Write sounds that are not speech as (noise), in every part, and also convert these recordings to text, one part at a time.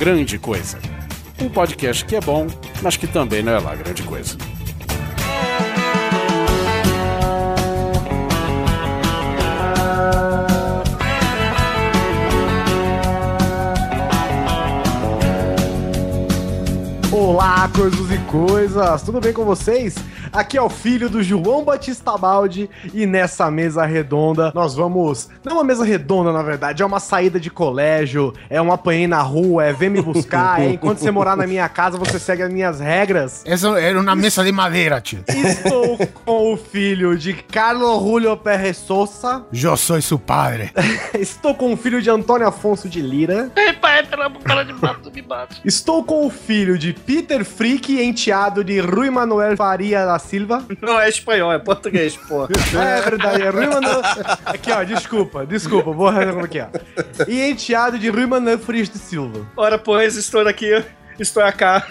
Grande Coisa. Um podcast que é bom, mas que também não é lá grande coisa. Olá, coisas e coisas, tudo bem com vocês? Aqui é o filho do João Batista Baldi e nessa mesa redonda nós vamos. Não uma mesa redonda, na verdade, é uma saída de colégio, é um apanhei na rua, é vem me buscar, é enquanto você morar na minha casa você segue as minhas regras. Essa era uma mesa de madeira, tio. Estou com o filho de Carlos Julio Perre Sousa. Eu sou seu padre. (laughs) Estou com o filho de Antônio Afonso de Lira. Ei, pai, pela cara de bato, me bate. Estou com o filho de Peter Frick, enteado de Rui Manuel Faria da Silva. Não é espanhol, é português, pô. É verdade, é Rui Manuel. Aqui, ó, desculpa, desculpa, vou arranjar como aqui, ó. E enteado de Rui Manuel Frias de Silva. Ora, pois, estou aqui, estou cá.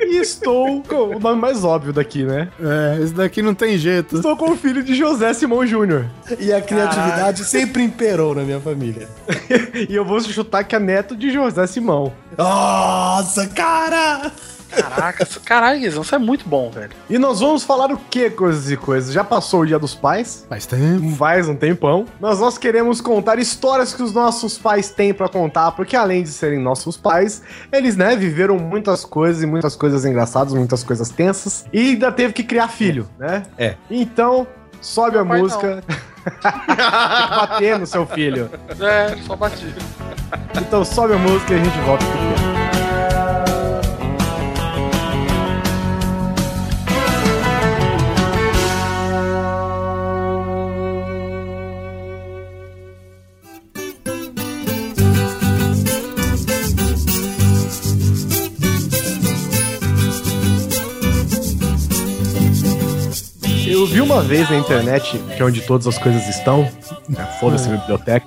E estou com o nome mais óbvio daqui, né? É, esse daqui não tem jeito. Estou com o filho de José Simão Júnior. E a criatividade sempre imperou na minha família. (laughs) E eu vou chutar que é neto de José Simão. Nossa, cara! Caraca, (laughs) caralho, Guizão, você é muito bom, velho. E nós vamos falar o que, coisas e coisas? Já passou o dia dos pais? Faz tempo. Faz um tempão. Mas nós queremos contar histórias que os nossos pais têm pra contar, porque além de serem nossos pais, eles, né, viveram muitas coisas e muitas coisas engraçadas, muitas coisas tensas, e ainda teve que criar filho, né? É. Então, sobe a pai música. (laughs) Tem que bater no seu filho. É, só bati. Então sobe a música e a gente volta pro filme. Eu vi uma vez na internet, que é onde todas as coisas estão, foda-se a biblioteca,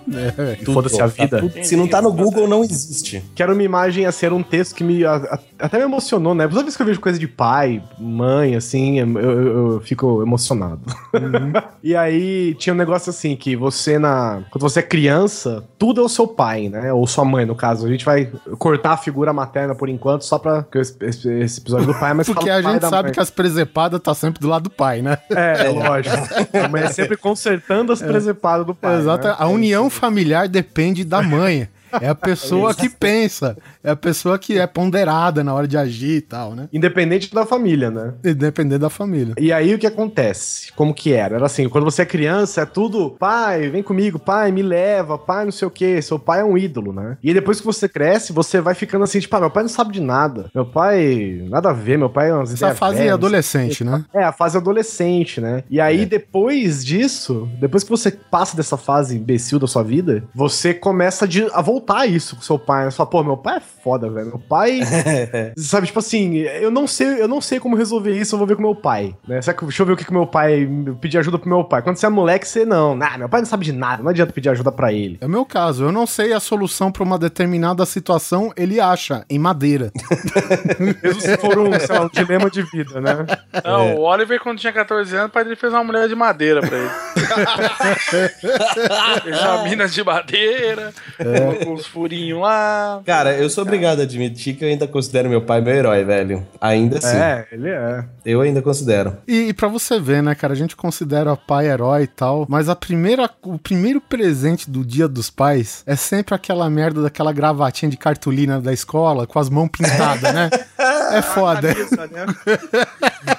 e foda-se a vida, Se não tá no Google, não existe. que era uma imagem a ser um texto que me a- a- até me emocionou, né? Toda vez que eu vejo coisa de pai, mãe, assim, eu, eu- eu fico emocionado. (laughs) e aí tinha um negócio assim, que você na. Quando você é criança, tudo é o seu pai, né? Ou sua mãe, no caso. A gente vai cortar a figura materna por enquanto, só pra. esse, esse- episódio do pai, mas Porque a gente sabe mãe. que as presepadas tá sempre do lado do pai, né? É, lógico. A mãe é sempre consertando as presepadas do pai. Exato. né? A união familiar depende da mãe. É a pessoa que pensa. É a pessoa que é ponderada na hora de agir e tal, né? Independente da família, né? Depender da família. E aí o que acontece? Como que era? Era assim, quando você é criança, é tudo, pai, vem comigo, pai, me leva, pai, não sei o quê. Seu pai é um ídolo, né? E depois que você cresce, você vai ficando assim, tipo, ah, meu pai não sabe de nada. Meu pai, nada a ver, meu pai é umas Essa fase velhas, adolescente, né? É, a fase adolescente, né? E aí, depois disso, depois que você passa dessa fase imbecil da sua vida, você começa de- a voltar a isso com seu pai. Né? Você fala, pô, meu pai é foda, velho. Meu pai. (laughs) sabe, tipo assim, eu não sei, eu não sei como resolver isso, eu vou ver com meu pai. Né? Será que- Deixa eu ver o que, que meu pai. Pedir ajuda pro meu pai. Quando você é moleque, você não. Nah, meu pai não sabe de nada, não adianta pedir ajuda pra ele. É o meu caso. Eu não sei a solução pra uma determinada situação, ele acha em madeira. (laughs) Mesmo se for um, sei lá, um dilema de vida, né? Não, o Oliver, quando tinha 14 anos, o pai dele fez uma mulher de madeira pra ele. (laughs) fez uma mina de madeira, colocou uns furinhos lá. Cara, eu sou obrigado a admitir que eu ainda considero meu pai meu herói, velho. Ainda assim. É, ele é. Eu ainda considero. E, e para você ver, né, cara, a gente considera pai herói e tal, mas a primeira, o primeiro presente do Dia dos Pais é sempre aquela merda daquela gravatinha de cartolina da escola com as mãos pintadas, né? (laughs) É foda. Camisa, né? (laughs)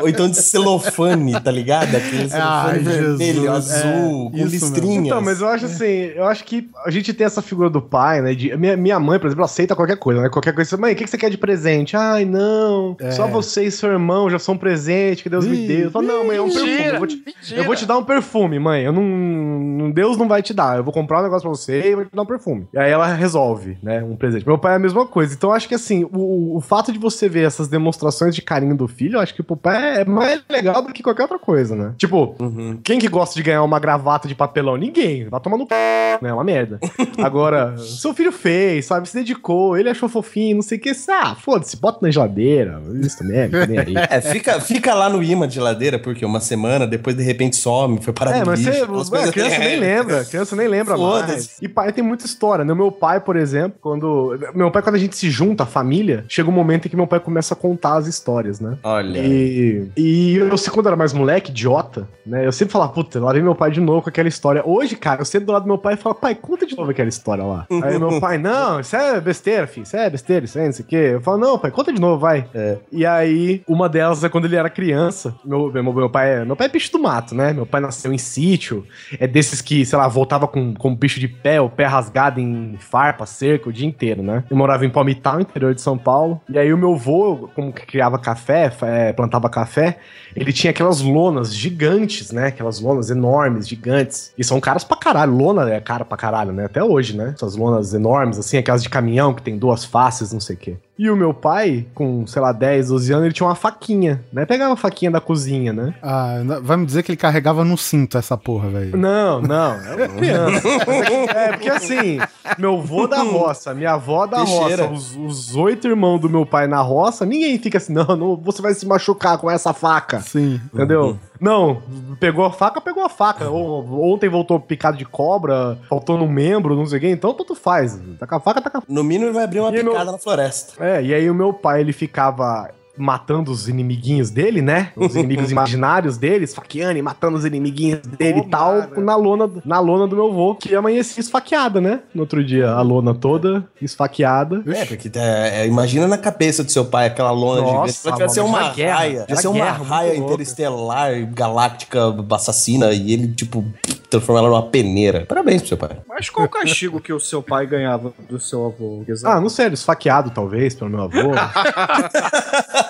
Ou então de celofane, tá ligado? Aquele celofane Ai, vermelho, Jesus, azul, é, com listrinhas. Então, mas eu acho assim, eu acho que a gente tem essa figura do pai, né? De, minha, minha mãe, por exemplo, aceita qualquer coisa, né? Qualquer coisa. Mãe, o que, que você quer de presente? Ai, não. Só você e seu irmão já são um presente, que Deus me deu. Eu falo, não, mãe, é um perfume. Mentira, Eu vou, te, eu vou te dar um perfume, mãe. Eu não, não- Deus não vai te dar. Eu vou comprar um negócio pra você e vou te dar um perfume. E aí ela resolve, né? Um presente. Meu pai é a mesma coisa. Então eu acho que assim, o, o fato de você ver essas demonstrações de carinho do filho, eu acho que pro pai é mais legal do que qualquer outra coisa, né? Tipo, Uhum. quem que gosta de ganhar uma gravata de papelão? Ninguém. Vai tomar no p, né? É uma merda. (laughs) Agora, seu filho fez, sabe? Se dedicou, ele achou fofinho, não sei o que. Ah, foda-se, bota na geladeira. Isso também, nem aí. (laughs) É, fica, fica lá no imã de geladeira, porque uma semana, depois de repente some, foi parar É, no mas lixo. você, coisas- criança nem (laughs) É. lembra, criança nem lembra mais. E pai tem muita história, né? Meu pai, por exemplo, quando. Meu pai, quando a gente se junta, a família, chega um momento em que meu pai começa a contar as histórias, né? Olha. E, e eu, sei quando era mais moleque, idiota, né? Eu sempre falava, puta, lá vem meu pai de novo com aquela história. Hoje, cara, eu sento do lado do meu pai e falo, pai, conta de novo aquela história lá. (laughs) Aí meu pai, não, isso é besteira, filho, isso é besteira, isso é não sei o quê. Eu falo, não, pai, conta de novo, vai. E aí, uma delas é quando ele era criança. Meu, meu, meu pai, meu pai é bicho do mato, né? Meu pai nasceu em sítio. É desses que, sei lá, voltava com, com bicho de pé, o pé rasgado em farpa, cerca, o dia inteiro, né? Eu morava em Palmital, interior de São Paulo. E aí o meu avô, como que criava café, é, plantava café, ele tinha aquelas lonas gigantes, né? Aquelas lonas enormes, gigantes. E são caras pra caralho. Lona é cara pra caralho, né? Até hoje, né? Essas lonas enormes, assim, aquelas de caminhão que tem duas faces, não sei o quê. E o meu pai, com, sei lá, 10, 12 anos, ele tinha uma faquinha, né? Pegava a faquinha da cozinha, né? Ah, vai me dizer que ele carregava no cinto essa porra, velho. Não, não, é criança. (laughs) é, porque assim, meu avô da roça, minha avó da Teixeira. roça, os, os oito irmãos do meu pai na roça, ninguém fica assim, não, não, você vai se machucar com essa faca. Sim. Entendeu? Não, pegou a faca, pegou a faca. Ontem voltou picado de cobra, faltou no membro, não sei o quê, então tanto faz. Tá com a faca, tá com a No mínimo ele vai abrir uma E picada na floresta. É, e aí o meu pai, ele ficava matando os inimiguinhos dele, né? Os inimigos (laughs) imaginários dele, esfaqueando e matando os inimiguinhos dele e tal, na lona, na lona do meu avô, que amanhecia esfaqueada, né? No outro dia, a lona toda esfaqueada. É, porque é, é, imagina na cabeça do seu pai aquela lona Nossa, gigante. Vai ser uma guerra, raia. Vai ser uma guerra raia louca. interestelar, galáctica, assassina, e ele, tipo, transforma ela numa peneira. Parabéns pro seu pai. Mas qual o castigo que o seu pai ganhava do seu avô? Guizão? Ah, não sei, esfaqueado talvez, pelo meu avô. (laughs)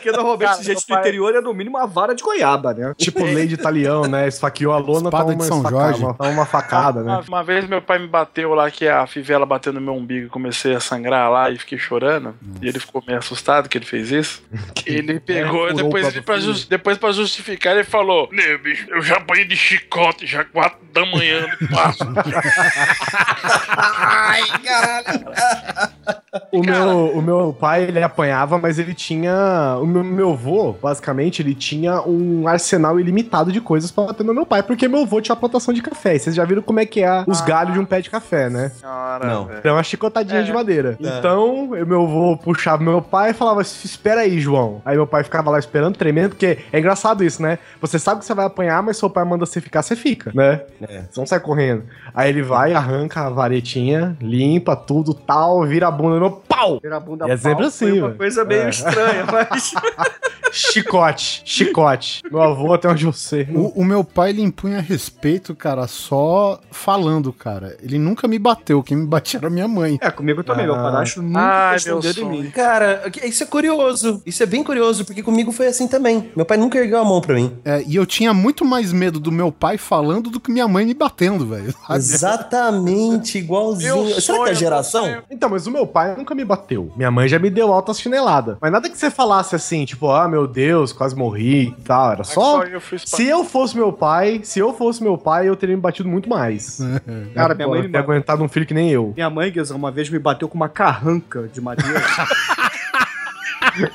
porque normalmente Cara, gente do pai- interior é no mínimo uma vara de goiaba, né? tipo lei de italião, né? Esfaqueou a lona, Espada toma de uma, São Jorge. uma, facada, né? Uma, uma vez meu pai me bateu lá, que a fivela bateu no meu umbigo e comecei a sangrar lá e fiquei chorando. E ele ficou meio assustado que ele fez isso. (laughs) ele pegou, furou depois, ele, pra próprio jus- depois pra justificar, ele falou: Né, bicho, eu já apanhei de chicote, já quatro da manhã no passo. (laughs) O meu, o meu pai, ele apanhava, mas ele tinha. Meu, meu avô, basicamente, ele tinha um arsenal ilimitado de coisas pra bater no meu pai, porque meu avô tinha plantação de café. E vocês já viram como é que é os galhos de um pé de café, né? Senhora, Não. velho. É uma chicotadinha É. de madeira. Então, eu- meu avô puxava meu pai e falava: Espera aí, João. Aí meu pai ficava lá esperando, tremendo, porque é engraçado isso, né? Você sabe que você vai apanhar, mas seu pai manda você ficar, você fica, né? É. Você não sai correndo. Aí ele vai, arranca a varetinha, limpa tudo tal, vira a bunda no meu pau! Virar a bunda E é sempre assim, foi uma coisa meio É. estranha, mas... (laughs) (laughs) Chicote, chicote. Meu avô até onde eu sei. O, o meu pai, ele impunha respeito, cara, só falando, cara. Ele nunca me bateu. Quem me batia era minha mãe. É, comigo também, meu Ah. padrasto nunca meu em sonho. mim. Cara, isso é curioso. Isso é bem curioso, porque comigo foi assim também. Meu pai nunca ergueu a mão pra mim. É, e eu tinha muito mais medo do meu pai falando do que minha mãe me batendo, velho. (laughs) Exatamente, igualzinho. Meu Será que é sonho, geração? meu. Então, mas o meu pai nunca me bateu. Minha mãe já me deu altas chineladas. Mas nada que você falasse assim, tipo, ah, meu Deus, quase morri e tal. Era só. eu Se eu fosse meu pai, se eu fosse meu pai, eu teria me batido muito mais. (laughs) Cara, minha mãe me me aguentado um filho que nem eu. Minha mãe, Guizão, uma vez me bateu com uma carranca de madeira. (laughs)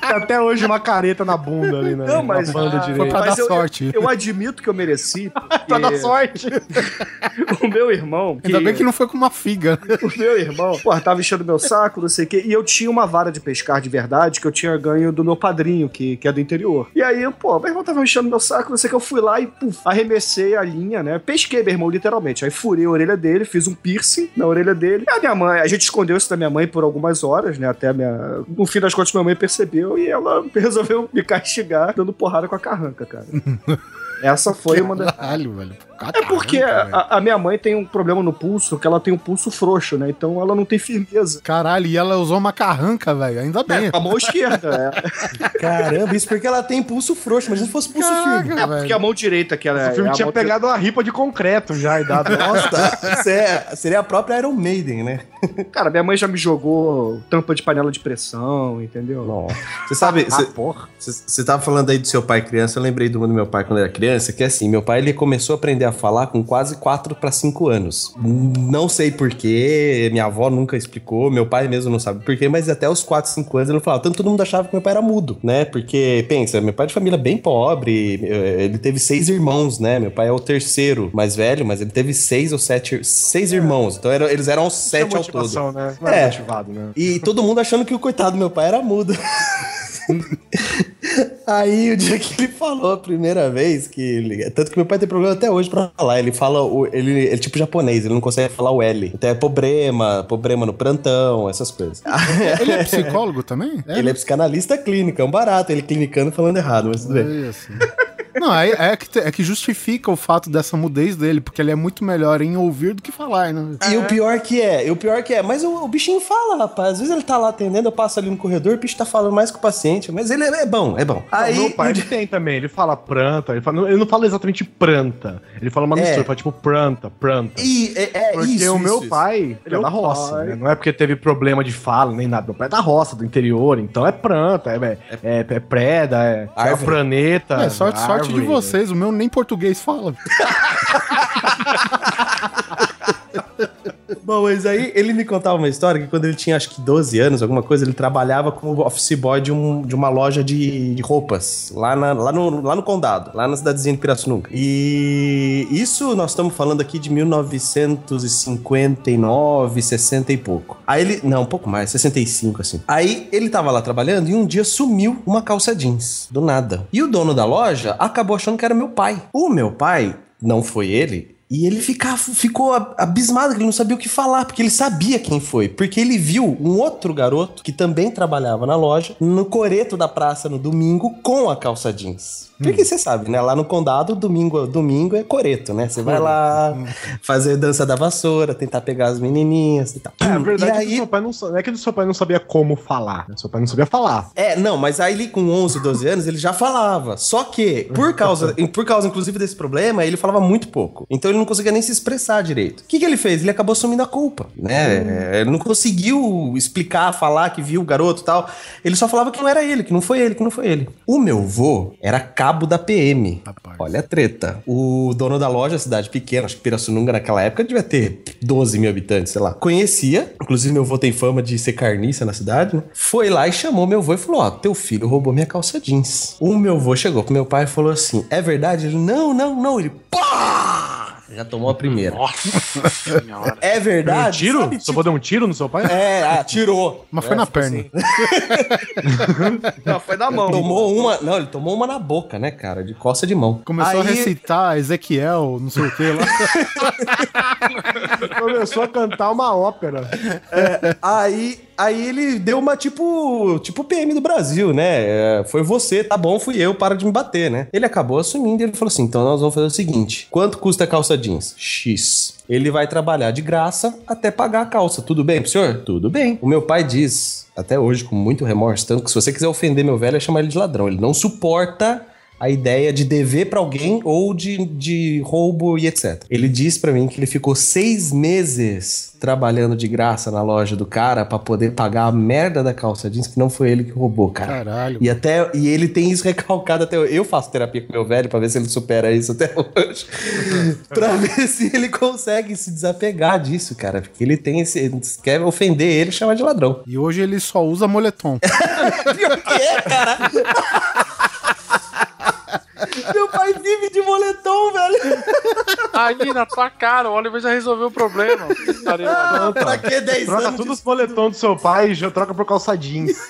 Até hoje uma careta na bunda ali, né? Não, mas- na banda ah, Foi direita. pra Mas dar eu- sorte. Eu admito que eu mereci, (laughs) Pra porque dar sorte. (laughs) o meu irmão... Ainda bem que não foi com uma figa. O meu irmão, pô, tava enchendo meu saco, não sei o quê. E eu tinha uma vara de pescar de verdade que eu tinha ganho do meu padrinho, que, que é do interior. E aí, pô, meu irmão tava enchendo meu saco, não sei o que. Eu fui lá e, puf, arremessei a linha, né? Pesquei meu irmão, literalmente. Aí furei a orelha dele, fiz um piercing na orelha dele. E a minha mãe, a gente escondeu isso da minha mãe por algumas horas, né? Até a minha. No fim das contas, minha mãe percebeu e ela (laughs) resolveu me castigar dando porrada com a carranca, cara. (laughs) Essa foi uma das. Caralho, velho. É porque a, a minha mãe tem um problema no pulso, que ela tem um pulso frouxo, né? Então ela não tem firmeza. Caralho, e ela usou uma carranca, velho. Ainda bem. Com a mão esquerda, é. (laughs) Caramba, isso porque ela tem pulso frouxo, mas se fosse pulso firme. Caraca, É porque a mão direita que ela é. O filme é tinha pegado uma ripa de concreto já e dado. Nossa, isso é- seria a própria Iron Maiden, né? Cara, minha mãe já me jogou tampa de panela de pressão, entendeu? Nossa. Você sabe, Ah, você- porra. Você você tava falando aí do seu pai criança, eu lembrei do do meu pai quando era criança, que é assim, meu pai ele começou a aprender a falar com quase 4 para 5 anos. Não sei porquê, minha avó nunca explicou, meu pai mesmo não sabe porquê, mas até os 4, 5 anos ele não falava. Tanto todo mundo achava que meu pai era mudo, né? Porque, pensa, meu pai é de família bem pobre, eh, ele teve seis irmãos, né? Meu pai é o terceiro mais velho, mas ele teve seis ou sete, seis irmãos, então era- eles eram sete ao todo. né? Não É. é motivado, né? E todo mundo achando que o coitado do meu pai era mudo. (laughs) Aí o dia que ele falou a primeira vez que ele, tanto que meu pai tem problema até hoje pra falar, ele fala o ele, ele é tipo japonês, ele não consegue falar o L. Então é problema, problema no plantão, essas coisas. (laughs) Ele é psicólogo também? Ele é psicanalista clínico, é um barato, ele clinicando falando errado, mas tudo bem. É isso. Não, é, é, que, é que justifica o fato dessa mudez dele, porque ele é muito melhor em ouvir do que falar, né? E o pior que é, e o pior que é, mas o, o bichinho fala, rapaz. Às vezes ele tá lá atendendo, eu passo ali no corredor, o bicho tá falando mais com o paciente, mas ele é, é bom, é bom. Aí, meu pai ele tem também, ele fala planta, ele, fala, ele não fala exatamente planta, ele fala uma É. mistura, ele fala tipo planta, planta. E, é, é Porque isso, o meu isso, pai, ele é da roça, né? Não é porque teve problema de fala nem nada. Meu pai é da roça, do interior, então é planta, é, é, é, é preda, é, é planeta. É, sorte, sorte de árvore. vocês, o meu nem português fala. (laughs) Bom, mas aí ele me contava uma história que quando ele tinha acho que 12 anos, alguma coisa, ele trabalhava como office boy de, um, de uma loja de, de roupas lá, na- lá, no, lá no condado, lá na cidadezinha de Pirassununga. E isso nós estamos falando aqui de 1959, 60 e pouco. Aí ele, não, um pouco mais, 65 assim. Aí ele tava lá trabalhando e um dia sumiu uma calça jeans, do nada. E o dono da loja acabou achando que era meu pai. O meu pai, não foi ele, e ele ficava, ficou abismado, que ele não sabia o que falar, porque ele sabia quem foi. Porque ele viu um outro garoto que também trabalhava na loja, no coreto da praça no domingo, com a calça jeans. Porque você sabe, né? Lá no condado, domingo, domingo é coreto, né? Você vai lá fazer dança da vassoura, tentar pegar as menininhas e tal. É, a verdade e é que aí, o seu pai não, é que o seu pai não sabia como falar, né? Seu pai não sabia falar. É, não, mas aí ele com 11, 12 anos, ele já falava. Só que, por causa, (laughs) por causa inclusive desse problema, ele falava muito pouco. Então ele não conseguia nem se expressar direito. O que, que ele fez? Ele acabou assumindo a culpa, né? Ele não conseguiu explicar, falar que viu o garoto e tal. Ele só falava que não era ele, que não foi ele, que não foi ele. O meu vô era cabo da PM. Rapaz. Olha a treta. O dono da loja, cidade pequena, acho que Pirassununga naquela época devia ter 12 mil habitantes, sei lá. Conhecia, inclusive meu vô tem fama de ser carniça na cidade, né? Foi lá e chamou meu vô e falou: Ó, teu filho roubou minha calça jeans. O meu vô chegou pro meu pai e falou assim: É verdade? Ele, não, não, não. Ele, pá! Já tomou a primeira. Nossa senhora. É Deu um verdade? tiro? Sabe, tipo- avô deu um tiro no seu pai? É, ah, tirou. Mas foi É, na ficou perna. assim. Não, foi na mão. Tomou uma. Não, ele tomou uma na boca, né, cara? De coça de mão. Começou a Aí- recitar Ezequiel, não sei o que lá. (laughs) Começou a cantar uma ópera. Aí, aí ele deu uma tipo, tipo PM do Brasil, né? É, foi você, tá bom, fui eu, para de me bater, né? Ele acabou assumindo e ele falou assim: então nós vamos fazer o seguinte: quanto custa a calça jeans? X. Ele vai trabalhar de graça até pagar a calça. Tudo bem pro senhor? Tudo bem. O meu pai diz, até hoje, com muito remorso, tanto que se você quiser ofender meu velho, é chamar ele de ladrão. Ele não suporta a ideia de dever pra alguém ou de, de roubo e etc. Ele diz pra mim que ele ficou seis meses trabalhando de graça na loja do cara pra poder pagar a merda da calça jeans que não foi ele que roubou, cara. Caralho. E até e ele tem isso recalcado até hoje. Eu faço terapia com meu velho pra ver se ele supera isso até hoje. (laughs) pra ver se ele consegue se desapegar disso, cara. Porque ele tem esse. Quer ofender ele, chama de ladrão. E hoje ele só usa moletom. (laughs) Pior que é, cara. Meu pai vive de moletom, velho. Aí na tua cara, o Oliver já resolveu o problema. Putaria, mano. pra que 10 Troca anos? tudo os moletons do seu pai e já troca por calça jeans. (laughs)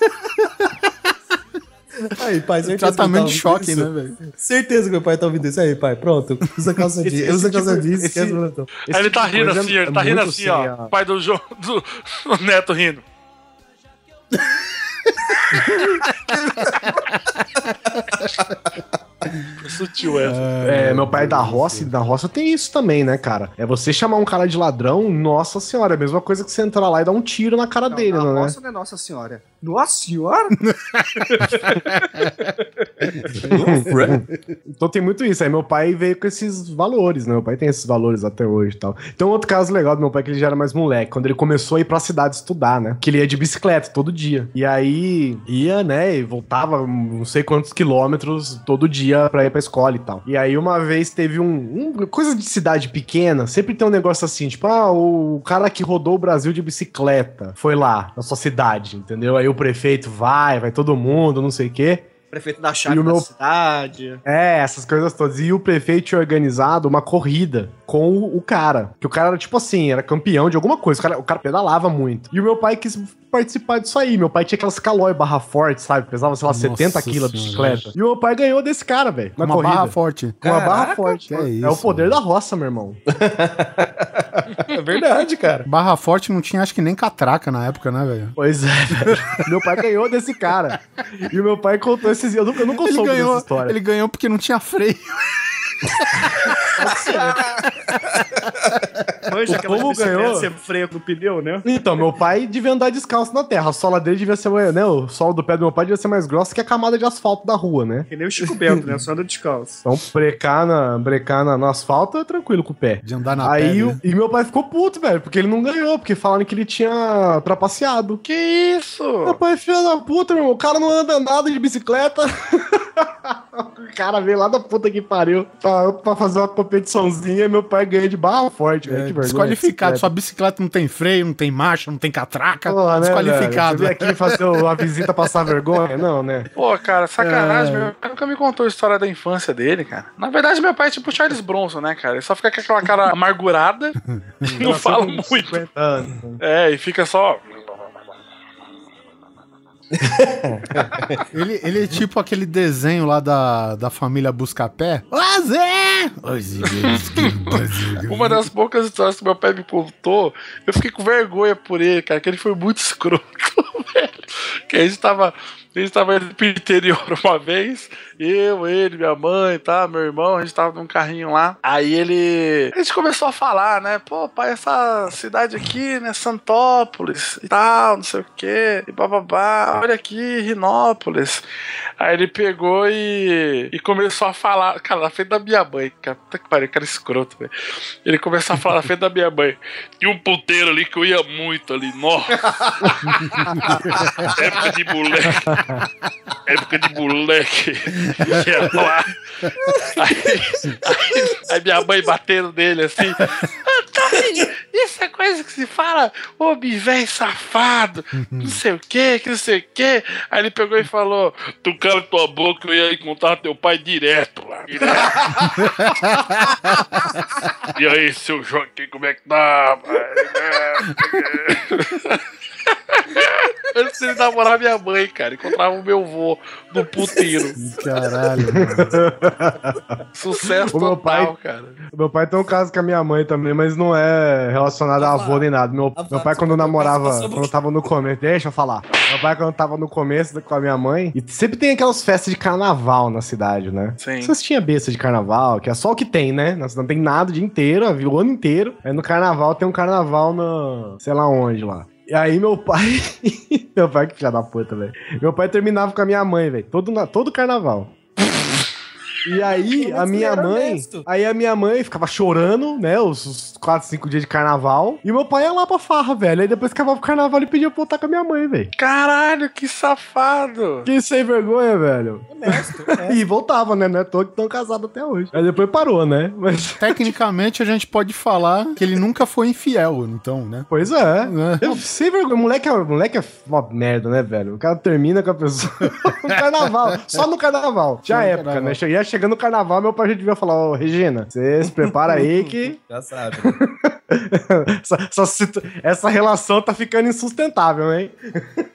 Aí, pai, certeza Tratamento de tá choque, isso. né, velho? Certeza que meu pai tá ouvindo isso aí, pai. Pronto, usa calça Esse- jeans. esse Usa calça tipo- jeans, esse- esquece o moletom. Esse Aí ele tipo tá rindo assim, ele é tá rindo assim, ó. a- O pai do João, (laughs) do o Neto rindo. (laughs) (laughs) Tio essa. É, meu pai é da roça, e da roça tem isso também, né, cara? É você chamar um cara de ladrão, nossa senhora, é a mesma coisa que você entrar lá e dar um tiro na cara dele, não, não, né? Nossa, não é Nossa Senhora. Nossa Senhora? (laughs) Então tem muito isso. Aí meu pai veio com esses valores, né? Meu pai tem esses valores até hoje e tal. Então, outro caso legal do meu pai é que ele já era mais moleque, quando ele começou a ir pra cidade estudar, né? Que ele ia de bicicleta todo dia. E aí ia, né? E voltava não sei quantos quilômetros todo dia pra ir pra escola e tal. E aí uma vez teve um, um- coisa de cidade pequena, sempre tem um negócio assim, tipo, ah, o cara que rodou o Brasil de bicicleta foi lá na sua cidade, entendeu? Aí o prefeito vai, vai todo mundo, não sei o quê. Prefeito da chave da meu- cidade. É, essas coisas todas. E o prefeito tinha organizado uma corrida com o, cara. Que o cara era tipo assim, era campeão de alguma coisa. O cara, o cara pedalava muito. E o meu pai quis participar disso aí. Meu pai tinha aquelas calói barra forte, sabe? Pesava, sei lá, Nossa 70 quilos de bicicleta. E o meu pai ganhou desse cara, velho. Na Uma corrida. barra forte. Com uma barra forte. é isso, o poder da roça, meu irmão. (laughs) É verdade, cara. Barra forte não tinha, acho que nem catraca na época, né, velho? Pois é, velho. (laughs) meu pai ganhou desse cara. E o meu pai contou esses. Eu nunca, eu nunca Ele soube ganhou, dessa história. ele ganhou porque não tinha freio. (laughs) That's Manja O aquela povo bicicleta ganhou. sem freio no pneu, né? Então, meu pai devia andar descalço na terra. A sola dele devia ser, né? O solo do pé do meu pai devia ser mais grossa que a camada de asfalto da rua, né? Que nem o Chico Bento, né? Só anda descalço. Então, brecar, na, brecar na, no asfalto é tranquilo com o pé. De andar na Aí, pedra. o- e meu pai ficou puto, velho, porque ele não ganhou, porque falaram que ele tinha trapaceado. Que isso? Meu pai é filho da puta, meu irmão. O cara não anda nada de bicicleta. (laughs) o cara veio lá da puta que pariu pra, pra fazer uma competiçãozinha e meu pai ganha de barra forte, velho. É, vergonha. desqualificado. bicicleta. Sua bicicleta não tem freio, não tem marcha, não tem catraca. Porra, né, desqualificado. veio aqui fazer uma visita passar vergonha? Não, né? Pô, cara, sacanagem. É. Meu pai nunca me contou a história da infância dele, cara. Na verdade, meu pai é tipo o Charles Bronson, né, cara? Ele só fica com aquela cara amargurada, (laughs) não fala muito. 50 anos. É, e fica só. (laughs) Ele, ele é tipo aquele desenho lá da, da família Buscapé. (laughs) Uma das poucas histórias que meu pai me contou, eu fiquei com vergonha por ele, cara, que ele foi muito (laughs) escroto, velho. Que a gente tava. A gente tava indo pro interior uma vez, eu, ele, minha mãe, tá, meu irmão, a gente tava num carrinho lá. Aí ele. A gente começou a falar, né? Pô, pai, essa cidade aqui, né? Santópolis e tal, não sei o quê. E bababá, olha aqui, Rinópolis. Aí ele pegou e, e começou a falar, cara, na frente da minha mãe, cara, puta que pariu, cara escroto, velho. Ele começou a falar na frente da minha mãe. Tinha um puteiro ali que eu ia muito ali, nossa. (laughs) Época de moleque. Época de moleque. Ia lá. Aí, aí, aí minha mãe batendo nele assim. Isso é coisa que se fala, ô velho safado, não sei o que, que não sei o que. Aí ele pegou e falou: Tu cala tua boca, eu ia encontrar teu pai direto lá. E aí, seu Joaquim, como é que tá? (laughs) Antes de namorar minha mãe, cara, encontrava o meu vô no puteiro. Caralho, mano. (laughs) Sucesso O meu total, pai- cara. Meu pai tem um caso com a minha mãe também, mas não é relacionado a avô nem nada. Meu, meu pai, quando contou namorava, quando eu tava no começo, deixa eu falar. Meu pai, quando tava no começo com a minha mãe, e sempre tem aquelas festas de carnaval na cidade, né? Sim. Vocês tinham besta de carnaval, que é só o que tem, né? Não tem nada o dia inteiro, o ano inteiro. Aí no carnaval tem um carnaval no. sei lá onde lá. E aí meu pai. (laughs) meu pai, que filha da puta, velho. Meu pai terminava com a minha mãe, velho. Todo, todo carnaval. E aí, a minha mãe. honesto. Aí a minha mãe ficava chorando, né? Os, os 4, 5 dias de carnaval. E meu pai ia lá pra farra, velho. Aí depois que acabava o carnaval, ele pedia pra voltar com a minha mãe, velho. Caralho, que safado! Que sem vergonha, velho. Honesto, é. (laughs) E voltava, né? Não é todo que tão casado até hoje. Aí depois parou, né? Mas. (laughs) Tecnicamente, a gente pode falar que ele nunca foi infiel, então, né? Pois é. É. Eu, sem vergonha. Moleque, é- moleque é uma merda, né, velho? O cara termina com a pessoa (laughs) no carnaval. Só no carnaval. Tinha Só no época, carnaval. né? Ia chegando no carnaval, meu pai já devia falar, ô, Regina, você se prepara aí que (laughs) Já sabe. essa, essa situ- essa relação tá ficando insustentável, hein?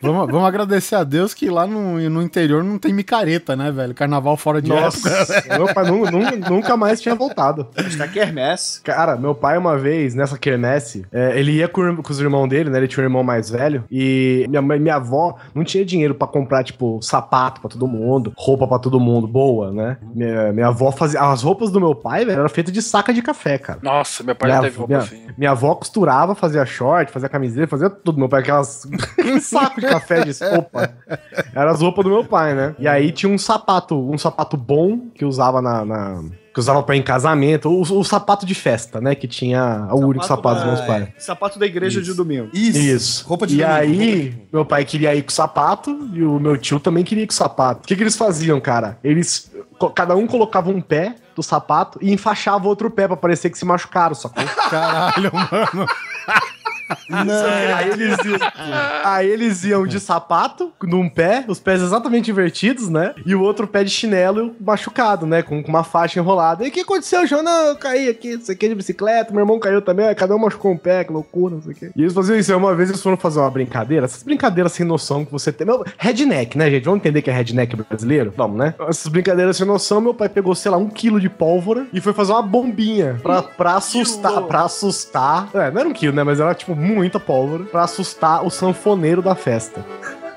Vamos, vamos agradecer a Deus que lá no, no interior não tem micareta, né, velho? Carnaval fora de época. (laughs) Nossa, meu pai nu- nu- nunca mais tinha voltado. Está quermesse. Cara, meu pai, uma vez, nessa quermesse, é, ele ia com, com os irmãos dele, né? Ele tinha um irmão mais velho. E minha mãe, minha avó não tinha dinheiro pra comprar, tipo, sapato pra todo mundo, roupa pra todo mundo, boa, né? Minha, Minha, minha avó fazia. As roupas do meu pai, velho, eram feitas de saca de café, cara. Nossa, meu pai Minha, já teve roupa minha, assim. minha avó costurava, fazia short, fazia camiseta, fazia tudo. Meu pai, aquelas. (laughs) um saco de café de sopa. Era as roupas do meu pai, né? E aí tinha um sapato, um sapato bom que usava na. na- que usava pra ir em casamento, o, o sapato de festa, né? Que tinha o único sapato dos meus pais. Sapato da igreja de domingo. Isso. Isso. Roupa de E domingo. aí, meu pai queria ir com o sapato e o meu tio também queria ir com o sapato. O que, que eles faziam, cara? Eles. Cada um colocava um pé do sapato e enfaixava outro pé pra parecer que se machucaram, sacou? (laughs) Caralho, mano. Aí eles, iam, aí eles iam de sapato, num pé, os pés exatamente invertidos, né? E o outro pé de chinelo machucado, né? Com, com uma faixa enrolada. E o que aconteceu, João? Não, eu caí aqui, não sei o que, de bicicleta, meu irmão caiu também, cada um machucou um pé, que loucura, não sei o que. E eles faziam isso. Uma vez eles foram fazer uma brincadeira, essas brincadeiras sem noção que você tem. Meu, redneck, né, gente? Vamos entender que é redneck brasileiro? Vamos, né? Essas brincadeiras sem noção, meu pai pegou, sei lá, um quilo de pólvora e foi fazer uma bombinha pra, pra assustar, pra assustar. É, não era um quilo, né? Mas era, tipo, muita pólvora pra assustar o sanfoneiro da festa.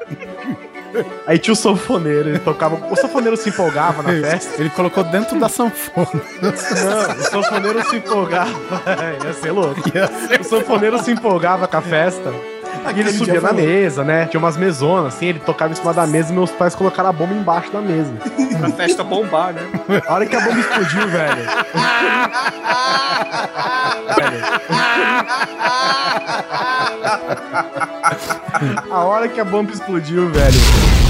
(laughs) Aí tinha o sanfoneiro, ele tocava. O sanfoneiro se empolgava na festa. Ele colocou dentro da sanfona. Não, o sanfoneiro se empolgava. (laughs) Ia ser louco. O sanfoneiro se empolgava com a festa. E ele subia na mesa, né? Tinha umas mesonas, assim, ele tocava em cima da mesa e meus pais colocaram a bomba embaixo da mesa. (laughs) Pra festa bombar, né? A hora que a bomba explodiu, velho. (laughs) A hora que a bomba explodiu, velho,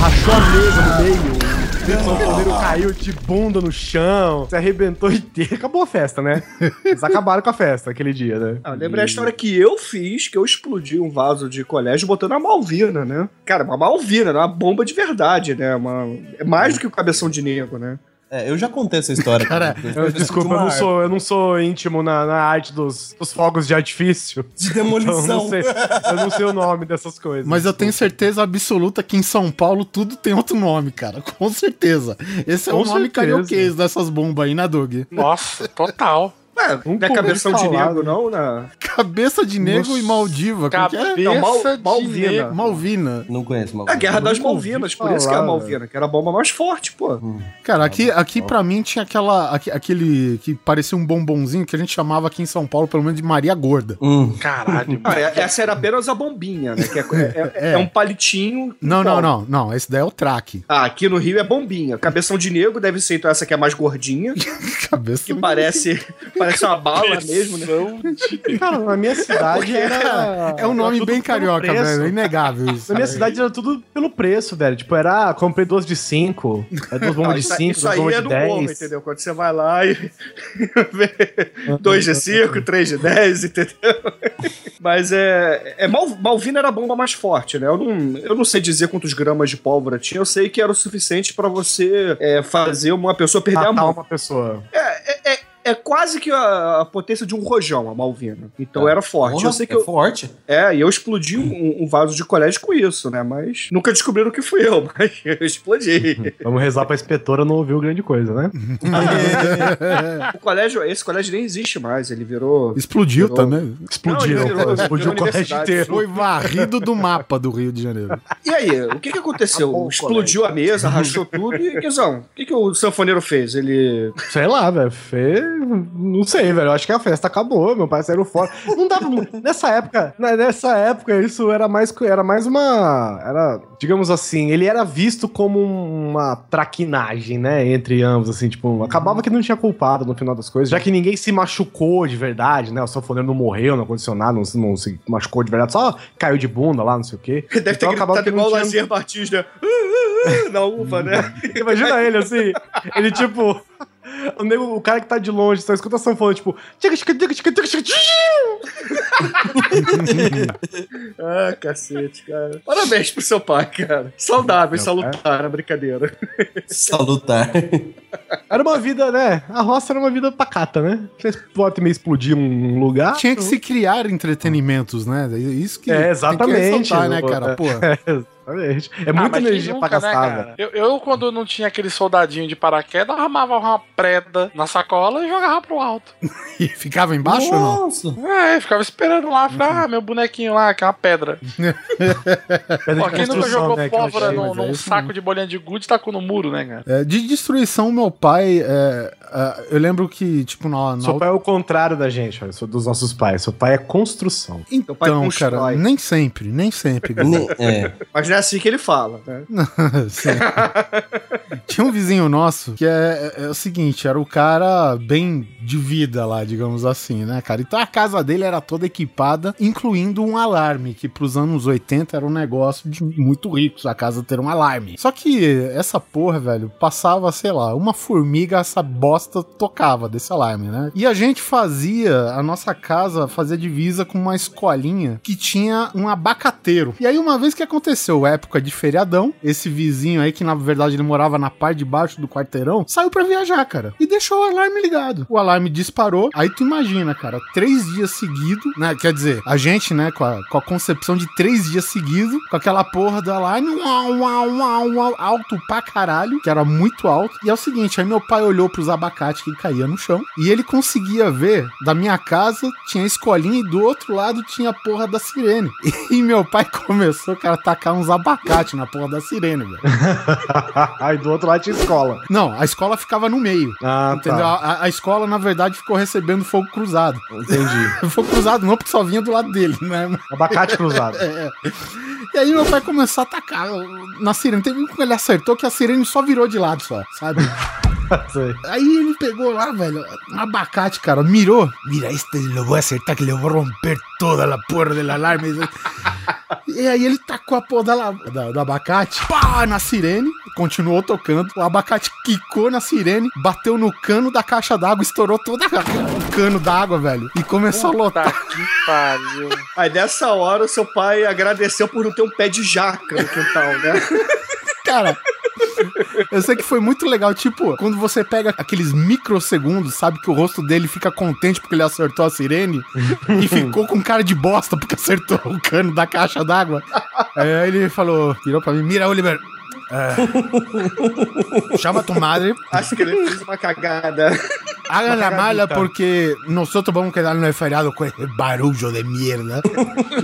rachou a mesa no meio. O sanfoneiro caiu de bunda no chão, se arrebentou (laughs) inteiro. Acabou a festa, né? Eles acabaram com a festa aquele dia, né? Ah, eu lembrei a história que eu fiz, que eu explodi um vaso de colégio botando a Malvina, né? Cara, uma Malvina, né? uma bomba de verdade, né? Uma... É mais do que o cabeção de negro, né? É, eu já contei essa história. Cara, Eu- desculpa, eu não, sou, eu não sou íntimo na, na arte dos, dos fogos de artifício. (laughs) De Então, eu, demolição. não sei, eu não sei o nome dessas coisas. Mas eu tenho certeza absoluta que em São Paulo tudo tem outro nome, cara. Com certeza. Esse é Com o nome certeza. carioquês dessas bombas aí, né, Doug? Nossa, total. Ué, não é cabeção de negro, né? não, né? Cabeça de negro e Maldiva. É? Cabeça Não, Mal- de Malvina. negro. Malvina. Não conheço, mal. A Guerra das Malvinas, por isso que é a Malvina, que era a bomba mais forte, pô. Cara, aqui, aqui pra mim tinha aquela, aque- aquele que parecia um bombonzinho que a gente chamava aqui em São Paulo, pelo menos de Maria Gorda. Hum. Caralho. Ah, é- essa era apenas a bombinha, né? Que é, é- é- (laughs) é um palitinho. Não, não, não, não. Esse daí é o traque. Ah, aqui no Rio é bombinha. Cabeção de negro deve ser então essa que é mais gordinha, (laughs) Cabeça. que parece, parece uma bala mesmo, né? Cara, na minha cidade era. É um nome era bem carioca, velho. É inegável isso. Na minha cidade era tudo pelo preço, velho. Tipo, era. ah, Comprei duas de 5, duas bombas Não, de isso, 5, isso duas aí bombas é de no morro, 10. entendeu? Quando você vai lá e (laughs) vê 2 de 5, 3 de 10, entendeu? Mas é. é Mal, Malvina era a bomba mais forte, né? Eu não, eu não sei dizer quantos gramas de pólvora tinha, eu sei que era o suficiente pra você é, fazer uma pessoa perder a mão. uma pessoa. É, é, é quase que a, a potência de um rojão, a Malvina. Então era forte. Porra, eu sei que é eu. forte. É, e eu explodi um, um vaso de colégio com isso, né? Mas nunca descobriram que fui eu, (laughs) mas eu explodi. Vamos rezar pra inspetora não ouvir grande coisa, né? (laughs) o colégio, esse colégio nem existe mais, ele virou. Explodiu Virou- também. Explodiu. Não, ele virou- explodiu o virou colégio inteiro. Foi varrido do mapa do Rio de Janeiro. E aí, o que que aconteceu? Acabou o Explodiu a mesa, rachou tudo e, Guizão, o que que o sanfoneiro fez? Ele... Sei lá, velho. Fe... Não sei, velho. Eu acho que a festa acabou. Meu pai saiu fora. Não dava. (laughs) nessa época, na- nessa época, isso era mais, era mais uma. Era, digamos assim, ele era visto como uma traquinagem, né? Entre ambos, assim, tipo, acabava que não tinha culpado no final das coisas, já que ninguém se machucou de verdade, né? O sanfoneiro não morreu, não aconteceu nada, não, se- não se machucou de verdade, só caiu de bunda lá, não sei o quê. Deve ter Então acabava gritado igual o tinha- Lazier né? Uh, uh, uh, Na uva, né? (laughs) Imagina ele assim, ele tipo. O, nego, o cara que tá de longe, só escuta a sanfona, tipo. (laughs) Ah, cacete, cara. Parabéns pro seu pai, cara. Saudável, Meu salutar, a brincadeira. Salutar. Era uma vida, né? A roça era uma vida pacata, né? Vocês podem meio explodir um lugar. Tinha que se criar entretenimentos, né? Isso que. É, tem que exatamente. ressaltar, né, cara? é. (laughs) Exatamente. É Ah, muita energia nunca, pra né, gastar, cara? velho. eu, eu, quando não tinha aquele soldadinho de paraquedas, armava uma preda na sacola e jogava pro alto. (laughs) E ficava embaixo ou não? Nossa. É, ficava esperando lá, falava, ah, meu bonequinho lá, que é uma pedra. (laughs) Pedra quem nunca jogou né, pólvora chama, num, é num isso saco de bolinha de gude tacou no muro, né, cara? É, de destruição, meu pai, é, é, eu lembro que, tipo, na, na Seu pai é o contrário da gente, olha, sou dos nossos pais. Seu pai é construção. Teu pai Então, constrói. cara, nem sempre, nem sempre. (laughs) É. Mas é assim que ele fala, né? (laughs) Tinha um vizinho nosso que é, é- é o seguinte, era o cara bem de vida lá, digamos assim, né, cara? Então a casa dele era toda equipada, incluindo um alarme, que pros anos 80 era um negócio de muito ricos a casa ter um alarme. Só que essa porra, velho, passava, sei lá, uma formiga, essa bosta tocava desse alarme, né? E a gente fazia, a nossa casa fazia divisa com uma escolinha que tinha um abacateiro. E aí, uma vez que aconteceu, época de feriadão, esse vizinho aí, que na verdade ele morava na parte de baixo do quarteirão, saiu pra viajar, cara. E deixou o alarme ligado. O alarme disparou. Aí tu imagina, cara, três dias seguidos, né? Quer dizer, a gente, né, com a, com a concepção de três dias seguidos, com aquela porra do alarme, uau, uau, uau, uau, alto pra caralho, que era muito alto. E é o seguinte, aí meu pai olhou pros abacates que caía no chão e ele conseguia ver da minha casa tinha a escolinha e do outro lado tinha a porra da sirene. (laughs) E meu pai começou, cara, a tacar uns abacates na porra da sirene, velho. (laughs) Aí do outro lado tinha escola. Não, a escola ficava no meio. Ah, Entendeu? tá. A, a escola, na verdade, ficou recebendo fogo cruzado. Entendi. (laughs) Fogo cruzado não, porque só vinha do lado dele, né? Abacate cruzado. (laughs) É. E aí meu pai começou a atacar na sirene. Teve um que ele acertou que a sirene só virou de lado só, sabe? Aí ele pegou lá, velho, um abacate, cara, mirou. Mira, este lo vou acertar que le vou romper toda a porra do alarme. E aí ele tacou a porra da, da- do abacate, pá, na sirene, continuou tocando. O abacate quicou na sirene, bateu no cano da caixa d'água, estourou todo o cano d'água, velho. E começou a lotar. Que pariu. Aí nessa hora o seu pai agradeceu por não ter um pé de jaca no quintal, né? Cara, eu sei que foi muito legal. Tipo, quando você pega aqueles microsegundos, sabe que o rosto dele fica contente porque ele acertou a sirene e ficou com cara de bosta porque acertou o cano da caixa d'água. Aí ele falou, virou pra mim: Mira, Oliver. Eh, (laughs) chama tu madre, Acho que ele fez uma cagada. hagan la mala porque nosotros vamos quedar no feriado con ese barullo de mierda.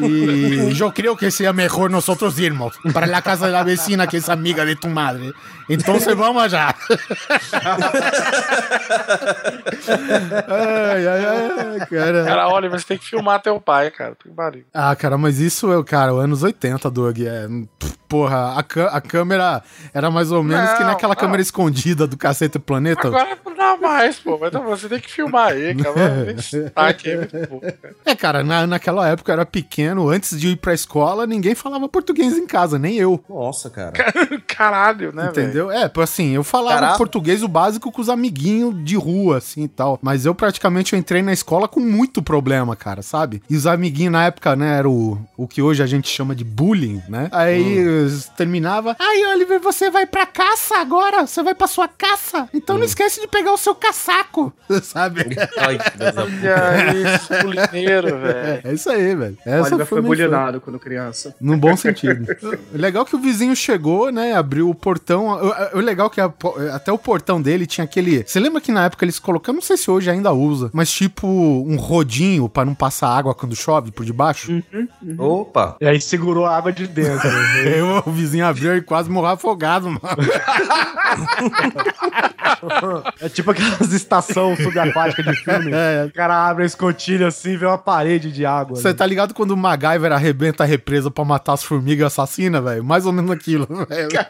Y yo creo que sea mejor nosotros irnos para la casa de la vecina que es amiga de tu madre. Entonces vamos allá. ai, ai, ai, cara. Cara, olha, você tem que filmar teu pai, cara. Tem pariu. Ah, cara, mas isso é, cara, anos 80, Doug. É, porra, a, a câmera era mais ou menos que Não, naquela não. câmera escondida do Cacete Planeta. Agora não dá mais, pô. Mas não, você tem que filmar aí, (laughs) cara. Tem destaque aí, muito bom. cara. É, cara, na, naquela época eu era pequeno, antes de ir pra escola, ninguém falava português em casa, nem eu. Nossa, cara. Caralho, né? Entendeu? É, pô, assim, eu falava Caraca. português o básico com os amiguinhos de rua, assim e tal. Mas eu praticamente eu entrei na escola com muito problema, cara, sabe? E os amiguinhos na época, né, era o, o que hoje a gente chama de bullying, né? Aí eles terminava. Ai, Oliver, você vai pra caça agora? Você vai pra sua caça? Então não esquece de pegar o seu casaco, (laughs) sabe? Ai, que Deus Olha isso, velho. É isso aí, velho. Oliver foi bulinado quando criança. Num bom sentido. (laughs) legal que o vizinho chegou, né? Abriu o portão. O, legal que a- até o portão dele tinha aquele. Você lembra que na época eles colocaram, não sei se hoje ainda usa, mas tipo um rodinho pra não passar água quando chove por debaixo? Opa. E aí segurou a água de dentro. (laughs) Aí o, o vizinho abriu e quase morreu afogado, mano. (laughs) É tipo aquelas estações subaquáticas de filme. É. O cara abre a escotilha assim e vê uma parede de água. Você tá ligado quando o MacGyver arrebenta a represa pra matar as formigas assassinas, velho? Mais ou menos aquilo. velho. (laughs)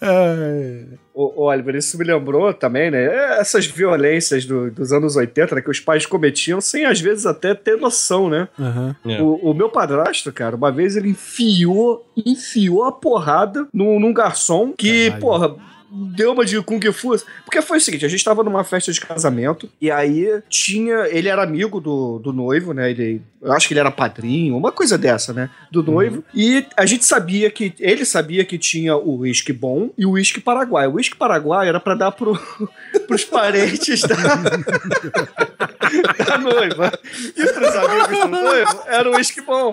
É. Ô, ô, Oliver, isso me lembrou também, né? Essas violências do- dos anos 80, né? Que os pais cometiam sem, às vezes, até ter noção, né? É. O, o meu padrasto, cara, uma vez ele enfiou, enfiou a porrada num, num garçom que, Caralho. porra, deu uma de Kung Fu. Porque foi o seguinte, a gente tava numa festa de casamento e aí tinha... Ele era amigo do, do noivo, né? Ele, eu acho que ele era padrinho, uma coisa dessa, né? Do noivo. E a gente sabia que... Ele sabia que tinha o uísque bom e o uísque paraguai. O uísque paraguai era pra dar pro, (laughs) pros parentes da... (laughs) da noiva. E pros amigos do noivo era o uísque bom.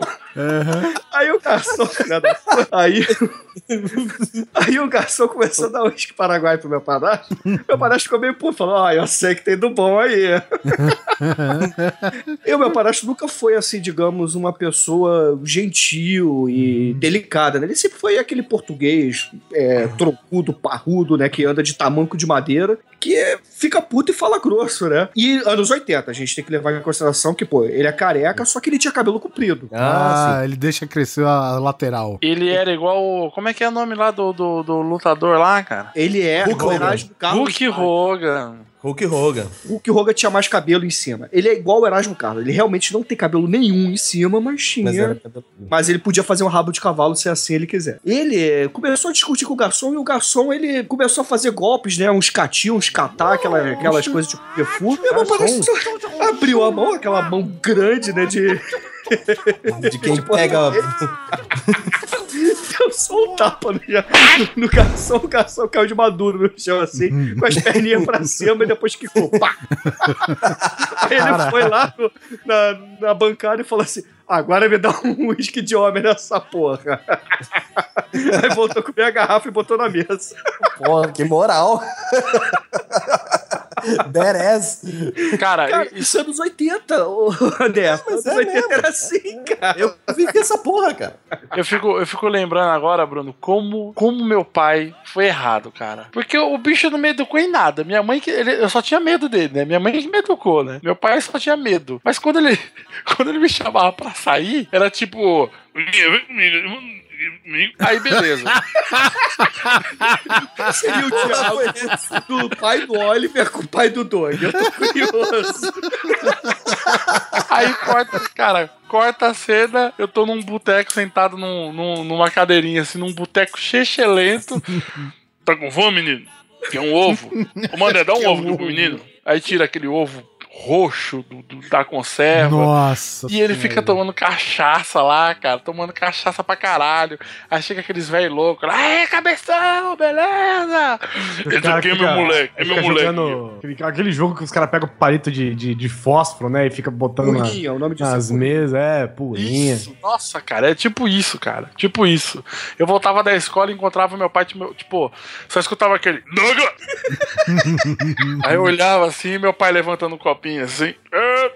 Aí o garçom, (laughs) aí, aí o garçom começou a dar um uísque Paraguai pro meu padrasto, (laughs) meu padrasto ficou meio puto, falou, ó, eu sei que tem do bom aí. (laughs) e o meu padrasto nunca foi, assim, digamos, uma pessoa gentil e delicada, né? Ele sempre foi aquele português é, troncudo, parrudo, né? Que anda de tamanco de madeira, que é- fica puto e fala grosso, né? E anos 80, a gente tem que levar em consideração que, pô, ele é careca, só que ele tinha cabelo comprido. Ah, ele deixa crescer a lateral. Ele era igual. o- Como é que é o nome lá do, do, do lutador lá, cara? Ele é Hulk o Hogan. Erasmo Carlos. Hulk Hogan. Hulk Hogan. Hulk Hogan tinha mais cabelo em cima. Ele é igual o Erasmo Carlos. Ele realmente não tem cabelo nenhum em cima, mas tinha. Mas Mas, ele podia fazer um rabo de cavalo se assim ele quiser. Ele eh, começou a discutir com o garçom e o garçom ele começou a fazer golpes, né? Uns catinhos, uns catar, aquela, aquelas coisas tipo perfume. E abriu a mão, aquela mão grande, né? De. De quem pega. (laughs) Só um tapa no, no garçom, o garçom caiu de maduro no chão assim, com as perninhas pra cima e depois quicou. Pá! Aí ele foi lá no- na, na bancada e falou assim: agora me dá um uísque de homem nessa porra. Aí voltou com a minha garrafa e botou na mesa. Porra, que moral. Badass. Cara, Cara, isso. isso é anos 80, ô, André. Anos é 80 mesmo. era assim, cara. Eu vivi essa porra, cara. Eu fico, eu fico lembrando agora, Bruno, como, como meu pai foi errado, cara. Porque o bicho não me educou em nada. Minha mãe, que ele, eu só tinha medo dele, né? Minha mãe que me educou, né? Meu pai só tinha medo. Mas quando ele, (laughs) quando ele me chamava pra sair, era tipo. Aí beleza. (laughs) Seria o diálogo do pai do Oliver com o pai do Doug. Eu tô curioso. Aí corta, cara, corta a cena, eu tô num boteco sentado num, num- numa cadeirinha, assim, num boteco chechelento. Tá com fome, menino? Quer um ovo? Ô, Mané, dá um ovo pro menino. Aí tira aquele ovo roxo do, do- da conserva. Nossa. E ele Senhora. fica tomando cachaça lá, cara, tomando cachaça pra caralho. Aí chega aqueles velhos loucos lá, Aê, cabeção, beleza? Esse aqui é meu moleque, é meu moleque. jogando- Aquele, aquele jogo que os caras pegam palito de, de, de fósforo, né? E fica botando na- Purinha, é o nome disso. nas mesas, é, purinha. Isso, nossa, cara, é tipo isso, cara. Tipo isso. Eu voltava da escola e encontrava meu pai, tipo, tipo, só escutava aquele. (laughs) Aí eu olhava assim, meu pai levantando um assim.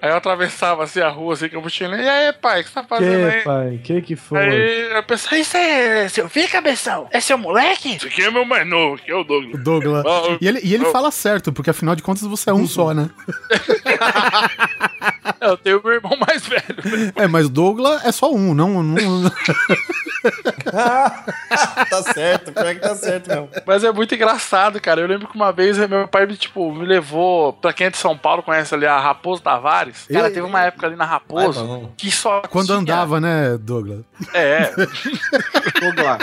Aí eu atravessava assim a rua, assim, com a mochilinha. E aí, pai, o que você tá fazendo Que, aí? pai? Que que foi? Aí eu pensei, isso é seu filho, cabeção? É seu moleque? Isso aqui é meu mais novo, que é o O Douglas. Douglas. Ah, E ele, e ele fala certo, porque afinal de contas você é um só, né? (laughs) (laughs) Eu tenho meu irmão mais velho. É, mas Douglas é só um, não. não (laughs) (laughs) tá certo, pior que tá certo mesmo. Mas é muito engraçado, cara. Eu lembro que uma vez meu pai me, tipo, me levou. Pra quem é de São Paulo, conhece ali a Raposo Tavares. Cara, Ei. teve uma época ali na Raposo bom. que só. Quando tinha- andava, né, Douglas? É. Tô lá.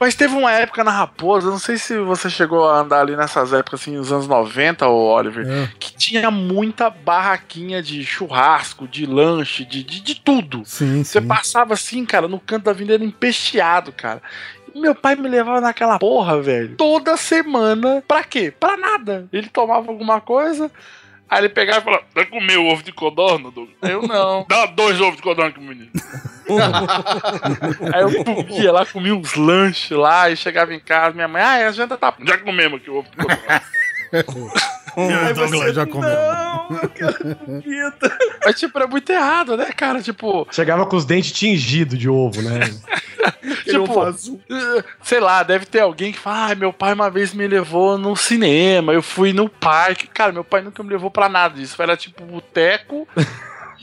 Mas teve uma época na Raposa, não sei se você chegou a andar ali nessas épocas, assim, nos anos 90, ô Oliver, É. que tinha muita barraquinha de churrasco, de lanche, de, de, de tudo. Sim, Você sim. passava assim, cara, no canto da avenida empesteado, cara. E meu pai me levava naquela porra, velho. Toda semana. Pra quê? Pra nada. Ele tomava alguma coisa. Aí ele pegava e falava: Vai comer o ovo de codorna, Douglas? Eu não. Dá dois ovos de codorna aqui, menino. (laughs) Aí eu pum, ia lá, comia uns lanches lá e chegava em casa. Minha mãe, ah, a janta tá. Já comemos aqui o ovo de codorna. Aí Douglas já comeu. Não, eu quero vida. Mas, tipo, é muito errado, né, cara? Tipo, Chegava com os dentes tingidos de ovo, né? (laughs) Aquele Tipo, azul. Eh, sei lá, deve ter alguém que fala, ah, meu pai uma vez me levou no cinema, eu fui no parque. Cara, meu pai nunca me levou pra nada disso. Era tipo boteco.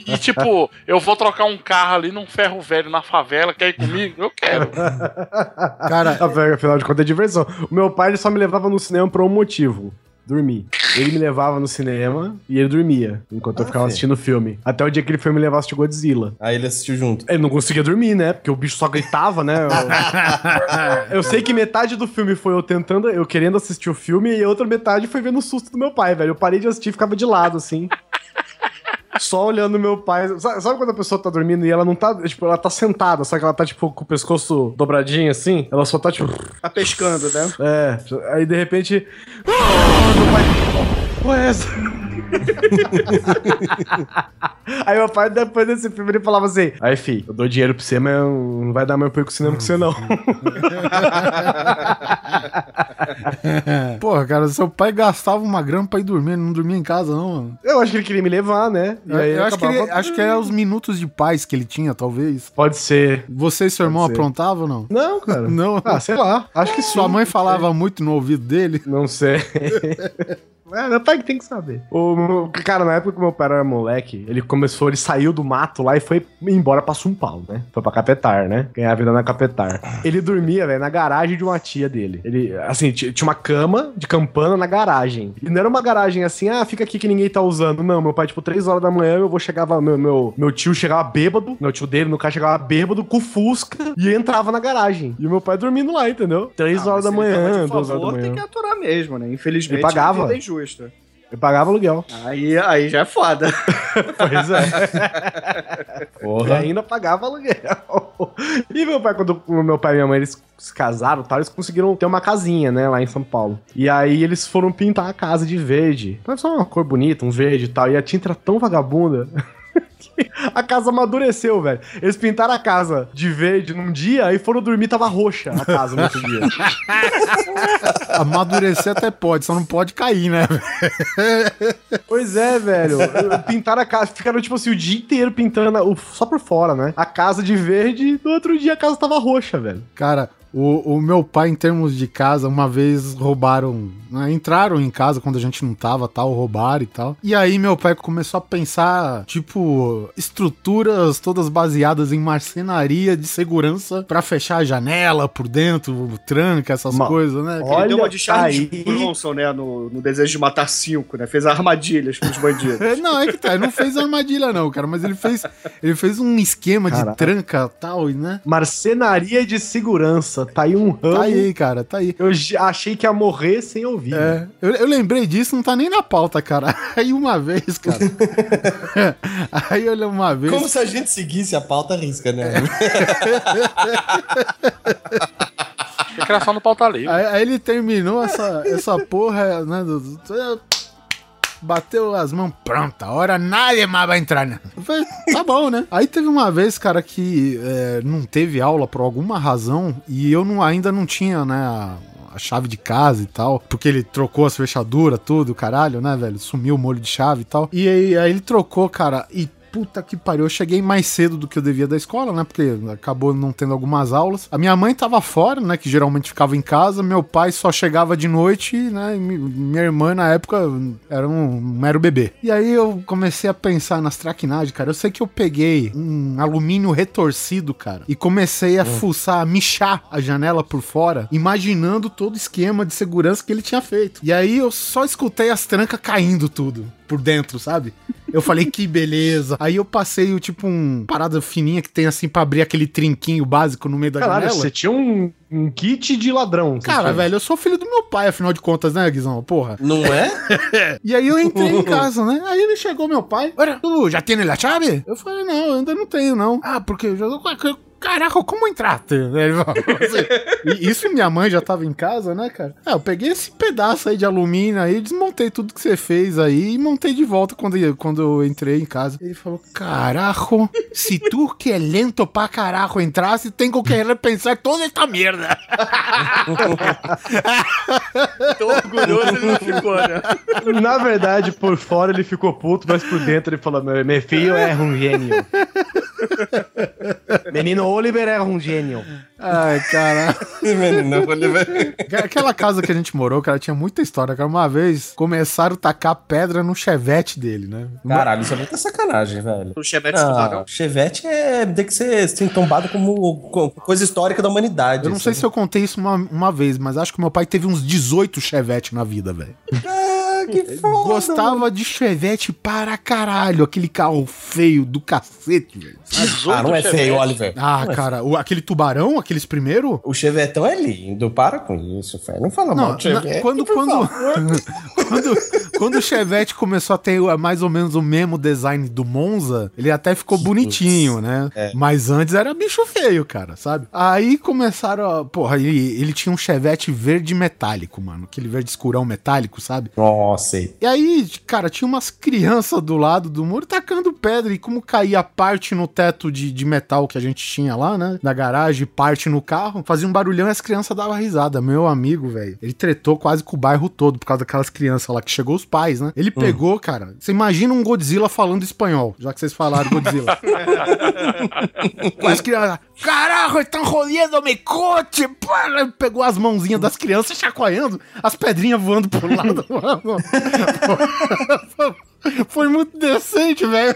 E (laughs) tipo, eu vou trocar um carro ali num ferro velho na favela, quer ir comigo? Eu quero. (laughs) Cara, Afinal de contas é diversão. O meu pai ele só me levava no cinema por um motivo. Dormir. Ele me levava no cinema e ele dormia enquanto eu ficava sim. assistindo o filme. Até o dia que ele foi me levar a assistir Godzilla. Aí ele assistiu junto. Ele não conseguia dormir, né? Porque o bicho só gritava, né? (laughs) Eu, eu sei que metade do filme foi eu tentando, eu querendo assistir o filme, e a outra metade foi vendo o susto do meu pai, velho. Eu parei de assistir e ficava de lado, assim. Só olhando meu pai. Sabe, sabe quando a pessoa tá dormindo e ela não tá. Tipo, ela tá sentada, só que ela tá, tipo, com o pescoço dobradinho assim? Ela só tá, tipo. Tá pescando, né? É. Aí de repente. Ah, meu pai. Qual é essa? (laughs) Aí meu pai, depois desse filme, ele falava assim: Aí, fi, eu dou dinheiro pra você, mas não vai dar meu apoio com o cinema com você, não. (laughs) Porra, cara, seu pai gastava uma grana pra ir dormir, ele não dormia em casa, não, mano. Eu acho que ele queria me levar, né? E Eu, aí eu acho, que ele, acho que era os minutos de paz que ele tinha, talvez. Pode ser. Você e seu irmão ser. aprontavam ou não? Não, cara. (laughs) Não. Ah, sei lá. Acho que Sua mãe falava muito no ouvido dele. Não sei. É, meu pai que tem que saber. O, cara, na época que meu pai era moleque, ele começou, ele saiu do mato lá e foi embora pra São Paulo, né? Foi pra Capetar, né? Ganhar a vida na Capetar. Ele dormia, velho, na garagem de uma tia dele. Ele, assim, ti- tinha uma cama de campana na garagem. E não era uma garagem assim, ah, fica aqui que ninguém tá usando. Não, meu pai, tipo, três horas da manhã, eu vou chegava, meu, meu, meu tio chegava bêbado, meu tio dele, no caso, chegava bêbado com Fusca e entrava na garagem. E o meu pai dormindo lá, entendeu? Três Ah, horas da ele manhã, duas horas da manhã. Tem que aturar mesmo, né? Infelizmente, Ele pagava. a Eu pagava aluguel. Aí, aí já é foda. (laughs) Pois é. E ainda pagava aluguel. E meu pai, quando o meu pai e minha mãe eles se casaram, tal, eles conseguiram ter uma casinha, né, lá em São Paulo. E aí eles foram pintar a casa de verde. Mas só uma cor bonita, um verde e tal. E a tinta era tão vagabunda. (laughs) A casa amadureceu, velho. Eles pintaram a casa de verde num dia e foram dormir, tava roxa a casa no outro dia. (laughs) Amadurecer até pode, só não pode cair, né? Pois é, velho. Pintaram a casa, ficaram, tipo assim, o dia inteiro pintando, só por fora, né? A casa de verde e no outro dia a casa tava roxa, velho. Cara, o, o meu pai, em termos de casa, uma vez roubaram. né, entraram em casa quando a gente não tava, tal, roubaram e tal. E aí meu pai começou a pensar, tipo, estruturas todas baseadas em marcenaria de segurança pra fechar a janela por dentro, tranca, essas Ma- coisas, né? Olha Ele deu uma de Charles aí. Bronson, né? No, no Desejo de Matar Cinco, né? Fez armadilhas pros bandidos. (laughs) Não, é que tá, ele não fez armadilha não, cara, mas ele fez, ele fez um esquema de Caraca. tranca tal, né? Marcenaria de segurança. Tá aí um ramo. Tá aí, cara, tá aí. Eu achei que ia morrer sem ouvir. É, eu, eu lembrei disso, não tá nem na pauta, cara. (laughs) Aí uma vez, cara. (laughs) aí olha uma vez. Como se a gente seguisse a pauta risca, né? Tem que era só no pauta livre. Aí, aí ele terminou essa, essa porra, né? do- do- Bateu as mãos, pronto, agora nada mais vai entrar, né? Eu falei, tá bom, né? Aí teve uma vez, cara, que é, não teve aula por alguma razão e eu não, ainda não tinha, né, a, a chave de casa e tal, porque ele trocou as fechaduras, tudo, caralho, né, velho? Sumiu o molho de chave e tal. E aí, aí ele trocou, cara, e puta que pariu, eu cheguei mais cedo do que eu devia da escola, né? Porque acabou não tendo algumas aulas. A minha mãe tava fora, né? Que geralmente ficava em casa. Meu pai só chegava de noite, né? E mi- minha irmã, na época, era um mero bebê. E aí eu comecei a pensar nas traquinagens, cara. Eu sei que eu peguei um alumínio retorcido, cara, e comecei a fuçar, a michar a janela por fora, imaginando todo o esquema de segurança que ele tinha feito. E aí eu só escutei as trancas caindo tudo por dentro, sabe? Eu falei, que beleza. Aí eu passei o tipo um parada fininha que tem assim pra abrir aquele trinquinho básico no meio da Caralho, janela. você tinha um, um kit de ladrão. Cara, tinha. velho, eu sou filho do meu pai, afinal de contas, né, Guizão? Porra. Não é? (laughs) E aí eu entrei em (laughs) casa, né? Aí ele chegou, meu pai. Olha, tu já tem a chave? Eu falei, não, eu ainda não tenho, não. Ah, porque eu já. Caraca, como entraste? (laughs) Ele falou assim. E isso minha mãe já tava em casa, né, cara? Ah, eu peguei esse pedaço aí de alumínio aí, desmontei tudo que você fez aí e montei de volta quando, quando eu entrei em casa. Ele falou: Carajo, se tu que é lento pra carajo entrasse, tem que repensar toda esta merda. (laughs) Tão orgulhoso ele não ficou, né? Na verdade, por fora ele ficou puto, mas por dentro ele falou: meu, meu filho é um gênio. (laughs) Menino Oliver é um gênio. Ai, cara. (laughs) Menino, Oliver. Aquela casa que a gente morou, cara, tinha muita história. Cara, uma vez começaram a tacar pedra no chevette dele, né? Caralho, isso é muita sacanagem, velho. O Chevette Ah, Tubarão. Chevette é, tem que ser assim, tombado como co- coisa histórica da humanidade. Eu não sei se eu contei isso uma, uma vez, mas acho que meu pai teve uns 18 chevette na vida, velho. Ah, que foda. Gostava de chevette para caralho. Aquele carro feio do cacete, velho. Ah, não é feio, Oliver. Ah, cara, o- aquele tubarão, aqueles primeiro. O Chevetão é lindo, para com isso, velho. Não fala mal Não, do Chevette. na- quando, quando, (laughs) quando, quando o Chevette começou a ter o- mais ou menos o mesmo design do Monza, ele até ficou bonitinho, né? É. Mas antes era bicho feio, cara, sabe? Aí começaram a. Porra, ele, ele tinha um Chevette verde metálico, mano. Aquele verde escurão metálico, sabe? Nossa Sei. E aí, cara, tinha umas crianças do lado do muro tacando pedra. E como caía parte no teto de, de metal que a gente tinha lá, né? Na garagem, parte no carro, fazia um barulhão e as crianças davam risada. Meu amigo, velho, ele tretou quase com o bairro todo por causa daquelas crianças lá que chegou os pais, né? Ele pegou, cara. Você imagina um Godzilla falando espanhol, já que vocês falaram Godzilla. As crianças. Carajo, estão coche! Pô, ele Pegou as mãozinhas das crianças chacoalhando, as pedrinhas voando pro lado. (laughs) Mano. (laughs) Foi muito decente, velho.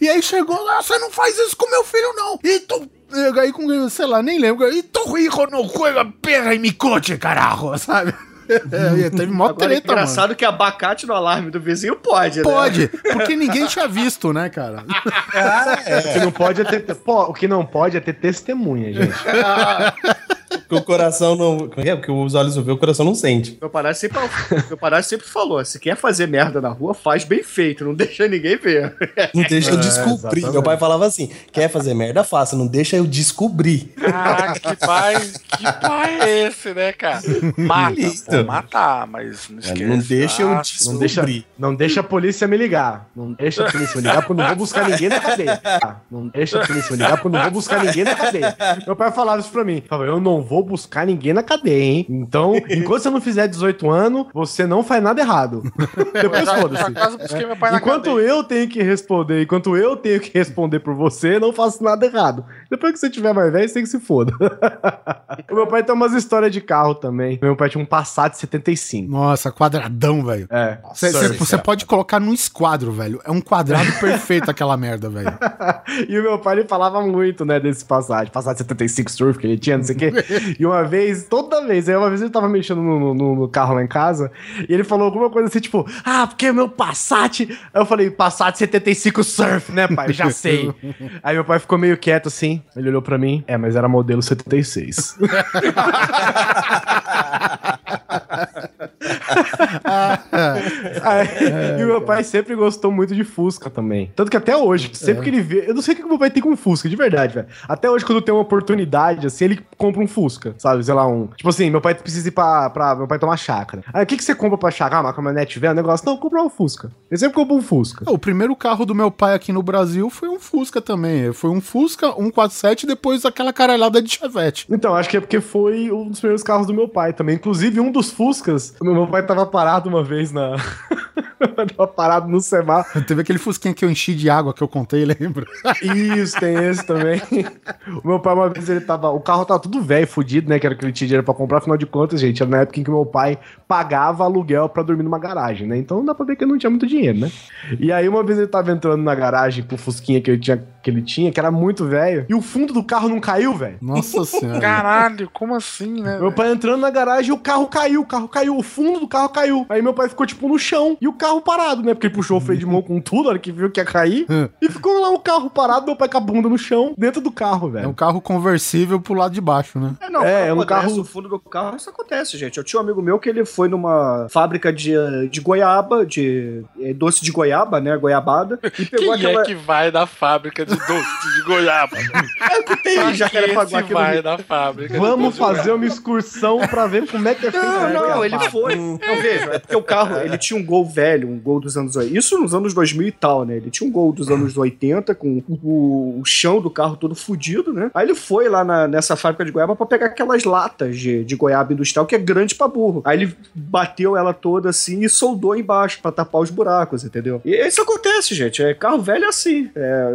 E aí chegou lá, você não faz isso com meu filho, não. E tu. Aí com, sei lá, nem lembro. E tu hijo no juega perra em mi coche, carajo, sabe? (laughs) É, teve mó Agora, é treta, mano. engraçado que abacate no alarme do vizinho pode, né? Pode, porque ninguém tinha visto, né, cara? (laughs) O que não pode é ter, pô, o que não pode é ter testemunha, gente. Porque o coração não. Como é que é? Porque os olhos não vê, o coração não sente. Meu padrasto sempre, meu padrasto sempre falou: se quer fazer merda na rua, faz bem feito, não deixa ninguém ver. Não deixa eu É, descobrir. exatamente. Meu pai falava assim: quer fazer merda, faça, não deixa eu descobrir. Caraca, que pai, que pai é esse, né, cara? Mata, pô, matar, mas não esquece. não deixa eu Ah, Não deixa, descobrir. não deixa a polícia me ligar. Não deixa a polícia me ligar, porque eu não vou buscar ninguém na cadeia. Não deixa a polícia me ligar, porque eu não vou buscar ninguém na cadeia. Meu pai falava isso pra mim. Eu não vou buscar ninguém na cadeia, hein? Então, (laughs) enquanto você não fizer 18 anos, você não faz nada errado. (laughs) Depois foda-se. por acaso busquei meu pai na Enquanto eu tenho que responder, enquanto eu tenho que responder por você, não faço nada errado. Depois que você tiver mais velho, você tem que se foda. (laughs) o meu pai tem umas histórias de carro também. Meu pai tinha um Passat 75. Nossa, quadradão, velho. É. Você pode colocar num esquadro, velho. É um quadrado perfeito aquela merda, velho. E o meu pai ele falava muito, né, desse Passat. Passat 75 Surf que ele tinha, não sei o quê. (laughs) E uma vez, toda vez, aí uma vez ele tava mexendo no, no- no carro lá em casa, e ele falou alguma coisa assim, tipo, ah, porque meu Passat... Aí eu falei, Passat 75 Surf, né, pai? Já (laughs) sei. Aí meu pai ficou meio quieto assim, ele olhou pra mim, é, mas era modelo 76. (laughs) Aí, e o meu pai sempre gostou muito de Fusca também. Tanto que até hoje, sempre que ele vê. Eu não sei o que o meu pai tem com Fusca, de verdade, velho. Até hoje, quando tem uma oportunidade, assim, ele compra um Fusca, sabe? Sei lá, um. Tipo assim, meu pai precisa ir pra. pra meu pai tomar chácara. Aí o que, que você compra pra chácara? Ah, uma caminhonete velha, um negócio. Não, compra um Fusca. Ele sempre compra um Fusca. O primeiro carro do meu pai aqui no Brasil foi um Fusca também. Foi um Fusca 147 e depois aquela caralhada de Chevette. Então, acho que é porque foi um dos primeiros carros do meu pai também. Inclusive, um dos Fuscas, meu pai tava parado uma vez na. (laughs) tava parado no semáforo. Teve aquele Fusquinha que eu enchi de água que eu contei, (laughs) lembra? Isso, tem esse também. O meu pai, uma vez, ele tava. O carro tava tudo velho, fudido, né? Que era que ele tinha dinheiro pra comprar. Afinal de contas, gente, era na época em que meu pai pagava aluguel pra dormir numa garagem, né? Então dá pra ver que ele não tinha muito dinheiro, né? E aí, uma vez ele tava entrando na garagem com o Fusquinha que ele tinha, que, ele tinha, que era muito velho, e o fundo do carro não caiu, velho. Nossa (laughs) senhora. Caralho, como assim, né? Meu pai entrando na garagem e o carro caiu, o carro caiu, o fundo do carro caiu. Aí meu pai ficou, tipo, no chão e o carro parado, né? Porque ele puxou o freio de mão com tudo, na hora que viu que ia cair. e ficou lá o carro parado, meu pai com a bunda no chão, dentro do carro, É um velho. carro conversível pro lado de baixo, né? É, não, É, é um acontece, carro- O fundo do carro, isso acontece, gente. Eu tinha um amigo meu que ele foi numa fábrica de, de goiaba, de é, doce de goiaba, né? Goiabada. E pegou Quem aquela. é que vai na fábrica de doce de goiaba? (laughs) É que tem Jacarepaguá que aqui no vai Rio. na fábrica Vamos fazer uma excursão pra ver como é que é feito. Não, né, não, cara? ele foi. Não, veja, é porque o carro, ele tinha um gol velho, um gol dos anos 80. Isso nos anos 2000 e tal, né? Ele tinha um gol dos anos 80, com o, o chão do carro todo fudido, né? Aí ele foi lá na- nessa fábrica de goiaba pra pegar aquelas latas de, de goiaba industrial que é grande pra burro. Aí ele bateu ela toda assim e soldou embaixo pra tapar os buracos, entendeu? E isso acontece, gente. É carro velho é assim. É.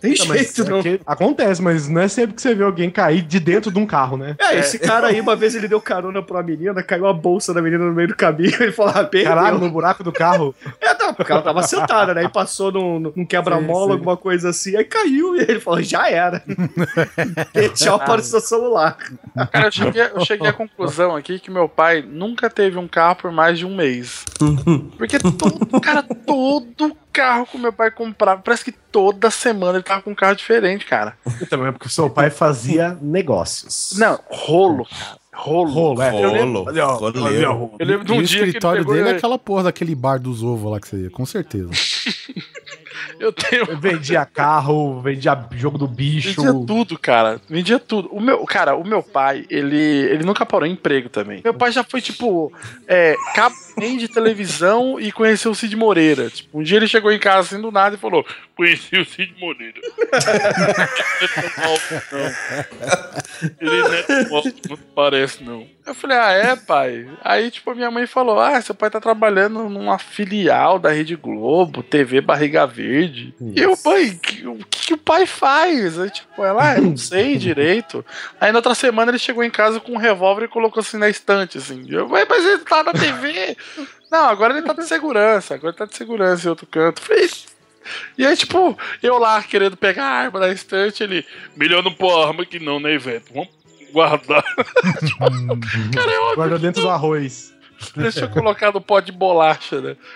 Tem Não, jeito, não. é que Acontece, mas não é sempre que você vê alguém cair de dentro de um carro, né? É, esse cara aí, uma vez ele deu carona pra uma menina, caiu a bolsa da menina no meio do caminho, (laughs) ele falou, ah, perdeu. Caralho, no buraco do carro. (laughs) É, não, porque ela tava sentada, né? E passou num, num quebra-mola, alguma coisa assim, aí caiu e ele falou, já era. (laughs) e tchau para o seu celular. Cara, eu cheguei, eu cheguei à conclusão aqui que meu pai nunca teve um carro por mais de um mês. Porque todo, cara, todo carro que meu pai comprava, parece que toda semana ele tava com um carro diferente, cara. Também é porque o seu pai fazia negócios. Não, rolo, cara. Rolo. Rolo, é. Eu lembro, eu lembro de e um o dia que ele escritório pegou dele é aquela porra daquele bar dos ovos lá que você ia, com certeza. (laughs) Eu tenho. Eu vendia carro, vendia jogo do bicho. Vendia tudo, cara. Vendia tudo. O meu, cara, o meu pai, ele, ele nunca parou em emprego também. Meu pai já foi, tipo, é, capim (laughs) de televisão e conheceu o Cid Moreira. Tipo, um dia ele chegou em casa assim do nada e falou: Conheci o Cid Moreira. ele não é tão alto quanto parece, não. Eu falei, ah, é, pai? Aí, tipo, a minha mãe falou: Ah, seu pai tá trabalhando numa filial da Rede Globo, TV Barriga Verde. E eu, mãe, que- o que, que o pai faz? Aí, tipo, ela, ah, eu não sei direito. Aí na outra semana ele chegou em casa com um revólver e colocou assim na estante, assim. Eu, "Ué, mas ele tá na TV. não, agora ele tá de segurança, agora ele tá de segurança em outro canto. Falei, e aí, tipo, eu lá querendo pegar a arma da estante, ele, melhor não pôr a arma aqui não, né, Ivete? Vamos guardar. (laughs) Cara, é óbvio. Guardou dentro do arroz. Deixa eu colocar no pó de bolacha, né? (laughs)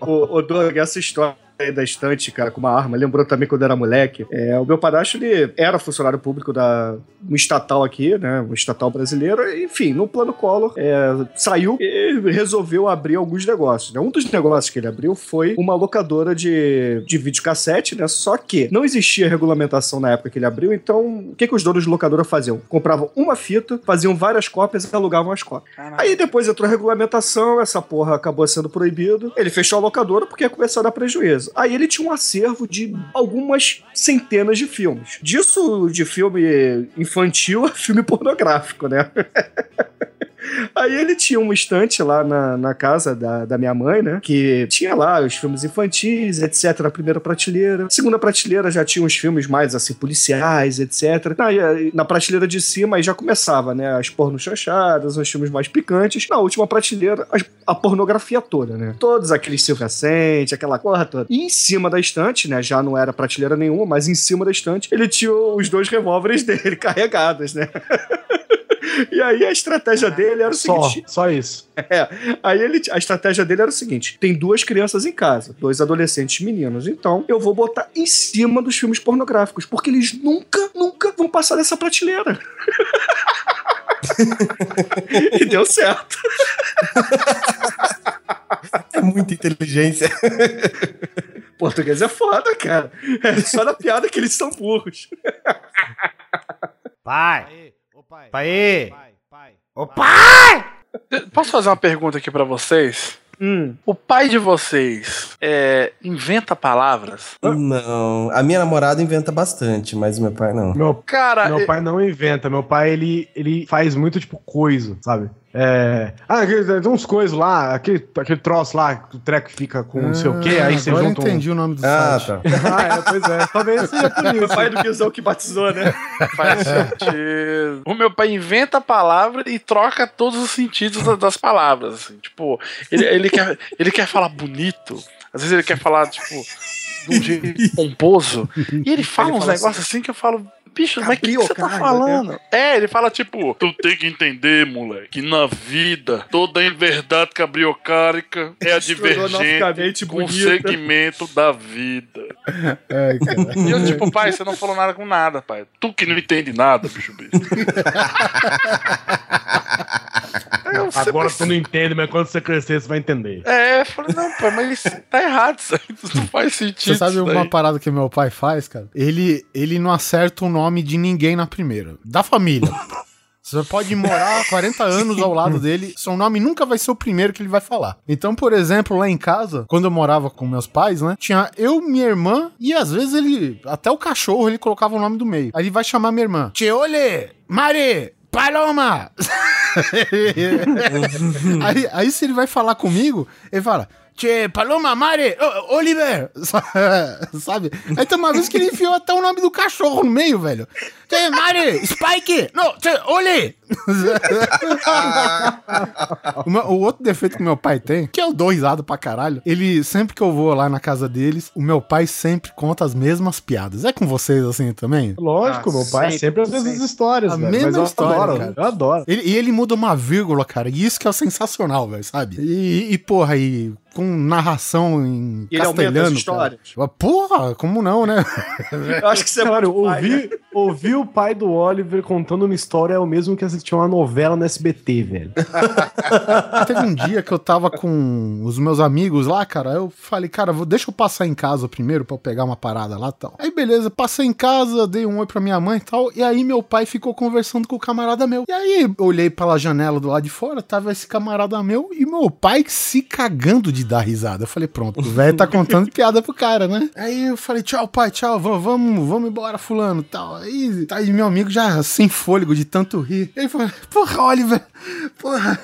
Ô, ô Doug, essa história aí da estante, cara, com uma arma, lembrou também quando eu era moleque. É, o meu padrasto, ele era funcionário público da um estatal aqui, né? Um estatal brasileiro. Enfim, no plano Collor, é, saiu e resolveu abrir alguns negócios. Né? Um dos negócios que ele abriu foi uma locadora de, de videocassete, né? Só que não existia regulamentação na época que ele abriu, então o que, que os donos de locadora faziam? Compravam uma fita, faziam várias cópias e alugavam as cópias. Aí depois entrou a regulamentação, essa porra acabou sendo proibido. Ele fechou a locadora porque ia começar a dar prejuízo. Aí ele tinha um acervo de algumas centenas de filmes. Disso de filme infantil a filme pornográfico, né? (laughs) Aí ele tinha uma estante lá na, na casa da, da minha mãe, né? Que tinha lá os filmes infantis, etc. Na primeira prateleira. Segunda prateleira já tinha uns filmes mais assim, policiais, etc. Na, na prateleira de cima aí já começava, né? As pornos chanchadas, os filmes mais picantes. Na última prateleira, as- a pornografia toda, né? Todos aqueles Silvia Sente, aquela porra toda. E em cima da estante, né? Já não era prateleira nenhuma, mas em cima da estante, ele tinha os dois revólveres (laughs) dele carregados, né? (laughs) E aí a estratégia dele era o Só, seguinte: só isso. é, aí ele, a estratégia dele era o seguinte: tem duas crianças em casa, dois adolescentes meninos. Então eu vou botar em cima dos filmes pornográficos, porque eles nunca, nunca vão passar dessa prateleira. (laughs) e deu certo. É muita inteligência. Português é foda, cara. É só na piada que eles são burros. Pai! Pai! Ô Posso fazer uma pergunta aqui pra vocês? Hum. O pai de vocês é, inventa palavras? Não. A minha namorada inventa bastante, mas meu pai não. Meu, Cara, meu eu- pai não inventa. Meu pai, ele, ele faz muito, tipo, coisa, sabe? É. Ah, aquele- tem uns coisas lá, aquele, aquele troço lá, que o treco fica com não sei o quê, aí você Ah, Agora eu junta um... entendi o nome do Ah, site. tá. (laughs) Ah, é, pois é. Talvez seja por O isso. pai do Guizão que batizou, né? (laughs) Faz sentido. O meu pai inventa a palavra e troca todos os sentidos da- das palavras. assim. Tipo, ele, ele, quer, ele quer falar bonito, às vezes ele quer falar, tipo, de um jeito (laughs) pomposo. E ele fala Ele uns negócios assim que eu falo. Bicho, mas o que, que você tá Cabriocarga, falando? É, ele fala tipo, tu tem que entender, moleque, que na vida toda inverdade cabriocárica é a divergente com o segmento da vida. (laughs) É, cara. E eu, tipo, pai, você não falou nada com nada, pai. Tu que não entende nada, bicho bicho. (laughs) Eu, Agora precisa- tu não entende, mas quando você crescer, você vai entender. É, eu falei, não, pai, mas tá errado isso aí. Isso não faz sentido. Você sabe uma parada que meu pai faz, cara? Ele, ele não acerta o nome de ninguém na primeira. Da família. (laughs) Você pode morar 40 anos ao lado dele, seu nome nunca vai ser o primeiro que ele vai falar. Então, por exemplo, lá em casa, quando eu morava com meus pais, né? Tinha eu, minha irmã, e às vezes ele, até o cachorro, ele colocava o nome do meio. Aí ele vai chamar minha irmã. Tcheole, Mari, Paloma! (laughs) (laughs) aí, aí se ele vai falar comigo, ele fala. Tchê, Paloma, Mari, ô, Oliver, (laughs) sabe? Aí tem uma vez que ele enfiou até o nome do cachorro no meio, velho. Tchê, Mari, Spike, não, tchê, Oli. (laughs) o, outro defeito que meu pai tem, que eu dou risada pra caralho, ele, sempre que eu vou lá na casa deles, o meu pai sempre conta as mesmas piadas. É com vocês assim também? Lógico, Ah, meu pai sempre, sempre as mesmas sempre. histórias, A velho. mesma Mas eu história, adoro, cara. eu adoro. Ele- e ele muda uma vírgula, cara. E isso que é sensacional, velho, sabe? E, e, porra, aí com narração em E ele aumenta as castelhano. histórias? cara. Porra, como não, né? Eu acho que você é Cara, né? ouvir, ouvir o pai do Oliver contando uma história é o mesmo que assistir uma novela no SBT, velho. (laughs) Teve um dia que eu tava com os meus amigos lá, cara. Eu falei, cara, vou, deixa eu passar em casa primeiro pra eu pegar uma parada lá e tal. Aí, beleza, passei em casa, dei um oi pra minha mãe e tal. E aí, meu pai ficou conversando com o camarada meu. E aí, olhei pela janela do lado de fora, tava esse camarada meu e meu pai se cagando de dar risada. Eu falei, pronto, o velho tá contando piada pro cara, né? Aí eu falei, tchau, pai, tchau, vamos, vamos, vamos embora, fulano tal. Aí, tá aí meu amigo já sem fôlego de tanto rir. Aí falou, porra, Oliver, porra,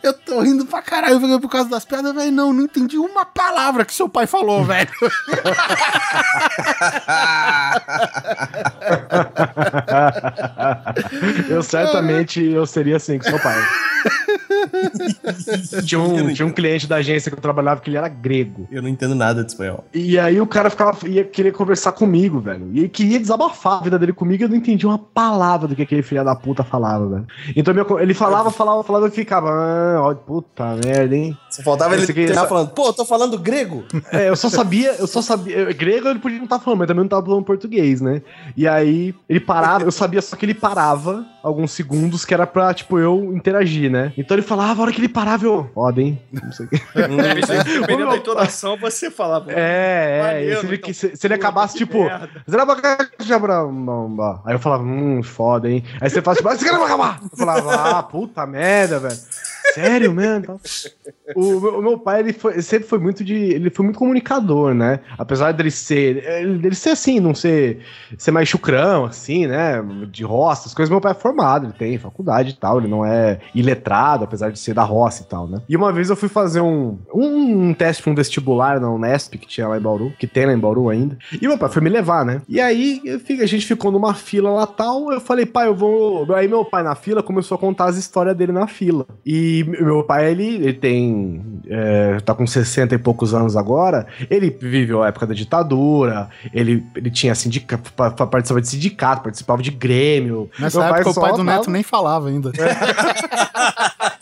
eu tô rindo pra caralho velho, por causa das piadas, velho. Não, não entendi uma palavra que seu pai falou, velho. (laughs) eu certamente eu seria assim com seu pai. (laughs) (laughs) tinha, um, tinha um cliente da agência que eu trabalhava que ele era grego. Eu não entendo nada de espanhol. E aí o cara ficava, ia querer conversar comigo, velho. E ele queria desabafar a vida dele comigo e eu não entendia uma palavra do que aquele filho da puta falava, velho. Então meu- ele falava, falava, falava e ficava, ah, ó, puta merda, hein? Só faltava ele terminar falando, pô, eu tô falando grego. (laughs) É, eu só sabia, eu só sabia. eu- grego ele podia não estar falando, mas também não tava falando português, né? E aí ele parava, eu sabia só que ele parava alguns segundos que era pra, tipo, eu interagir, né? Então ele falava, a hora que ele parava, eu. Foda, hein? Não sei o quê. (laughs) Dependendo da entonação, você falava. É, é. Maneiro, se, ele, então, se, se ele acabasse, que tipo. Aí eu falava, hum, foda, hein? Aí você fala, tipo, "Ah, esse cara vai acabar. Eu falava, ah, puta merda, velho. Sério, mesmo? O, meu- o meu pai, ele, foi- sempre foi muito de. Ele foi muito comunicador, né? Apesar dele ser. Ele, ser assim, não ser, ser mais chucrão, assim, né? De roça, as coisas. Meu pai é formado, ele tem faculdade e tal. Ele não é iletrado, apesar de ser da roça e tal, né? E uma vez eu fui fazer um, um, teste pra um vestibular na Unesp, que tinha lá em Bauru, que tem lá em Bauru ainda. E meu pai foi me levar, né? E aí a gente ficou numa fila lá tal. Eu falei, pai, eu vou. Aí meu pai na fila começou a contar as histórias dele na fila. E meu pai, ele, ele tem. é, tá com 60 e poucos anos agora. Ele viveu a época da ditadura. Ele, ele tinha sindicato, participava de sindicato, participava de grêmio. Nessa Meu pai época o só pai do tava- Neto nem falava ainda. É, (laughs)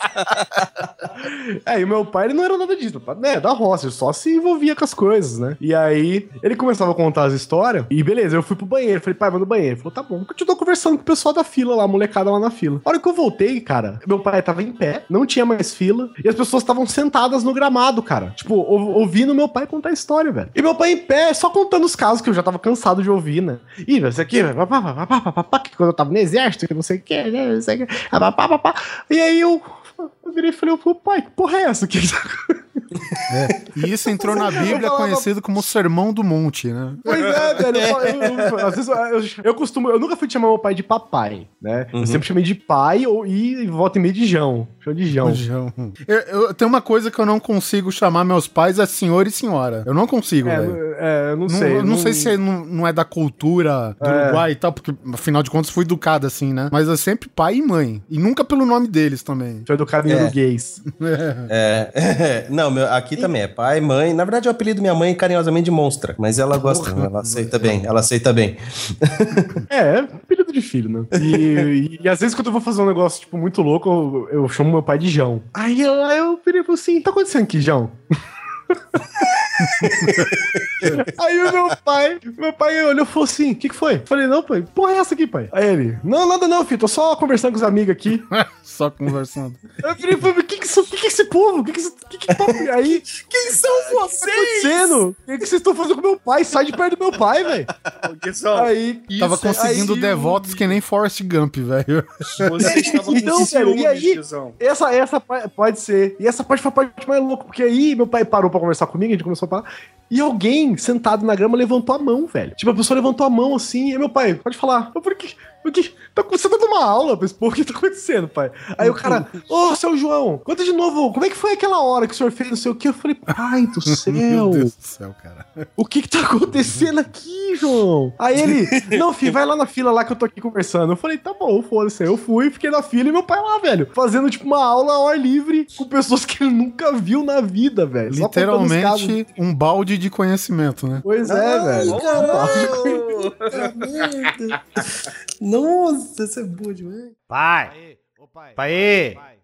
e o meu pai, ele não era nada disso, né, da roça, ele só se envolvia com as coisas, né? E aí, ele começava a contar as histórias, e beleza, eu fui pro banheiro, falei, pai, vou no banheiro. Ele falou, tá bom, tô conversando com o pessoal da fila lá, a molecada lá na fila. A hora que eu voltei, cara, meu pai tava em pé, não tinha mais fila, e as pessoas estavam sentadas no gramado, cara. Tipo, ou- ouvindo meu pai contar a história, velho. E meu pai em pé, só contando os casos que eu já tava cansado de ouvir, né? Ih, isso aqui, papá, papá, papá, papá, que quando eu tava no exército, que não sei o que, né, não sei o que, papá, papá. E aí eu... Oh. Eu virei e falei, pô, pai, que porra é essa? (laughs) Que tá E isso entrou na Bíblia falava- conhecido como o Sermão do Monte, né? Pois é, velho. Eu, às vezes eu, eu- eu costumo. Eu nunca fui chamar meu pai de papai, né? Eu sempre chamei de pai ou, e volta e meio de Jão. Chama de Jão. João. Eu, eu- tem uma coisa que eu não consigo chamar meus pais é senhor e senhora. Eu não consigo, É, velho. é, eu não Não, sei. eu não sei se é- não, não é da cultura do É. Uruguai e tal, porque afinal de contas fui educado assim, né? Mas é sempre pai e mãe. E nunca pelo nome deles também. Foi educado em É. É, (laughs) não, meu, aqui também é pai, mãe. Na verdade, eu apelido minha mãe carinhosamente de monstra, mas ela gosta, ela aceita bem, ela aceita bem. (laughs) É, período de filho, né? E, e- e às vezes quando eu vou fazer um negócio, tipo, muito louco, eu, eu chamo meu pai de Jão. Aí eu, aí eu virei e falei assim, tá acontecendo aqui, Jão? (laughs) (laughs) Aí o meu pai, meu pai olhou e falou assim: o que, que foi? Eu falei, não, pai, porra é essa aqui, pai? Aí ele, não, nada não, filho, tô só conversando com os amigos aqui. (laughs) Só conversando. Eu falei, o que que, isso- que que é esse povo? O que que, isso- que que tá... Aí, (laughs) Quem são o que tá acontecendo? O que que vocês estão fazendo com meu pai? Sai de perto do meu pai, velho. Aí, Tava isso, conseguindo aí- devotos que nem Forrest Gump, velho. Então, velho, e aí-. Essa, essa pode ser. E essa parte foi a parte mais louca, porque aí meu pai parou pra conversar comigo, a gente começou a falar. E alguém sentado na grama levantou a mão, velho. Tipo, a pessoa levantou a mão assim, e meu pai, pode falar. Falei, que, o que, tá, você tá dando uma aula, mas pô, o que tá acontecendo, pai? Aí o cara, ô, seu João, conta de novo, como é que foi aquela hora que o senhor fez não sei o que? Eu falei, pai do (laughs) Meu céu, Deus do céu, cara. o que que tá acontecendo aqui, João? Aí ele, não, filho, vai lá na fila lá que eu tô aqui conversando. Eu falei, tá bom, foda-se. Aí Eu fui, fiquei na fila e meu pai lá, velho, fazendo tipo uma aula ao ar livre com pessoas que ele nunca viu na vida, velho. Literalmente um balde de conhecimento, né? Pois é, velho. (laughs) Puta merda. Nossa, isso é boa demais. Pai. Pai.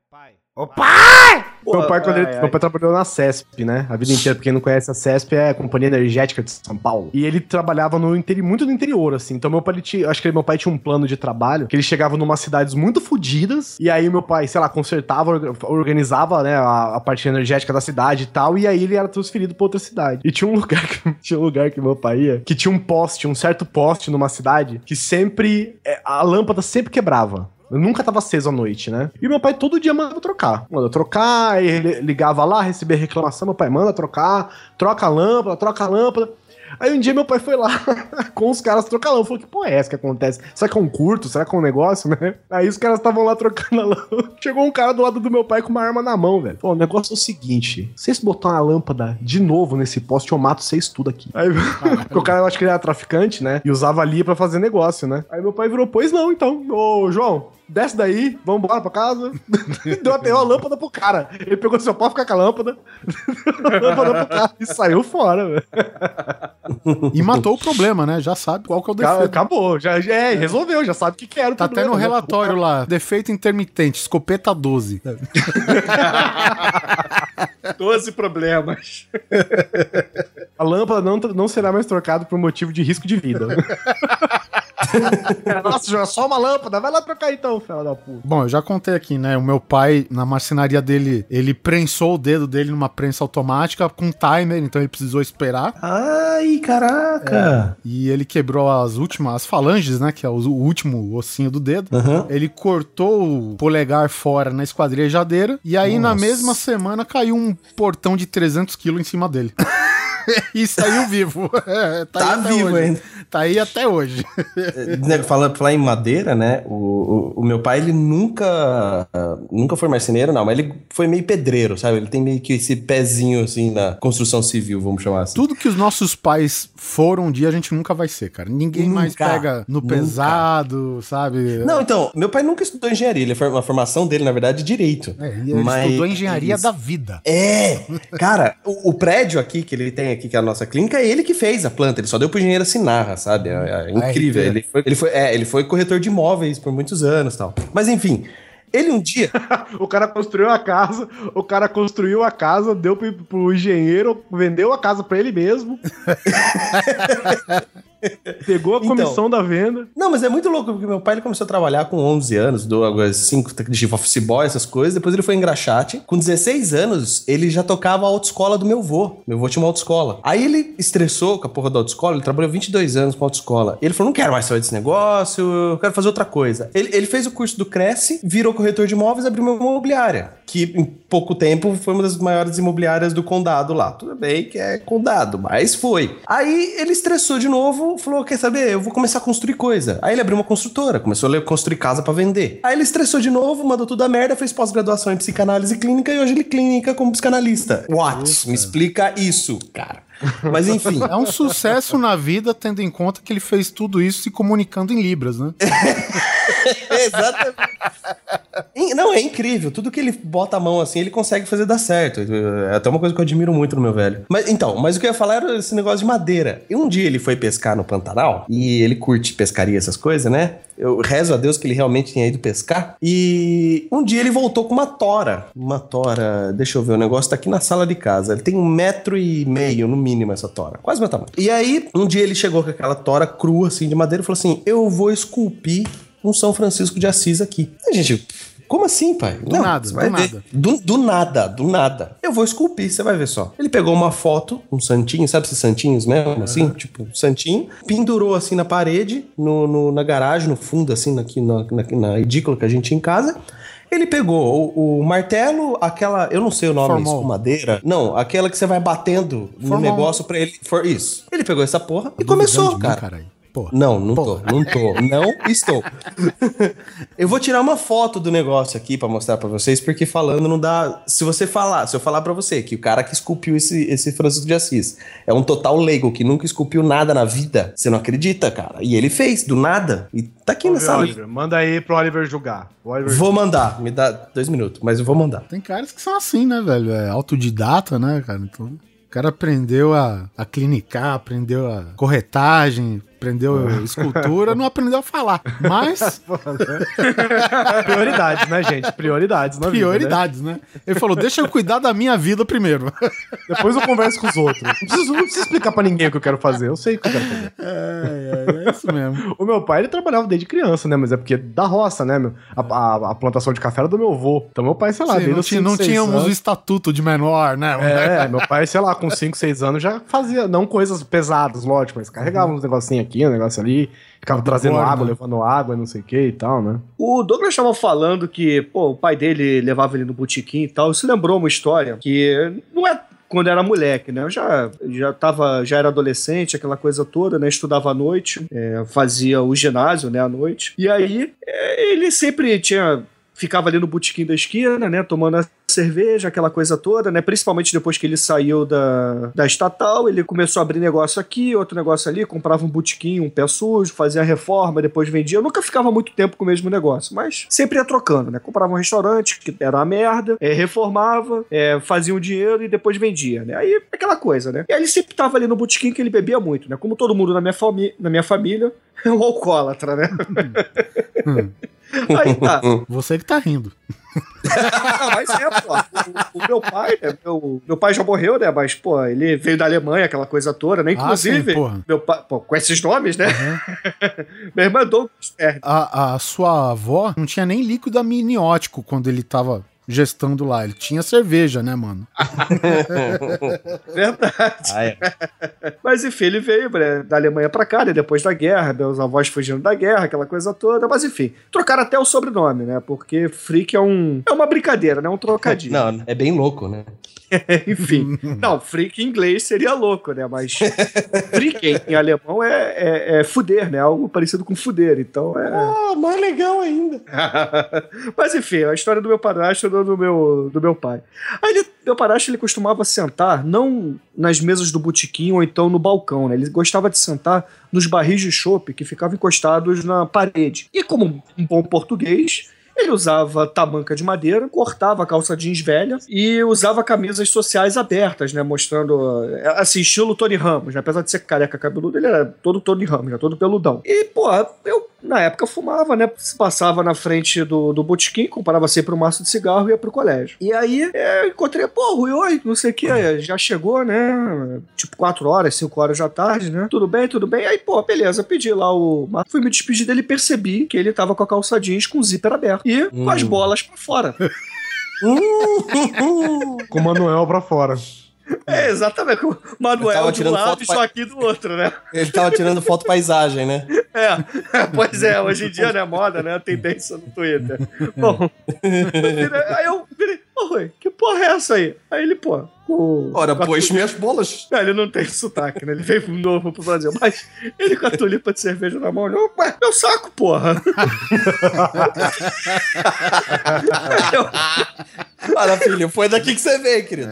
Ô pai! meu pai, quando ele, meu pai trabalhou na CESP, né? A vida inteira. Pra quem não conhece, a CESP é a Companhia Energética de São Paulo. E ele trabalhava no interi- muito no interior, assim. Então, meu pai, ele tinha, acho que meu pai tinha um plano de trabalho que ele chegava numa cidades muito fodidas. E aí, meu pai, sei lá, consertava, orga- organizava, né, a, a parte energética da cidade e tal. E aí, ele era transferido pra outra cidade. E tinha um (laughs) lugar que, tinha um lugar que meu pai ia, que tinha um poste, um certo poste numa cidade, que sempre. é, a lâmpada sempre quebrava. Eu nunca tava aceso à noite, né? E meu pai todo dia mandava trocar. Manda trocar, ele ligava lá, recebia reclamação, meu pai manda trocar, troca a lâmpada, troca a lâmpada. Aí um dia meu pai foi lá (laughs) com os caras trocar a lâmpada. Falou, que porra é essa que acontece? Será que é um curto? Será que é um negócio, né? Aí os caras estavam lá trocando a lâmpada. (laughs) Chegou um cara do lado do meu pai com uma arma na mão, velho. Falou, o negócio é o seguinte, se vocês botar uma lâmpada de novo nesse poste, eu mato vocês tudo aqui. Aí (laughs) porque o cara, eu acho que ele era traficante, né? E usava ali pra fazer negócio, né? Aí meu pai virou, pois não, então. Ô, João, desce daí, vamos embora pra casa. (laughs) Deu até uma lâmpada pro cara. Ele pegou seu pau, ficar com a lâmpada. A (laughs) lâmpada pro cara e saiu fora, velho. E matou o problema, né? Já sabe qual que é o defeito. Acabou, já, já é, resolveu, já sabe o que que era o Tá até problema, no né? relatório lá. Defeito intermitente, escopeta 12. 12 (laughs) problemas. A lâmpada não, não será mais trocada por motivo de risco de vida. (laughs) Nossa, João, é só uma lâmpada. Vai lá trocar então, filho da puta. Bom, eu já contei aqui, né? O meu pai, na marcenaria dele, ele prensou o dedo dele numa prensa automática com timer, então ele precisou esperar. Ai, caraca! E ele quebrou as últimas, as falanges, né? Que é o, último ossinho do dedo. Aham. Ele cortou o polegar fora na esquadrejadeira. E aí, na Nossa. mesma semana, caiu um portão de 300 quilos em cima dele. (laughs) (laughs) e saiu vivo. (laughs) É, Tá até vivo hoje. ainda. Tá aí até hoje. Né, Fala, falar em madeira, né? O, o, o meu pai, ele nunca nunca foi marceneiro, não, mas ele foi meio pedreiro, sabe? Ele tem meio que esse pezinho, assim, na construção civil, vamos chamar assim. Tudo que os nossos pais foram um dia, a gente nunca vai ser, cara. Ninguém mais Nunca. pega no Nunca. pesado, sabe? Não, então, meu pai nunca estudou engenharia, ele foi, a formação dele, na verdade, é direito. É, ele Mas- estudou engenharia da vida. É, cara, o, o prédio aqui que ele tem aqui, que é a nossa clínica, é ele que fez a planta. Ele só deu pro engenheiro assinar, sabe? É, é incrível. RT. Ele foi, ele, foi, é, ele foi corretor de imóveis por muitos anos e tal. Mas enfim, ele um dia. (laughs) O cara construiu a casa, o cara construiu a casa, deu pro, pro engenheiro, vendeu a casa pra ele mesmo. (laughs) Pegou a Então. comissão da venda. Não, mas é muito louco, porque meu pai ele começou a trabalhar com 11 anos, do 5 de office boy, essas coisas. Depois ele foi engraxate. Com 16 anos, ele já tocava a autoescola do meu avô. Meu avô tinha uma autoescola. Aí ele estressou com a porra da autoescola, ele trabalhou 22 anos com a autoescola. E ele falou: não quero mais saber desse negócio, eu quero fazer outra coisa. Ele, ele fez o curso do Cresce, virou corretor de imóveis e abriu uma imobiliária. Que em pouco tempo foi uma das maiores imobiliárias do condado lá. Tudo bem que é condado, mas foi. Aí ele estressou de novo, falou: quer saber? Eu vou começar a construir coisa. Aí ele abriu uma construtora, começou a construir casa pra vender. Aí ele estressou de novo, mandou tudo a merda, fez pós-graduação em psicanálise clínica e hoje ele clínica como psicanalista. What? Me explica isso, cara. Mas enfim. É um sucesso na vida, tendo em conta que ele fez tudo isso se comunicando em Libras, né? (laughs) (laughs) Exatamente. Não, é incrível. Tudo que ele bota a mão assim, ele consegue fazer dar certo. É até uma coisa que eu admiro muito no meu velho. Mas então, mas o que eu ia falar era esse negócio de madeira. E um dia ele foi pescar no Pantanal e ele curte pescaria, essas coisas, né? Eu rezo a Deus que ele realmente tinha ido pescar. E um dia ele voltou com uma tora. Uma tora, deixa eu ver, o negócio tá aqui na sala de casa. Ele tem um metro e meio, no mínimo, essa tora. Quase meu tamanho. E aí, um dia ele chegou com aquela tora crua, assim, de madeira, e falou assim: Eu vou esculpir um São Francisco de Assis aqui. A gente. Como assim, pai? Do nada, você do nada. Do, do nada, do nada. Eu vou esculpir, você vai ver só. Ele pegou uma foto, um santinho, sabe esses santinhos mesmo, assim? Tipo, um santinho. Pendurou assim na parede, no, no- na garagem, no fundo, assim, aqui na, na, na edícula que a gente tinha em casa. Ele pegou o, o martelo, aquela, eu não sei o nome, Formol. escumadeira. Não, aquela que você vai batendo no negócio pra ele. For isso. Ele pegou essa porra e começou, mim, cara. caralho. Pô. Não, não Porra. tô, não tô, não estou. (laughs) eu vou tirar uma foto do negócio aqui pra mostrar pra vocês, porque falando não dá. Se você falar, se eu falar pra você que o cara que esculpiu esse, esse Francisco de Assis é um total leigo que nunca esculpiu nada na vida, você não acredita, cara. E ele fez, do nada. E tá aqui na sala. Oliver, manda aí pro Oliver julgar. O Oliver Vou mandar, me dá dois minutos, mas eu vou mandar. Tem caras que são assim, né, velho? É autodidata, né, cara? Então, o cara aprendeu a, a clinicar, aprendeu a corretagem, aprendeu escultura, não aprendeu a falar. Mas (laughs) Prioridades, né, gente? Prioridades na vida, né? prioridades, né? Ele falou: deixa eu cuidar da minha vida primeiro. (laughs) Depois eu converso com os outros. Não preciso, não preciso explicar pra ninguém o que eu quero fazer. Eu sei o que eu quero fazer. É, é, é isso mesmo. O meu pai, ele trabalhava desde criança, né? Mas é porque da roça, né, meu? A, a- a plantação de café era do meu avô. Então meu pai, sei lá, Sim, desde não, tinha- não tínhamos o anos- estatuto de menor, né? É, meu pai, sei lá, com 5, 6 anos já fazia, não coisas pesadas, lógico, mas carregava uns negocinhos aqui, um negócio ali, ficava trazendo água, né? levando água não sei o que e tal, né? O Douglas estava falando que, pô, o pai dele levava ele no botequim e tal. Isso lembrou uma história que não é quando era moleque, né? Eu já, já tava, já era adolescente, aquela coisa toda, né? Estudava à noite, é, fazia o ginásio, né, à noite. E aí, é, ele sempre tinha ficava ali no botequim da esquina, né, tomando a cerveja, aquela coisa toda, né, principalmente depois que ele saiu da, da estatal, ele começou a abrir negócio aqui, outro negócio ali, comprava um botequim, um pé sujo, fazia reforma, depois vendia. Eu nunca ficava muito tempo com o mesmo negócio, mas sempre ia trocando, né, comprava um restaurante que era uma merda, é, reformava, é, fazia um dinheiro e depois vendia, né, aí aquela coisa, né. E aí ele sempre tava ali no botequim que ele bebia muito, né, como todo mundo na minha, fami na minha família, (laughs) é um alcoólatra, né. Aí tá. (laughs) Você que tá rindo. Ah, mas é, pô. O, o meu pai, né, meu, meu pai já morreu, né? Mas, pô, ele veio da Alemanha, aquela coisa toda, né? Inclusive, Ah, sim, meu pai, pô, com esses nomes, né? Minha (laughs) irmã Douglas. A, a sua avó não tinha nem líquido amniótico quando ele tava gestando lá. Ele tinha cerveja, né, mano? (laughs) Verdade. Ah, é. Mas enfim, ele veio né, da Alemanha pra cá, né, depois da guerra, meus avós fugindo da guerra, aquela coisa toda. Mas enfim, trocaram até o sobrenome, né? Porque Freak é um. É uma brincadeira, né? Um trocadilho. Não, é bem louco, né? (laughs) Enfim. (laughs) Não, freak em inglês seria louco, né? Mas freak em, em alemão é, é, é fuder, né? Algo parecido com fuder. Então é. Ah, mais legal ainda. (laughs) Mas enfim, a história do meu padrasto e do meu, do meu pai. Aí ele, meu padrasto ele costumava sentar não nas mesas do botequim ou então no balcão, né? Ele gostava de sentar nos barris de chopp que ficavam encostados na parede. E como um bom português, ele usava tamanca de madeira, cortava a calça jeans velha e usava camisas sociais abertas, né? Mostrando, assim, estilo Tony Ramos, né? Apesar de ser careca cabeludo, ele era todo Tony Ramos, né? Todo peludão. E, pô, eu, na época, fumava, né? Passava na frente do, do botequim, comprava sempre um maço de cigarro e ia pro colégio. E aí, é, eu encontrei, pô, Rui, oi, não sei o que, já chegou, né? Tipo, 4 horas, 5 horas da tarde, né? Tudo bem, tudo bem. Aí, pô, beleza, pedi lá o... Fui me despedir dele e percebi que ele tava com a calça jeans com o zíper aberto e com as bolas pra fora. (laughs) Com o Manuel pra fora. É, exatamente. O Manuel de um lado e só aqui do outro, né? Ele tava tirando foto paisagem, né? É, pois é, hoje em dia, né, moda, né, a tendência no Twitter. (laughs) Bom, eu (laughs) virei- aí eu virei, ô Rui, que porra é essa aí? Aí ele, pô, o... Ora, com pois minhas bolas. Não, ele não tem sotaque, né? Ele veio novo pro Brasil. Mas ele com a tulipa de cerveja na mão, olhou, ué, meu saco, porra. (laughs) eu, Olha, filho, foi daqui que você veio, querido.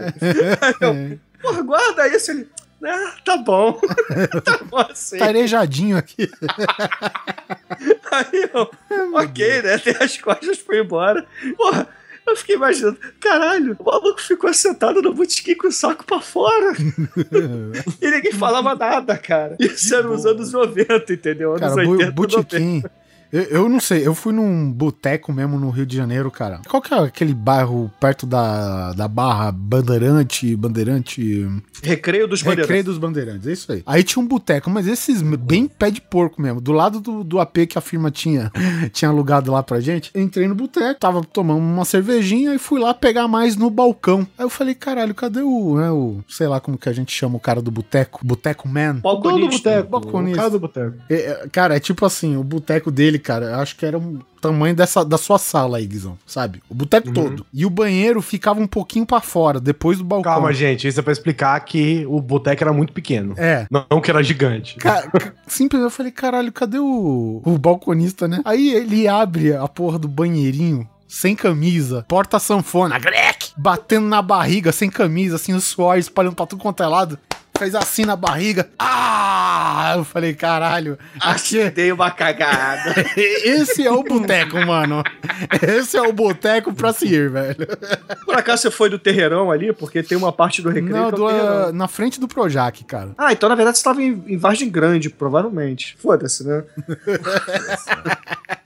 porra, guarda isso. Ele, ah, tá bom. (laughs) tá bom assim. Tá arejadinho aqui. (laughs) Aí eu, ok, né? Tem as costas, foi embora. Porra, eu fiquei imaginando, caralho, o maluco ficou sentado no botequim com o saco pra fora. (laughs) e ninguém falava nada, cara. Isso era nos anos 90, entendeu? Anos Cara, bu 80, 90. Eu, eu não sei, eu fui num boteco mesmo no Rio de Janeiro, cara. Qual que é aquele bairro perto da, da Barra Bandeirante, Bandeirante... Recreio dos Recreio Bandeirantes. dos Bandeirantes, é isso aí. Aí tinha um boteco, mas esses bem pé de porco mesmo, do lado do, do AP que a firma tinha, (laughs) tinha alugado lá pra gente. Entrei no boteco, tava tomando uma cervejinha e fui lá pegar mais no balcão. Aí eu falei, caralho, cadê o, né, o sei lá como que a gente chama o cara do boteco? Boteco Man? O dono do Balconista. boteco. balconista. O cara do boteco. É, é, cara, é tipo assim, o boteco dele, cara, eu acho que era o tamanho dessa, da sua sala aí, Guizão, sabe? O boteco todo. E o banheiro ficava um pouquinho pra fora, depois do balcão. Calma, gente. Isso é pra explicar que o boteco era muito pequeno. É. Não, não que era gigante. Ca- ca- Simples, eu falei, caralho, cadê o, o balconista, né? Aí ele abre a porra do banheirinho. Sem camisa, porta sanfona, grec, batendo na barriga, sem camisa, assim, o suor espalhando pra tudo quanto é lado. Fez assim na barriga. Ah! Eu falei, caralho. Aqui, Dei uma cagada. (laughs) esse é o boteco, mano. Esse é o boteco pra se ir, velho. Por acaso você foi do terreirão ali? Porque tem uma parte do recreio Não, é do- terreirão. na frente do Projac, cara. Ah, então na verdade você tava em, em Vargem Grande, provavelmente. Foda-se, né? (laughs)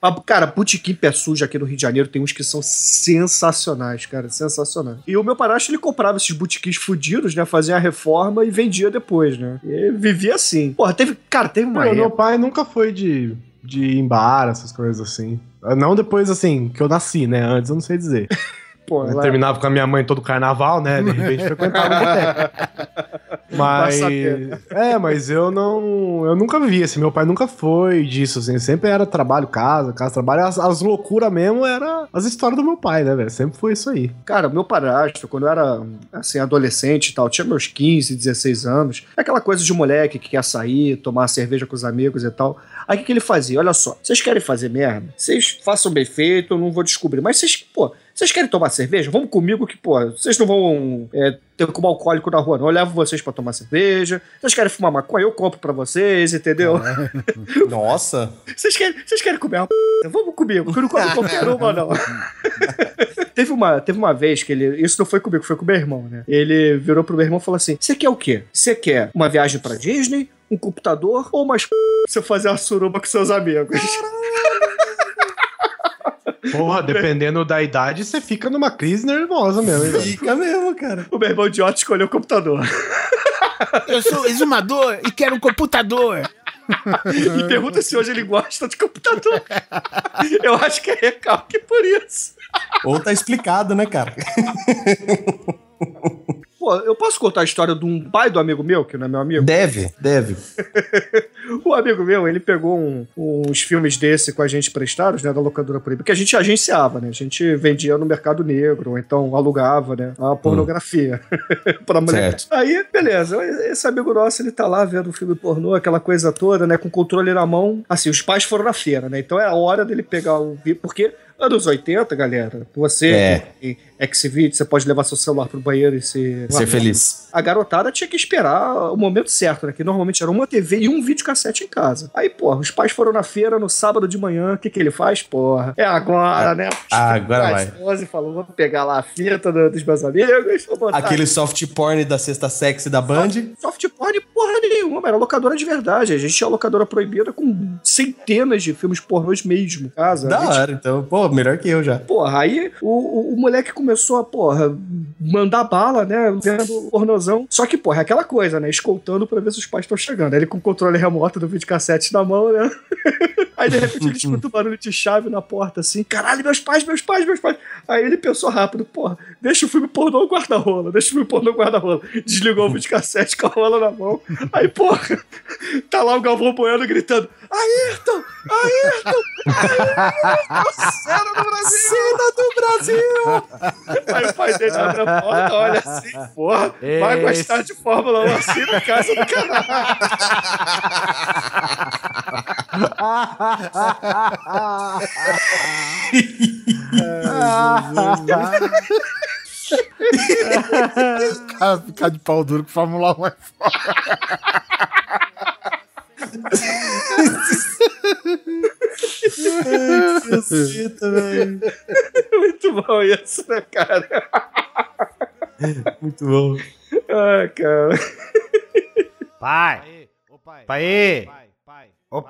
Mas, cara, botequim pé sujo aqui no Rio de Janeiro tem uns que são sensacionais, cara, sensacionais. E o meu padrasto, ele comprava esses botequins fudidos, né? Fazia a reforma e vendia depois, né? E vivia assim. Porra, teve... Cara, teve uma Meu, meu época... pai nunca foi de, de ir em bar, essas coisas assim. Não depois, assim, que eu nasci, né? Antes eu não sei dizer. (laughs) Pô, Eu lá- terminava com a minha mãe todo carnaval, né? De repente (laughs) frequentava o boteco. Mas. saber. É, mas eu não. Eu nunca vi, assim. Meu pai nunca foi disso, assim. Sempre era trabalho, casa, casa, trabalho. As, as loucuras mesmo era as histórias do meu pai, né, velho? Sempre foi isso aí. Cara, o meu padrasto, quando eu era, assim, adolescente e tal, tinha meus 15, 16 anos, aquela coisa de moleque que quer sair, tomar cerveja com os amigos e tal. Aí o que, que ele fazia? Olha só, vocês querem fazer merda? Vocês façam bem feito, eu não vou descobrir. Mas vocês, pô, vocês querem tomar cerveja? Vamos comigo que, pô, vocês não vão é, ter como alcoólico na rua, não. Eu levo vocês pra tomar cerveja. Vocês querem fumar maconha? Eu compro pra vocês, entendeu? (laughs) Nossa. Vocês querem, vocês querem comer uma p? Vamos comigo, que eu não como qualquer uma, não. (laughs) teve, uma, teve uma vez que ele. Isso não foi comigo, foi com meu irmão, né? Ele virou pro meu irmão e falou assim: Você quer o quê? Você quer uma viagem pra Disney, um computador ou umas p pra você fazer uma suruba com seus amigos? (laughs) Porra, (laughs) dependendo da idade, você fica numa crise nervosa mesmo? Fica mesmo, cara. o meu irmão idiota escolheu o computador. Eu sou exumador e quero um computador. (laughs) e pergunta se hoje ele gosta de computador. Eu acho que é recalque por isso. Ou tá explicado, né, cara? (laughs) Pô, eu posso contar a história de um pai do amigo meu, que não é meu amigo? Deve, deve. (laughs) O amigo meu, ele pegou um- uns filmes desse com a gente prestados, né, da locadora proibida, que a gente agenciava, né? A gente vendia no mercado negro, ou então alugava, né, a pornografia (laughs) pra mulher. Certo. Aí, beleza, esse amigo nosso, ele tá lá vendo o filme pornô, aquela coisa toda, né, com o controle na mão. Assim, os pais foram na feira, né? Então é a hora dele pegar o porque anos 80, galera, você É. tem Xvideo, você pode levar seu celular pro banheiro e se Ser feliz. a garotada tinha que esperar o momento certo, né? Que normalmente era uma TV e um videocassete em casa. Aí, porra, os pais foram na feira no sábado de manhã. O que, que ele faz? Porra, é agora, né? Agora vai. 11 falou: vou pegar lá a fita do- dos meus amigos. Vou botar Aquele soft porn da sexta sexy da Band. Soft porn, porra nenhuma, era locadora de verdade. A gente tinha locadora proibida com centenas de filmes pornôs mesmo em casa. Da gente hora, então. Pô, melhor que eu já. Porra, aí o, o, o moleque começou a, porra, mandar bala, né? Vendo o pornozão. Só que, porra, é aquela coisa, né? Escoltando pra ver se os pais estão chegando. Ele com o controle remoto do videocassete na mão, né? (laughs) Aí de repente ele (laughs) escuta um barulho de chave na porta assim. Caralho, meus pais, meus pais, meus pais. Aí ele pensou rápido, porra, deixa o filme pornô no guarda-rola, deixa o filme pornô no guarda-rola. Desligou o videocassete com a rola na mão. Aí, porra, (laughs) tá lá o Galvão Bueno gritando: Ayrton! Ayrton! Cena do Brasil! Cena do Brasil! Aí o pai dele abre a porta, olha assim, porra, vai gostar de Fórmula 1 assim na casa do caralho. (laughs) Cara, ficar de pau duro com Fórmula 1 é foda. Muito bom isso, né, cara? Muito bom. Ai, cara. Pai. Pai. Ô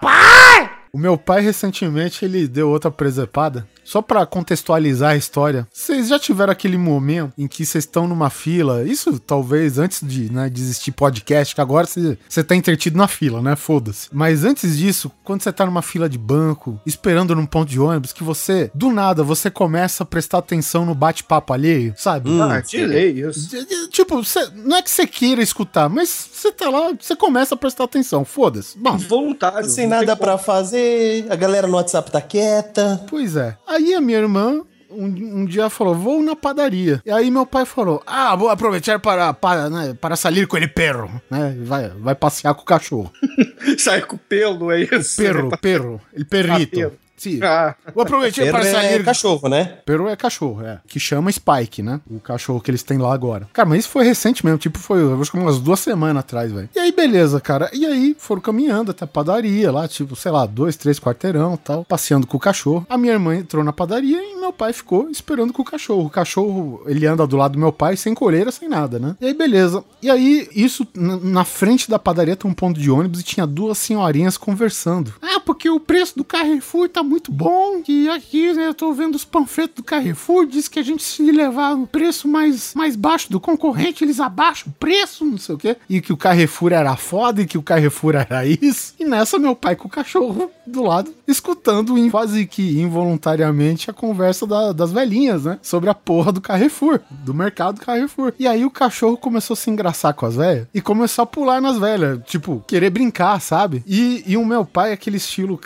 O meu pai, recentemente, ele deu outra presepada. Só pra contextualizar a história, vocês já tiveram aquele momento em que vocês estão numa fila, isso talvez antes de né, de existir podcast, que agora você tá entretido na fila, né? Foda-se. Mas antes disso, quando você tá numa fila de banco, esperando num ponto de ônibus, que você, do nada, você começa a prestar atenção no bate-papo alheio, sabe? Ah, de lei isso. Tipo, cê- não é que você queira escutar, mas você tá lá, você começa a prestar atenção, foda-se. Bom, Voluntário. Sem nada pra fazer, a galera no WhatsApp tá quieta. Pois é. Aí a minha irmã um, um dia falou: vou na padaria. E aí meu pai falou: Ah, vou aproveitar para, para, né, para sair com ele perro. Né? Vai, vai passear com o cachorro. (laughs) Sai com pelo, é isso? Perro, perro. Ele perrito. Ah, perro. Sim. Ah, Vou aproveitar para é sair. cachorro, né? Peru é cachorro, é. Que chama Spike, né? O cachorro que eles têm lá agora. Cara, mas isso foi recente mesmo. Tipo, foi eu acho que umas duas semanas atrás, velho. E aí, beleza, cara. E aí, foram caminhando até a padaria lá, tipo, sei lá, dois, três quarteirão tal. Passeando com o cachorro. A minha irmã entrou na padaria e meu pai ficou esperando com o cachorro. O cachorro, ele anda do lado do meu pai sem coleira, sem nada, né? E aí, beleza. E aí, isso, na, na frente da padaria tem um ponto de ônibus e tinha duas senhorinhas conversando. Ah, porque o preço do Carrefour tá muito bom. E aqui, né, eu tô vendo os panfletos do Carrefour, diz que a gente se levar o preço mais, mais baixo do concorrente, eles abaixam o preço, não sei o quê. E que o Carrefour era foda e que o Carrefour era isso. E nessa, meu pai com o cachorro do lado, escutando quase que involuntariamente a conversa da- das velhinhas, né? Sobre a porra do Carrefour, do mercado Carrefour. E aí o cachorro começou a se engraçar com as velhas e começou a pular nas velhas, tipo, querer brincar, sabe? E, e o meu pai é aquele estilo,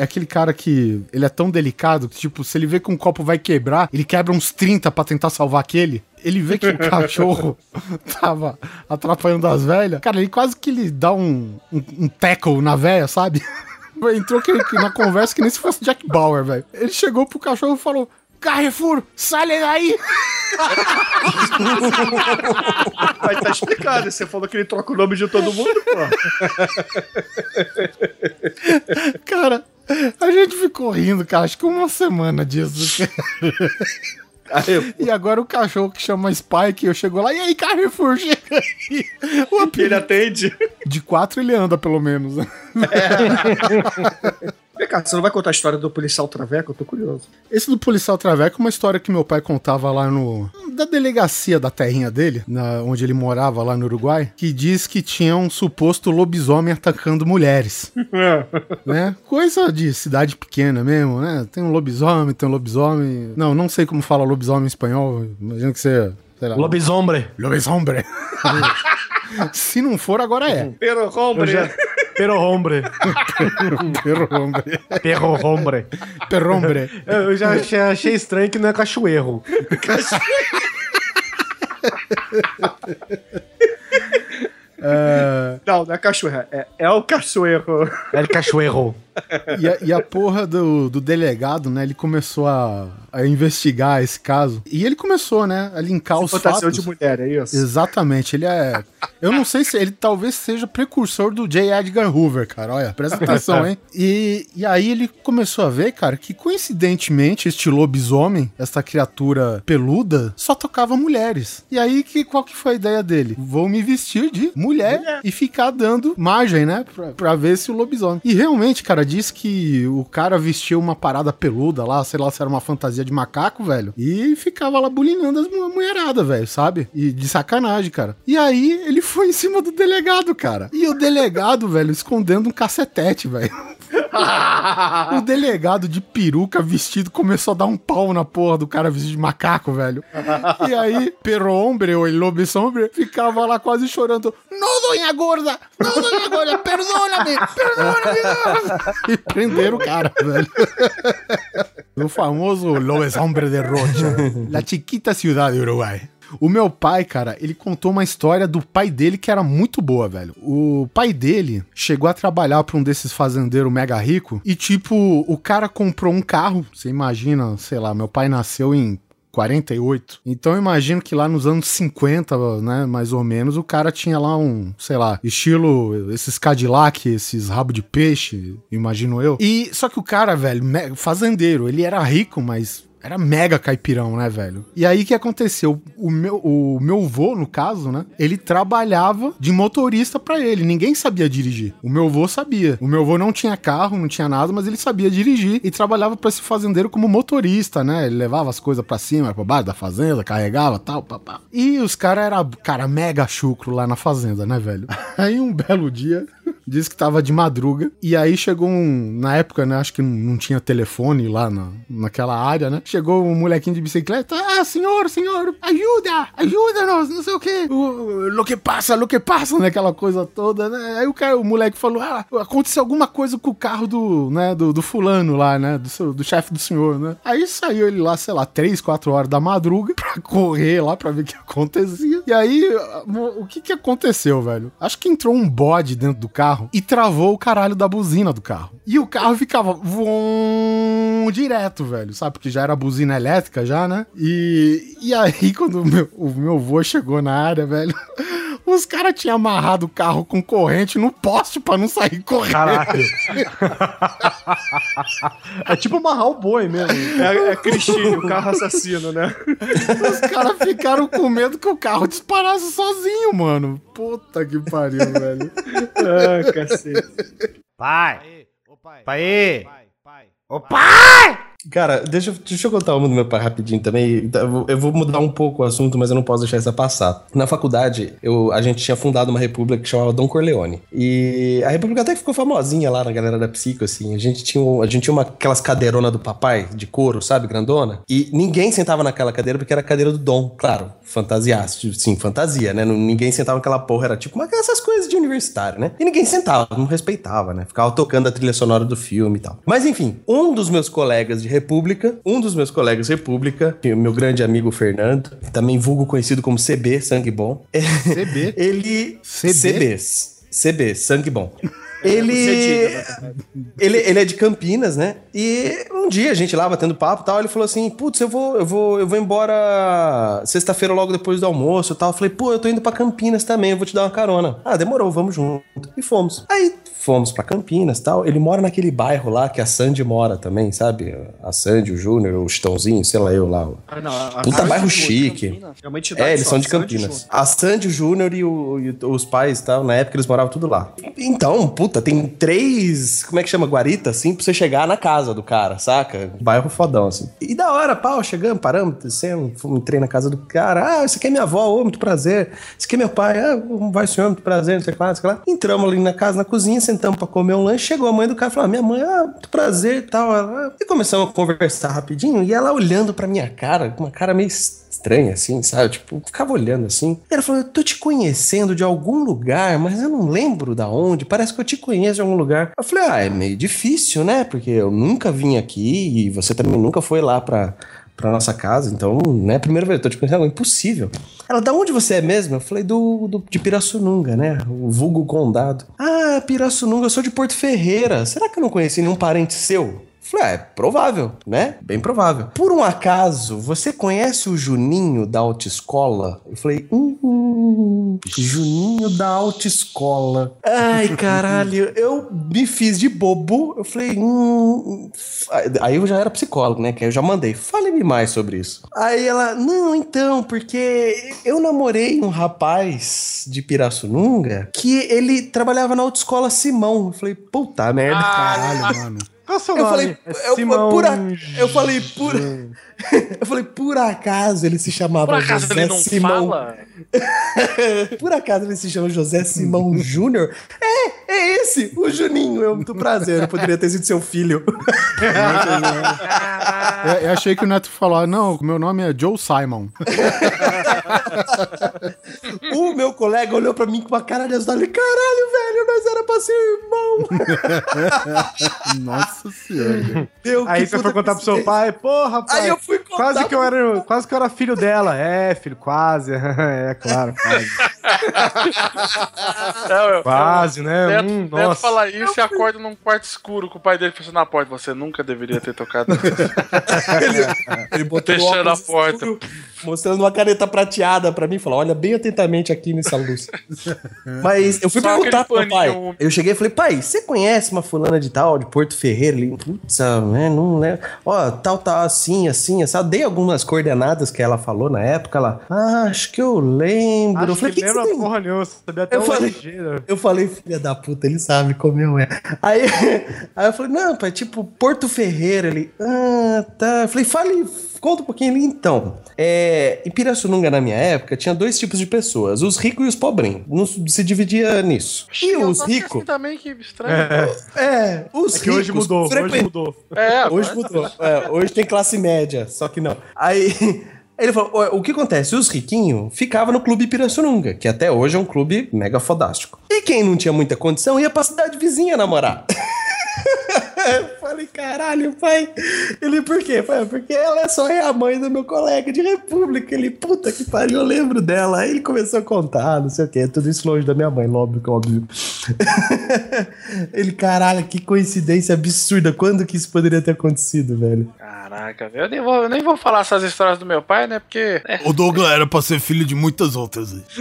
aquele cara que ele é tão delicado que, tipo, se ele vê que um copo vai quebrar, ele quebra uns 30 pra tentar salvar aquele. Ele vê que o (laughs) cachorro tava atrapalhando as velhas. Cara, ele quase que ele dá um, um, um tackle na velha, sabe? (laughs) Entrou que, que na conversa que nem se fosse Jack Bauer, velho. Ele chegou pro cachorro e falou: Carrefour, sai daí! (laughs) mas tá explicado. Você falou que ele troca o nome de todo mundo, pô. Cara, a gente ficou rindo, cara, acho que uma semana disso. (laughs) Aí, E agora o cachorro que chama Spike, eu chego lá, e aí, Carrefour, chega aí. O ele apelido atende. de quatro ele anda, pelo menos. né? (laughs) Vem cá, você não vai contar a história do policial Traveco? Eu tô curioso. Esse do policial Traveco é uma história que meu pai contava lá no. da delegacia da terrinha dele, na, onde ele morava lá no Uruguai, que diz que tinha um suposto lobisomem atacando mulheres. (laughs) né? Coisa de cidade pequena mesmo, né? Tem um lobisomem, tem um lobisomem. Não, não sei como fala lobisomem em espanhol. Imagino que você. Sei lá. Lobisombre. Lobisombre. (laughs) Se não for, agora é. Pero, hombre. Já- Pero hombre. Perrombre. Perro hombre. Perrombre. Eu já achei, achei estranho que não é cachoeiro. (laughs) Não, não é cachoeira. É, é o cachoeiro. É cachoeiro. E a, e a porra do, do delegado, né? Ele começou a, a investigar esse caso. E ele começou, né? A linkar os fatos. de mulher, é isso? Exatamente, ele é. Eu não sei se ele talvez seja precursor do J. Edgar Hoover, cara. Olha, presta atenção, hein? (laughs) E, e aí ele começou a ver, cara, que coincidentemente este lobisomem, essa criatura peluda, só tocava mulheres. E aí que, qual que foi a ideia dele? Vou me vestir de mulher, e ficar dando margem, né? Pra, pra ver se o lobisomem. E realmente, cara, diz que o cara vestiu uma parada peluda lá, sei lá se era uma fantasia de macaco, velho. E ficava lá bulinando as mu- mulherada, velho, sabe? E de sacanagem, cara. E aí ele foi em cima do delegado, cara. E o delegado, (laughs) velho, escondendo um cacetete, velho. (laughs) o delegado de peruca vestido começou a dar um pau na porra do cara vestido de macaco, velho. E aí, Perro Hombre, ou El Lobisombre, ficava lá quase chorando. Não, doña gorda! Não, doña gorda! Perdona-me! Perdona-me! E prenderam o cara, velho. O famoso Lobisombre de Rocha. La chiquita ciudad de Uruguai. O meu pai, cara, ele contou uma história do pai dele que era muito boa, velho. O pai dele chegou a trabalhar pra um desses fazendeiros mega rico e, tipo, o cara comprou um carro. Você imagina, sei lá, meu pai nasceu em 48. Então eu imagino que lá nos anos 50, né, mais ou menos, o cara tinha lá um, sei lá, estilo esses Cadillac, esses rabo de peixe, imagino eu. E só que o cara, velho, fazendeiro, ele era rico, mas era mega caipirão, né, velho? E aí o que aconteceu? O meu, o meu vô, no caso, né? Ele trabalhava de motorista pra ele. Ninguém sabia dirigir. O meu vô sabia. O meu vô não tinha carro, não tinha nada, mas ele sabia dirigir e trabalhava pra esse fazendeiro como motorista, né? Ele levava as coisas pra cima, pra baixo da fazenda, carregava tal, papá. E os caras eram, cara, mega chucro lá na fazenda, né, velho? (laughs) Aí um belo dia, disse que tava de madruga. E aí chegou um. Na época, né? Acho que não, tinha telefone lá na, naquela área, né? Chegou um molequinho de bicicleta. Ah, senhor, senhor, ajuda! Ajuda-nos! Não sei o quê. O, lo que passa, lo que passa, né? Aquela coisa toda, né? Aí o, cara, o moleque falou: Ah, aconteceu alguma coisa com o carro do, né? Do, do fulano lá, né? Do, do chefe do senhor, né? Aí saiu ele lá, sei lá, 3, 4 horas da madruga pra (laughs) correr lá pra ver o que acontecia. E aí, o que que aconteceu, velho? Acho que entrou um bode dentro do carro carro e travou o caralho da buzina do carro. E o carro ficava voom, direto, velho, sabe? Porque já era buzina elétrica já, né? E, e aí, (laughs) quando o meu, o meu vô chegou na área, velho, os caras tinham amarrado o carro com corrente no poste pra não sair correndo. Caralho. é tipo amarrar o boi mesmo. É, é Cristine, o carro assassino, né? Os caras ficaram com medo que o carro disparasse sozinho, mano. Puta que pariu, velho. Ah, cacete. Pai! Pai! Ô pai! Cara, deixa, deixa eu contar uma do meu pai rapidinho também. Eu vou- Eu vou mudar um pouco o assunto, mas eu não posso deixar essa passar. Na faculdade, eu, a gente tinha fundado uma república que chamava Dom Corleone. E a república até ficou famosinha lá na galera da psico, assim. A gente tinha, a gente tinha uma, aquelas cadeironas do papai, de couro, sabe? Grandona. E ninguém sentava naquela cadeira porque era a cadeira do Dom, claro. Fantasiaço, sim, fantasia, né? Ninguém sentava naquela porra, era tipo uma, essas coisas de universitário, né? E ninguém sentava, não respeitava, né? Ficava tocando a trilha sonora do filme e tal. Mas enfim, um dos meus colegas de República, um dos meus colegas República, meu grande amigo Fernando, também vulgo conhecido como CB, Sangue Bom, CB. (laughs) ele. CB? CB. CB, Sangue Bom. Ele, Cedido, ele, ele é de Campinas, né? E um dia a gente lá batendo papo e tal, ele falou assim: Putz, eu vou, eu vou, eu vou embora sexta-feira logo depois do almoço e tal. Eu falei, pô, eu tô indo pra Campinas também, eu vou te dar uma carona. Ah, demorou, vamos junto. E fomos. Aí fomos pra Campinas e tal. Ele mora naquele bairro lá que a Sandy mora também, sabe? A Sandy, o Júnior, o Chitãozinho, sei lá eu lá. Ah, não, a- Puta a- bairro de chique. É É, eles só, são de Sandy Campinas. Júnior. A Sandy, o Júnior e, o- e os pais tal, na época eles moravam tudo lá. Então, puta, tem três, como é que chama, guarita, assim, pra você chegar na casa do cara, saca? Bairro fodão, assim. E da hora, pau, chegamos, paramos, descemos, entrei na casa do cara. Ah, esse aqui é minha avó, ô, muito prazer. Esse aqui é meu pai, ah, vai senhor, muito prazer, não sei o que lá, não sei o que lá. Entramos ali na casa, na cozinha, sentamos pra comer um lanche, chegou a mãe do cara e falou, ah, minha mãe, ah, muito prazer e tal. Ela- E começamos a conversar rapidinho, e ela olhando pra minha cara, com uma cara meio estranha, assim, sabe? Tipo, ficava olhando assim. E ela falou: Eu tô te conhecendo de algum lugar, mas eu não lembro da onde. Parece que eu te conheço de algum lugar. Eu falei: Ah, é meio difícil, né? Porque eu nunca vim aqui e você também nunca foi lá pra. Pra nossa casa, então, né? Primeira vez, eu tô te conhecendo, impossível. Ela, da onde você é mesmo? Eu falei, do, do de Pirassununga, né? O vulgo condado. Ah, Pirassununga, eu sou de Porto Ferreira. Será que eu não conheci nenhum parente seu? Falei, ah, é provável, né? Bem provável. Por um acaso, você conhece o Juninho da autoescola? Eu falei, hum, Juninho da autoescola. Ai, caralho, (laughs) eu me fiz de bobo. Eu falei, hum. Aí eu já era psicólogo, né? Que aí eu já mandei, fale-me mais sobre isso. Aí ela, não, então, porque eu namorei um rapaz de Pirassununga que ele trabalhava na autoescola Simão. Eu falei, puta merda. Caralho, mano. Qual é o seu Eu nome? falei, É eu, Simão por a- eu falei, por, (laughs) eu falei, por acaso ele se chamava Por acaso José ele não Simão. fala? (laughs) Por acaso ele se chama José Simão Júnior? É, é esse, o Juninho. Eu muito prazer, eu poderia ter sido seu filho. (laughs) Eu, eu achei que o Neto falou, não, meu nome é Joe Simon. o meu colega olhou pra mim com uma cara de assustada. Ele, caralho, velho, nós era pra ser irmão. Nossa senhora. Meu, Aí você foi contar pro seu pai, porra, pai. Aí eu fui contar quase que eu era, quase que eu era filho dela. É, filho, quase. (laughs) é, claro, quase. (laughs) É, eu- Quase, né? Neto, Hum, Neto nossa. fala isso e acorda num quarto escuro com o pai dele fechando na porta. Você nunca deveria ter tocado. (laughs) Ele botou o Fechando a porta. escuro, mostrando uma caneta prateada pra mim falou: Olha bem atentamente aqui nessa luz. (laughs) Mas eu fui Só perguntar pro meu pai. úmido. Eu cheguei e falei: Pai, você conhece uma fulana de tal, de Porto Ferreira? Ele, putz, né? Não lembro. Ó, tal, tal, assim, assim, assim. Eu dei algumas coordenadas que ela falou na época. Ela, ah, acho que eu lembro. Acho eu falei: que que, que você porra nenhuma. Sabia até Eu falei-? Eu falei, filha da puta, ele sabe como eu é. Aí, (laughs) aí eu falei, não, pai, tipo, Porto Ferreira. Ele, ah, tá. Eu falei, fale, conta um pouquinho ali então. É, em Pirassununga, na minha época, tinha dois tipos de pessoas, os ricos e os pobrinhos. Não se dividia nisso. E Eu os ricos. assim também, que estranho. É, os É que hoje ricos mudou, hoje frequen- mudou. É, Hoje mudou. É, hoje tem classe média, só que não. Aí (laughs) ele falou: "Ó, o que acontece? Os riquinhos ficavam no clube Pirassununga, que até hoje é um clube mega fodástico. E quem não tinha muita condição ia pra cidade vizinha namorar. (laughs) Eu falei, caralho, pai. Ele, por quê? Pai, porque ela só é a mãe do meu colega de república. Ele, puta que pariu, eu lembro dela. Aí ele começou a contar, não sei o quê. Tudo isso longe da minha mãe, óbvio, óbvio. (laughs) ele, caralho, que coincidência absurda. Quando que isso poderia ter acontecido, velho? Caraca, velho. Eu nem vou, eu nem vou falar essas histórias do meu pai, né? Porque. né, O Douglas era pra ser filho de muitas outras. aí. (laughs)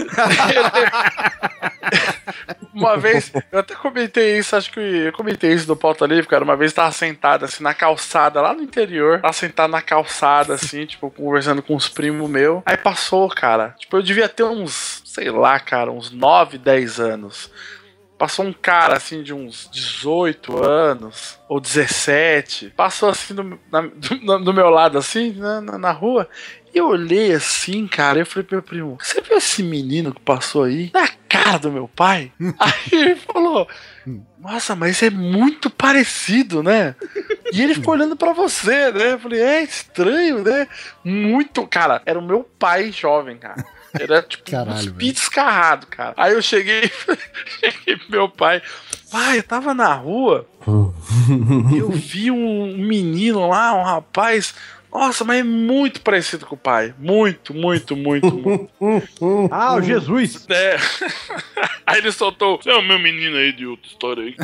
Uma vez, eu até comentei isso, acho que eu comentei isso do Pauta Livre, cara. Uma vez tava sentado assim na calçada, lá no interior. Tava sentado na calçada, assim, (laughs) tipo, conversando com uns primos meus. Aí passou, cara. Tipo, eu devia ter uns, sei lá, cara, uns 9, 10 anos. Passou um cara assim de uns 18 anos ou 17. Passou assim do, na- (laughs) do- do meu lado, assim, na, na, na rua. E eu olhei assim, cara. Eu falei pro meu primo: Você viu esse menino que passou aí? Na cara do meu pai? (laughs) aí ele falou: Nossa, mas é muito parecido, né? E ele ficou olhando pra você, né? Eu falei: É estranho, né? Muito. Cara, era o meu pai jovem, cara. Era tipo Caralho, pits descarrado, cara. Aí eu cheguei, cheguei (laughs) pro meu pai. Pai, eu tava na rua. eu vi um menino lá, um rapaz. Nossa, mas é muito parecido com o pai. Muito, muito, muito, muito. (laughs) Ah, o Jesus! É. (laughs) Aí ele soltou. Você é o meu menino aí de outra história aí. (laughs)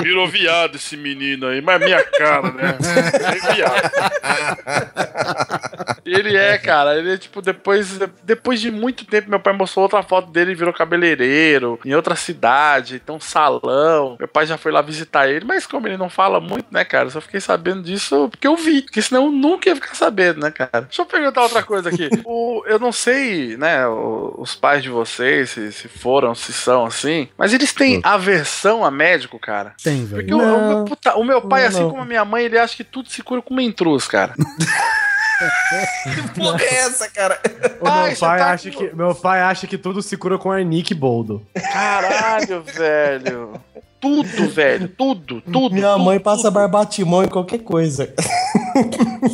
Virou viado esse menino aí, mas minha cara, né? É viado. Ele é, cara. Ele é tipo, depois, depois de muito tempo, meu pai mostrou outra foto dele e virou cabeleireiro em outra cidade, tem um salão. Meu pai já foi lá visitar ele, mas como ele não fala muito, né, cara? Eu só fiquei sabendo disso porque eu vi. Porque senão eu nunca ia ficar sabendo, né, cara? Deixa eu perguntar outra coisa aqui. (laughs) O, eu não sei, né, o- os pais de vocês, se, se foram, se são assim, mas eles têm aversão a médico, cara? Tem, velho. Porque o, o meu, puta, o meu pai, Não, assim não. como a minha mãe, ele acha que tudo se cura com mentruz, cara. (laughs) Que porra é essa, cara? O Pai, meu, pai tá acha com- que, meu pai acha que tudo se cura com Arnick Boldo. Caralho, velho. Tudo, velho. Tudo, tudo. Minha tudo, mãe passa tudo. barbatimão em qualquer coisa. (laughs)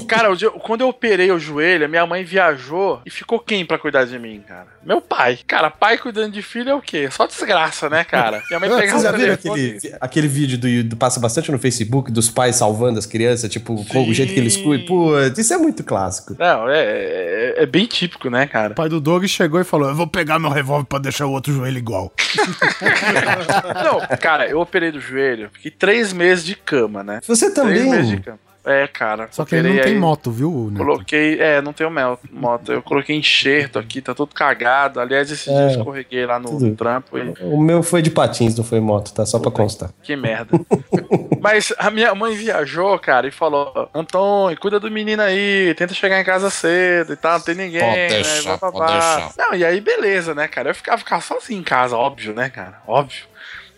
Cara, quando eu operei o joelho, a minha mãe viajou e ficou quem pra cuidar de mim, cara? Meu pai. Cara, pai cuidando de filho é o quê? Só desgraça, né, cara? Minha mãe (laughs) pegava Vocês já viram aquele, aquele vídeo do, do passa bastante no Facebook dos pais salvando as crianças, tipo, com o jeito que eles cuidam? Putz, isso é muito clássico. Não, é, é, é bem típico, né, cara? O pai do Doug chegou e falou: Eu vou pegar meu revólver pra deixar o outro joelho igual. (laughs) Não, cara, eu operei do joelho, fiquei três meses de cama, né? Você Três meses de também. cama. É, cara. Só que ele não tem aí- moto, viu, Neto? Coloquei, é, não tenho mel- moto. Eu coloquei enxerto aqui, tá tudo cagado. Aliás, esse dia eu escorreguei lá no, tudo. trampo e O meu foi de patins, não foi moto, tá? Só pra constar. que merda. (laughs) Mas a minha mãe viajou, cara, e falou: Antônio, cuida do menino aí, tenta chegar em casa cedo e tal, não tem ninguém. Pode né, deixar, blá, blá, pode deixar. Não, e aí beleza, né, cara? Eu ficava, ficava sozinho em casa, óbvio, né, cara? Óbvio.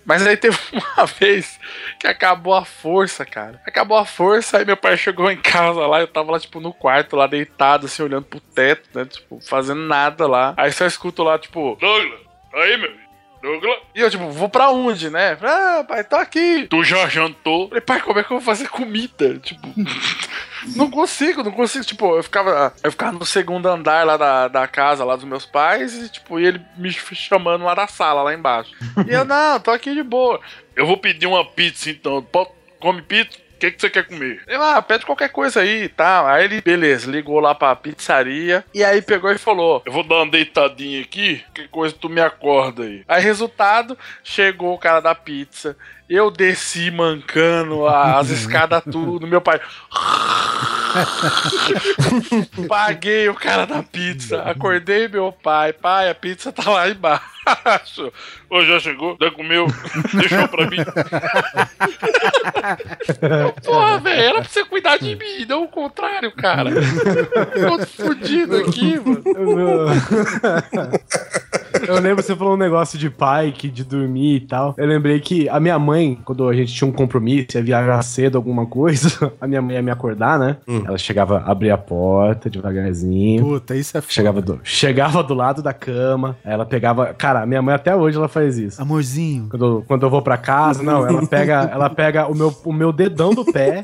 Mas aí teve (laughs) uma vez que acabou a força, cara. Acabou a força, aí meu pai chegou em casa lá, eu tava lá, tipo, no quarto, lá deitado, assim, olhando pro teto, né? Tipo, fazendo nada lá. Aí só escuto lá, tipo, Douglas, aí, meu. Douglas. E eu, tipo, vou pra onde, né? Ah, pai, tô aqui. Tu já jantou? Falei, pai, como é que eu vou fazer comida? Tipo, (laughs) não consigo, não consigo. Tipo, eu ficava, eu ficava no segundo andar lá da, da casa, lá dos meus pais, e, tipo, e ele me chamando lá da sala, lá embaixo. E eu, não, tô aqui de boa. Eu vou pedir uma pizza então. Pô, Come pizza? Que, que você quer comer? Eu, ah, pede qualquer coisa aí e tal. Aí ele, beleza, ligou lá pra pizzaria. E aí pegou e falou: Eu vou dar uma deitadinha aqui, que coisa tu me acorda aí. Aí, resultado, chegou o cara da pizza. Eu desci mancando as (laughs) escadas tudo. Meu pai. (laughs) Paguei o cara da pizza. Acordei meu pai. Pai, a pizza tá lá embaixo. Ô, já chegou? Já comeu? (laughs) Deixou pra mim. Porra, velho, era pra você cuidar de mim, não o contrário, cara. Tô fudido aqui, mano. Eu lembro você falou um negócio de pai, que de dormir e tal. Eu lembrei que a minha mãe, quando a gente tinha um compromisso, ia viajar cedo, alguma coisa, (laughs) a minha mãe ia me acordar, né? Ela chegava, abria a porta devagarzinho. Puta, isso é foda. Chegava do, chegava do lado da cama, aí ela pegava. Cara, minha mãe até hoje ela faz isso. Amorzinho. Quando, quando eu vou pra casa, não, ela pega, ela pega o, meu, o meu dedão do pé.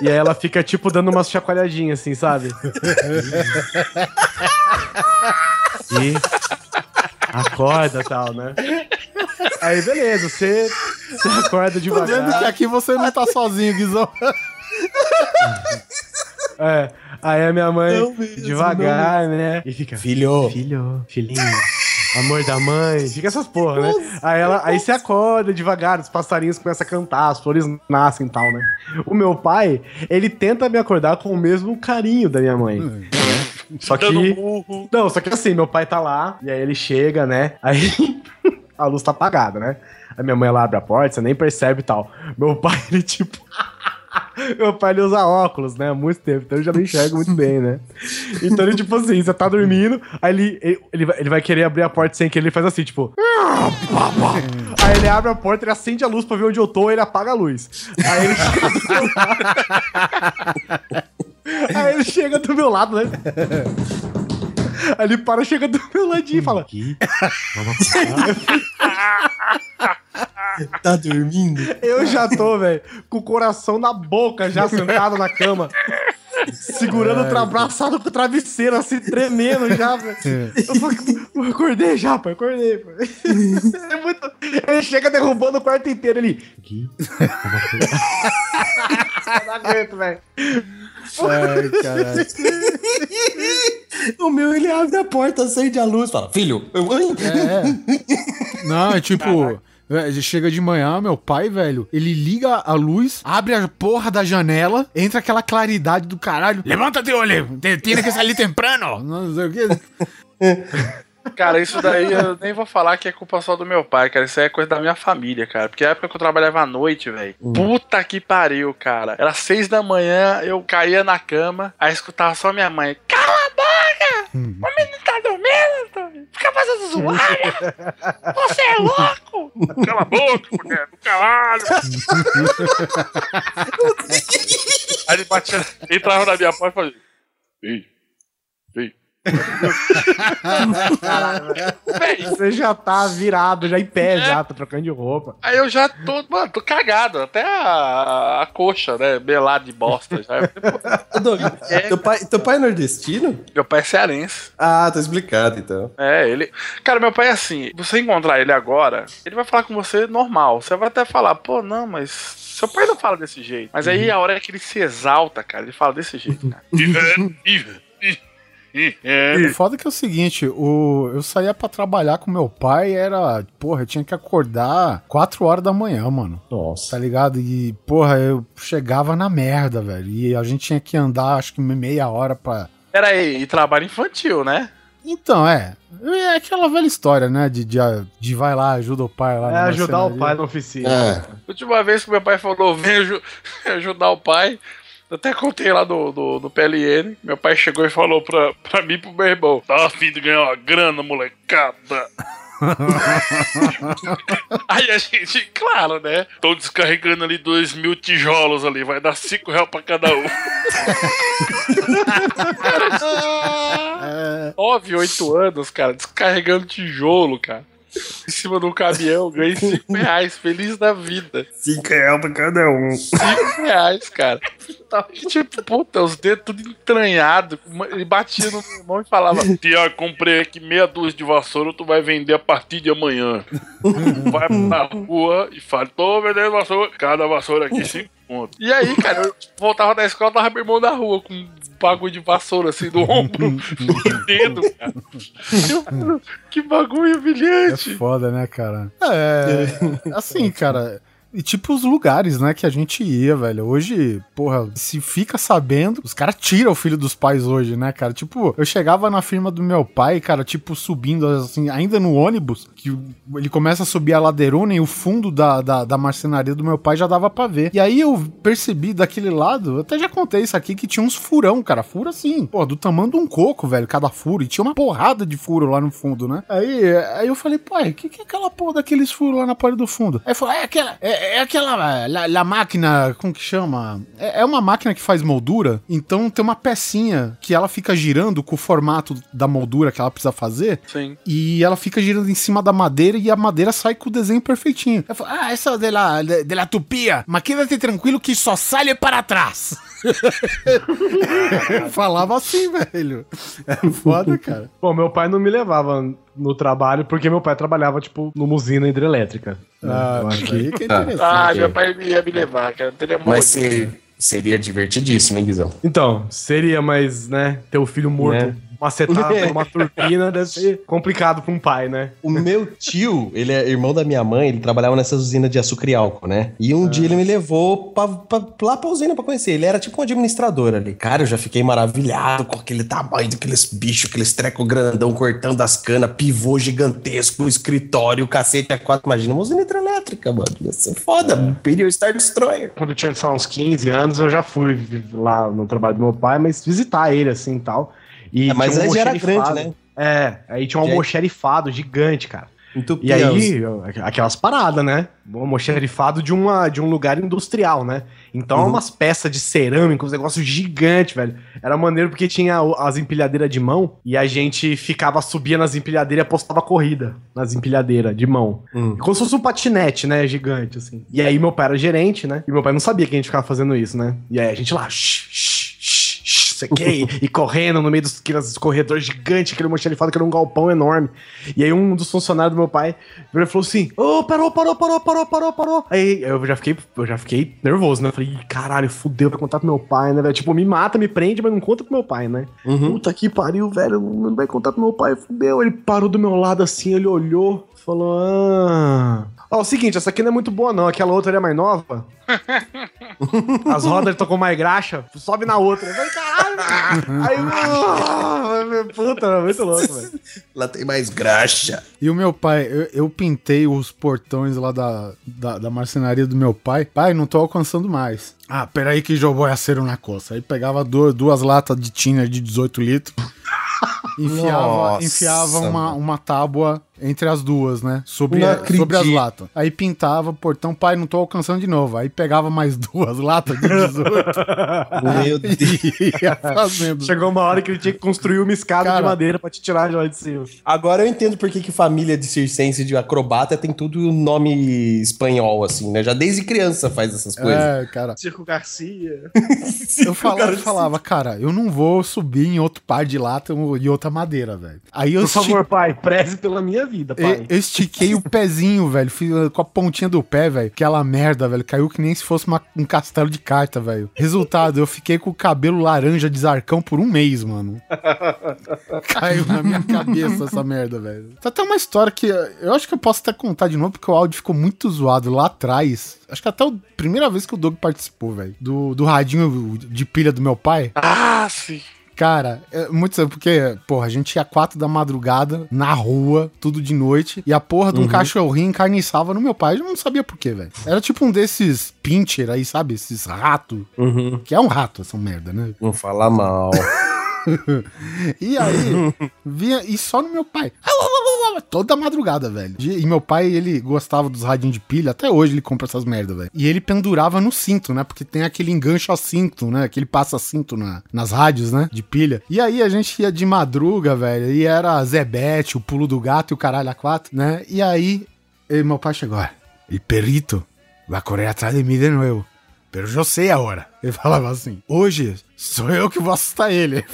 E aí ela fica, tipo, dando umas chacoalhadinhas, assim, sabe? (laughs) E acorda tal, né? Aí, beleza, você Você acorda Tô vendo que devagar. aqui você não tá sozinho, Guizão. É. Aí a minha mãe, Não mesmo, devagar, né? E fica, Filho. filho, filhinho, amor da mãe. Fica essas porra, né? Aí, ela, aí você acorda devagar, os passarinhos começam a cantar, as flores nascem e tal, né? O meu pai, ele tenta me acordar com o mesmo carinho da minha mãe. Só que. Burro. Não, só que assim, meu pai tá lá, e aí ele chega, né? Aí (laughs) a luz tá apagada, né? A minha mãe ela abre a porta, você nem percebe e tal. Meu pai, ele tipo. (laughs) Meu pai ele usa óculos, né? Há muito tempo, então eu já não enxergo muito bem, né? Então ele, tipo assim, você tá dormindo, aí ele, ele, ele, vai, ele vai querer abrir a porta sem que ele faz assim, tipo. (laughs) Aí ele abre a porta, ele acende a luz pra ver onde eu tô, ele apaga a luz. Aí ele Aí ele chega do meu lado, né? Aí ele para, chega do meu ladinho e fala: Tá dormindo? Eu já tô, velho, com o coração na boca, já sentado na cama. Segurando o abraçado com o travesseiro, assim, tremendo já, velho. Eu, acordei já, pai, acordei, pai. É muito... Ele chega derrubando o quarto inteiro ali. Gui, (laughs) eu não aguento, velho. Ai, caralho. (laughs) O meu, ele abre a porta, acende a luz, fala, filho, eu... Ai. É. (laughs) Não, é tipo. é, Chega de manhã, meu pai, velho, ele liga a luz, abre a porra da janela, entra aquela claridade do caralho. Levanta-te, olha, tem que sair temprano. Não sei o quê. (laughs) Cara, isso daí eu nem vou falar que é culpa só do meu pai, cara. Isso aí é coisa da minha família, cara. Porque a época que eu trabalhava à noite, velho. Puta que pariu, cara. Era seis da manhã, eu caía na cama, aí escutava só minha mãe. Cala a boca! O menino tá dormindo! Fica fazendo zoada! Você é louco! (laughs) Cala a boca, mulher! Do caralho! (laughs) aí ele batia, entrava na minha porta e fazia. Ei, ei. Véi, Você já tá virado, já em pé, já, tá trocando de roupa. Aí eu já tô, mano, tô cagado. Até a, a coxa, né? Belado de bosta. Já. Doug, teu, pai, teu pai é nordestino? Meu pai é cearense. Ah, tá explicado, então. É, ele. Cara, meu pai é assim: você encontrar ele agora, ele vai falar com você normal. Você vai até falar, pô, não, mas. Seu pai não fala desse jeito. Mas aí a hora é que ele se exalta, cara, ele fala desse jeito, cara. O foda que é o seguinte, o, eu saía pra trabalhar com meu pai, era, porra, eu tinha que acordar 4 horas da manhã, mano. Nossa. Tá ligado? E, porra, eu chegava na merda, velho. E a gente tinha que andar, acho que meia hora pra. Pera aí, e trabalho infantil, né? Então, é. É aquela velha história, né? De, de, de vai lá, ajuda o pai lá. É ajudar o pai na oficina. É. Última vez que meu pai falou, vem aju- (laughs) ajudar o pai. Eu até contei lá no, no, no PLN. Meu pai chegou e falou pra, pra mim e pro meu irmão: Tá afim de ganhar uma grana, molecada. (laughs) Aí a gente, claro, né? Tô descarregando ali dois mil tijolos ali, vai dar cinco reais pra cada um. (laughs) Nove, oito anos, cara, descarregando tijolo, cara em cima de um caminhão, ganhei 5 reais, feliz da vida. 5 reais pra cada um. 5 reais, cara. Tá e, tipo, puta, os dedos tudo entranhado. Ele batia no meu irmão e falava: Tiago, comprei aqui meia dúzia de vassoura, tu vai vender a partir de amanhã. (laughs) vai pra rua e fala: tô vendendo vassoura, cada vassoura aqui 5 ponto. E aí, cara, eu voltava da escola, tava meu irmão na rua com um bagulho de vassoura assim do ombro, uhum. (laughs) no dedo, cara. Que bagulho humilhante. É foda, né, cara? É. (laughs) Assim, cara. E tipo os lugares, né, que a gente ia, velho. Hoje, porra, se fica sabendo, os caras tiram o filho dos pais hoje, né, cara? Tipo, eu chegava na firma do meu pai, cara, tipo, subindo, assim, ainda no ônibus, que ele começa a subir a ladeirona e o fundo da, da, da marcenaria do meu pai já dava pra ver. E aí eu percebi daquele lado, até já contei isso aqui, que tinha uns furão, cara. Furo assim, pô, do tamanho de um coco, velho, cada furo. E tinha uma porrada de furo lá no fundo, né? Aí, aí eu falei, pai, o que, que é aquela porra daqueles furos lá na parede do fundo? Aí falou, é aquela, é, é aquela, la, la máquina, como que chama? É, é uma máquina que faz moldura, então tem uma pecinha que ela fica girando com o formato da moldura que ela precisa fazer. Sim. E ela fica girando em cima da madeira e a madeira sai com o desenho perfeitinho. Eu falo, ah, essa de la, de, de la tupia, mas quédate tranquilo que só sai para trás. (laughs) Falava assim, velho. É foda, cara. Bom, meu pai não me levava no trabalho porque meu pai trabalhava, tipo, numa usina hidrelétrica. Ah, Eu acho que, que Ah, interessante. meu pai ia me levar, cara. Teria Mas se- seria divertidíssimo, hein, Guizão? Então, seria, mas, né, ter o filho morto Né? Macetado por (laughs) uma turbina deve ser complicado pra um pai, né? O meu tio, ele é irmão da minha mãe, ele trabalhava nessa usina de açúcar e álcool, né? E um dia ele me levou pra, pra- lá pra usina pra conhecer. Ele era tipo um administrador ali. Cara, eu já fiquei maravilhado com aquele tamanho daqueles bichos, aqueles treco grandão cortando as canas, pivô gigantesco, escritório, cacete a quatro. Imagina uma usina hidrelétrica, mano. Ia ser foda. Imperial Star Destroyer. Quando eu tinha só uns 15 anos, eu já fui lá no trabalho do meu pai, mas visitar ele assim e tal. E É, mas um aí já era grande, né? É, aí tinha um almoxerifado gigante, cara. Entupia E aí, os- aquelas paradas, né? Um almoxerifado de, uma, de um lugar industrial, né? Então, Uhum. umas peças de cerâmica, uns negócios gigantes, velho. Era maneiro porque tinha as empilhadeiras de mão e a gente ficava, subia nas empilhadeiras e apostava corrida nas empilhadeiras de mão. Hum. Como se fosse um patinete, né? Gigante, assim. E aí, meu pai era gerente, né? E meu pai não sabia que a gente ficava fazendo isso, né? E aí, a gente lá, shh, shh, sei (laughs) e correndo no meio dos aqueles corredores gigantes, aquele almoxerifado que era um galpão enorme. E aí, um dos funcionários do meu pai virou e falou assim: Ô, parou, parou, parou, parou, parou, parou. Aí eu já fiquei, eu já fiquei nervoso, né? Falei, "Ih, caralho, fudeu pra contar pro meu pai, né, velho? Tipo, me mata, me prende, mas não conta pro meu pai, né? Uhum. Puta que pariu, velho. Não vai contar pro meu pai, fudeu. Ele parou do meu lado assim, ele olhou, falou: Ah. Ó, o seguinte, essa aqui não é muito boa, não. Aquela outra ali é mais nova. (laughs) As rodas tocou mais graxa, sobe na outra. Eu falei, caralho! Aí, (laughs) ah, puta, era muito louco, velho. Lá tem mais graxa. E o meu pai, eu, eu pintei os portões lá da, da, da marcenaria do meu pai. Pai, não tô alcançando mais. Ah, peraí que jogou acero na coça. Aí pegava duas, duas latas de tinha de 18 litros. (laughs) Enfiava, Nossa. enfiava uma, uma tábua entre as duas, né? Sobre, sobre as latas. Aí pintava o portão, pai, não tô alcançando de novo. Aí pegava mais (laughs) duas latas de 18 Meu Deus. (laughs) ia fazendo. Chegou uma hora que ele tinha que construir uma escada Cara. de madeira pra te tirar de lá de cima. Agora eu entendo por que, que família de circense de acrobata tem tudo nome espanhol, assim, né? Já desde criança faz essas coisas. É, cara. Circo Garcia. (laughs) Eu falava, eu falava, cara, eu não vou subir em outro par de lata e outra madeira, velho. Aí eu Por favor, pai, preze pela minha vida, Eu, pai. eu estiquei o pezinho, (laughs) velho. Fiz com a pontinha do pé, velho. Aquela merda, velho. Caiu que nem se fosse uma- um castelo de carta, velho. Resultado, eu fiquei com o cabelo laranja de zarcão por um mês, mano. (laughs) Caiu na minha cabeça essa merda, velho. Tá até uma história que eu acho que eu posso até contar de novo, porque o áudio ficou muito zoado lá atrás. Acho que até a primeira vez que o Doug participou, velho. Do, do radinho de pilha do meu pai. Ah, sim. Cara, é muito sério, porque, porra, a gente ia quatro da madrugada, na rua, tudo de noite, e a porra de um cachorrinho encarniçava no meu pai. Eu não sabia por quê, velho. Era tipo um desses pincher aí, sabe? Esses ratos. Uhum. Que é um rato, essa merda, né? Não fala mal. (laughs) (laughs) E aí, vinha, e só no meu pai. Toda madrugada, velho. E meu pai, ele gostava dos radinhos de pilha, até hoje ele compra essas merda, velho. E ele pendurava no cinto, né? Porque tem aquele engancho a cinto, né? Aquele passa-cinto na, nas rádios, né? De pilha. E aí a gente ia de madruga, velho, e era Zebete, o pulo do gato e o caralho a quatro, né? E aí, e meu pai chegou, "Ah, el perrito vai correr atrás de mim de novo. Pero eu sei a hora. Ele falava assim: hoje sou eu que vou assustar ele.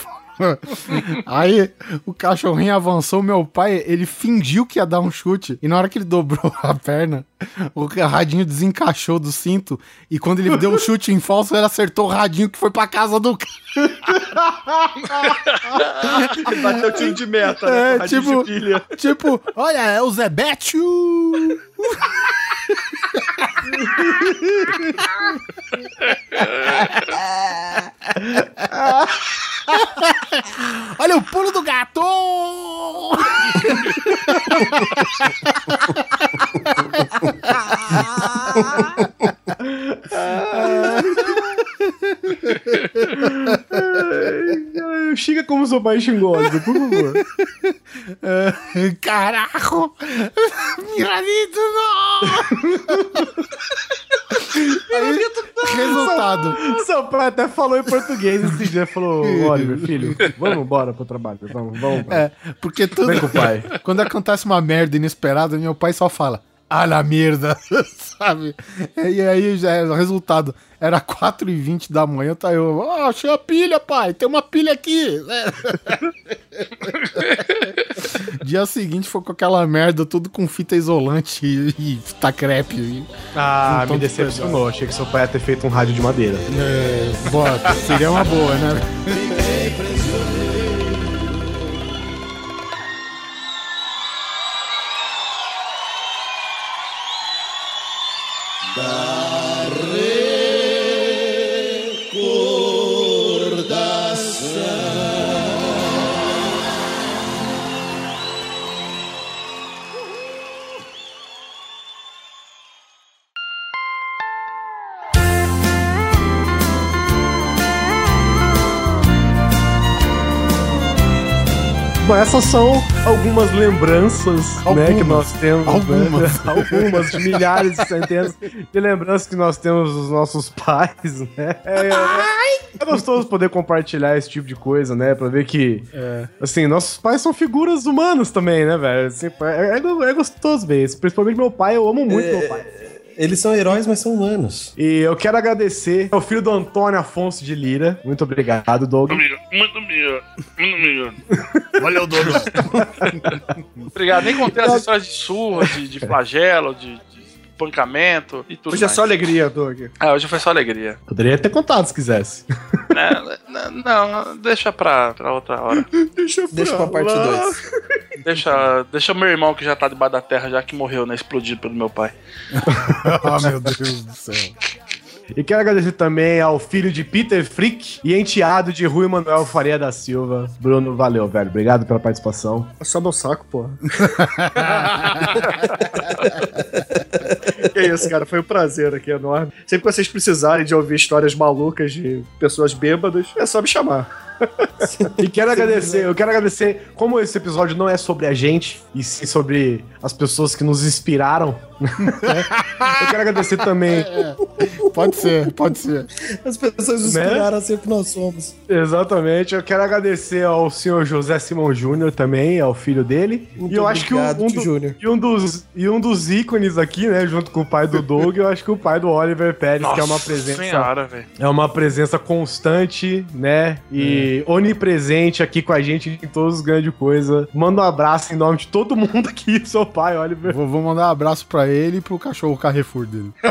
Aí o cachorrinho avançou, meu pai, ele fingiu que ia dar um chute. E na hora que ele dobrou (laughs) a perna, o radinho desencaixou do cinto. E quando ele deu o chute em falso, ele acertou o radinho que foi pra casa do cara. Bateu tiro de meta, né? É, tipo-. Tipo, olha, é o Zebetio! (laughs) (laughs) Olha o pulo do gato! (laughs) Xinga como pai xingou, Oliver, por favor. (laughs) Carajo! Miradito, não! Aí, resultado. Seu pai até falou em português esse dia. Falou, Oliver, filho, vamos embora pro trabalho. Vamos, vamos. É, porque tudo. Vem com o pai. (laughs) Quando acontece uma merda inesperada, meu pai só fala. Ah, la merda, (laughs) sabe? E aí já é o resultado. Era 4h20 da manhã, tá eu. Ó, achei a pilha, pai. Tem uma pilha aqui. (laughs) Dia seguinte foi com aquela merda, tudo com fita isolante e, e fita crepe. E, Ah, me decepcionou. Achei que seu pai ia ter feito um rádio de madeira. é, bota, seria uma boa, né? (laughs) Bom, essas são algumas lembranças né, que Algumas. nós temos. Algumas. Né? (laughs) algumas de milhares de centenas de lembranças que nós temos dos nossos pais, né? É, é, é gostoso poder compartilhar esse tipo de coisa, né? Pra ver que, assim, nossos pais são figuras humanas também, né, velho? Assim, é, é- é gostoso ver isso. Principalmente meu pai, eu amo muito meu pai. Eles são heróis, mas são humanos. E eu quero agradecer ao filho do Antônio Afonso de Lira. Muito obrigado, Doug. Muito amigo. Muito amigo. Valeu, Dono. (laughs) Obrigado. Nem contei as histórias de surra, de, de flagelo, de, de espancamento e tudo Hoje é mais. só alegria, Doug. Ah, hoje foi só alegria. Poderia ter contado se quisesse. Né? Não, não, deixa pra, pra outra hora. Deixa Deixa pra parte 2. (laughs) Deixa, deixa meu irmão que já tá debaixo da terra, já que morreu, né? Explodido pelo meu pai. (laughs) Ah, meu Deus do céu. E quero agradecer também ao filho de Peter Frick e enteado de Rui Manuel Faria da Silva. Bruno, valeu, velho. Obrigado pela participação. É só meu saco, porra. (laughs) (laughs) que isso, cara. Foi um prazer aqui enorme. Sempre que vocês precisarem de ouvir histórias malucas de pessoas bêbadas, é só me chamar. (laughs) E quero agradecer, eu quero agradecer, como esse episódio não é sobre a gente, e sim sobre as pessoas que nos inspiraram, (laughs) né? eu quero agradecer também, Pode ser, pode ser. As pessoas inspiraram a ser o que nós somos. exatamente, eu quero agradecer ao senhor José Simão Júnior também, ao filho dele. Muito e eu acho que um, obrigado, um do- e um dos e um dos ícones aqui, né, junto com o pai do Doug, eu acho que o pai do Oliver Pérez, que é uma presença senhora. É uma presença constante, né? E onipresente aqui com a gente em todos os grandes coisas. Manda um abraço em nome de todo mundo aqui, (laughs) seu pai, Oliver. Vou, vou mandar um abraço pra ele e pro cachorro Carrefour dele. (laughs)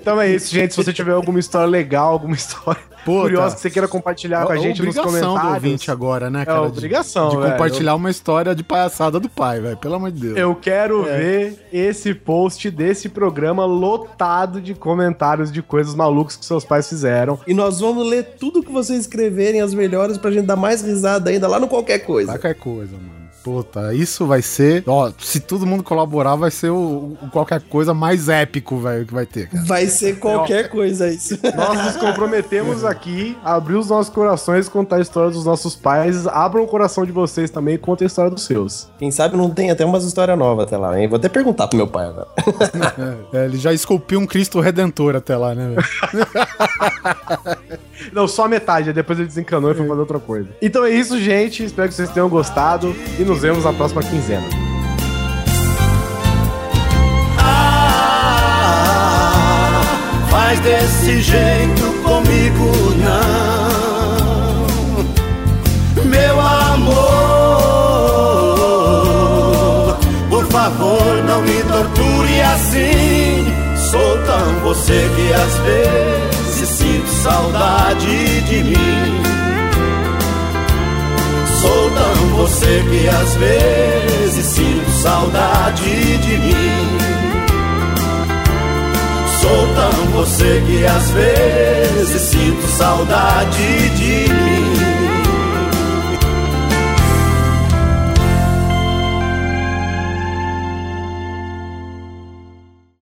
Então é isso, gente. Se você tiver alguma história legal, alguma história Pô, curiosa que você queira compartilhar com a É gente nos obrigação do comentários. ouvinte agora, né, É cara? de- obrigação, De, velho. compartilhar uma história de palhaçada do pai, velho. Pelo amor de Deus. Eu quero ver esse post desse programa lotado de comentários de coisas malucas que seus pais fizeram. E nós vamos ler tudo que vocês escreverem, as melhores, pra gente dar mais risada ainda lá no qualquer coisa. Qualquer coisa, mano. Puta, isso vai ser. Ó, se todo mundo colaborar, vai ser o, o qualquer coisa mais épico, velho, que vai ter, cara. Vai ser qualquer coisa isso. Nós nos comprometemos aqui a abrir os nossos corações contar a história dos nossos pais. Abram o coração de vocês também e contem a história dos seus. Quem sabe não tem até umas histórias novas até lá, hein? Vou até perguntar pro meu pai agora. (laughs) É, ele já esculpiu um Cristo Redentor até lá, né, velho? (laughs) Não, só metade, aí depois ele desencanou e foi fazer outra coisa. Então é isso, gente. Espero que vocês tenham gostado e nos vemos na próxima quinzena. Faz desse jeito comigo não. Meu amor Por favor não me torture assim. Sou tão você que às vezes sinto saudade de mim você que às vezes sinto saudade de mim. Sou tão você que às vezes sinto saudade de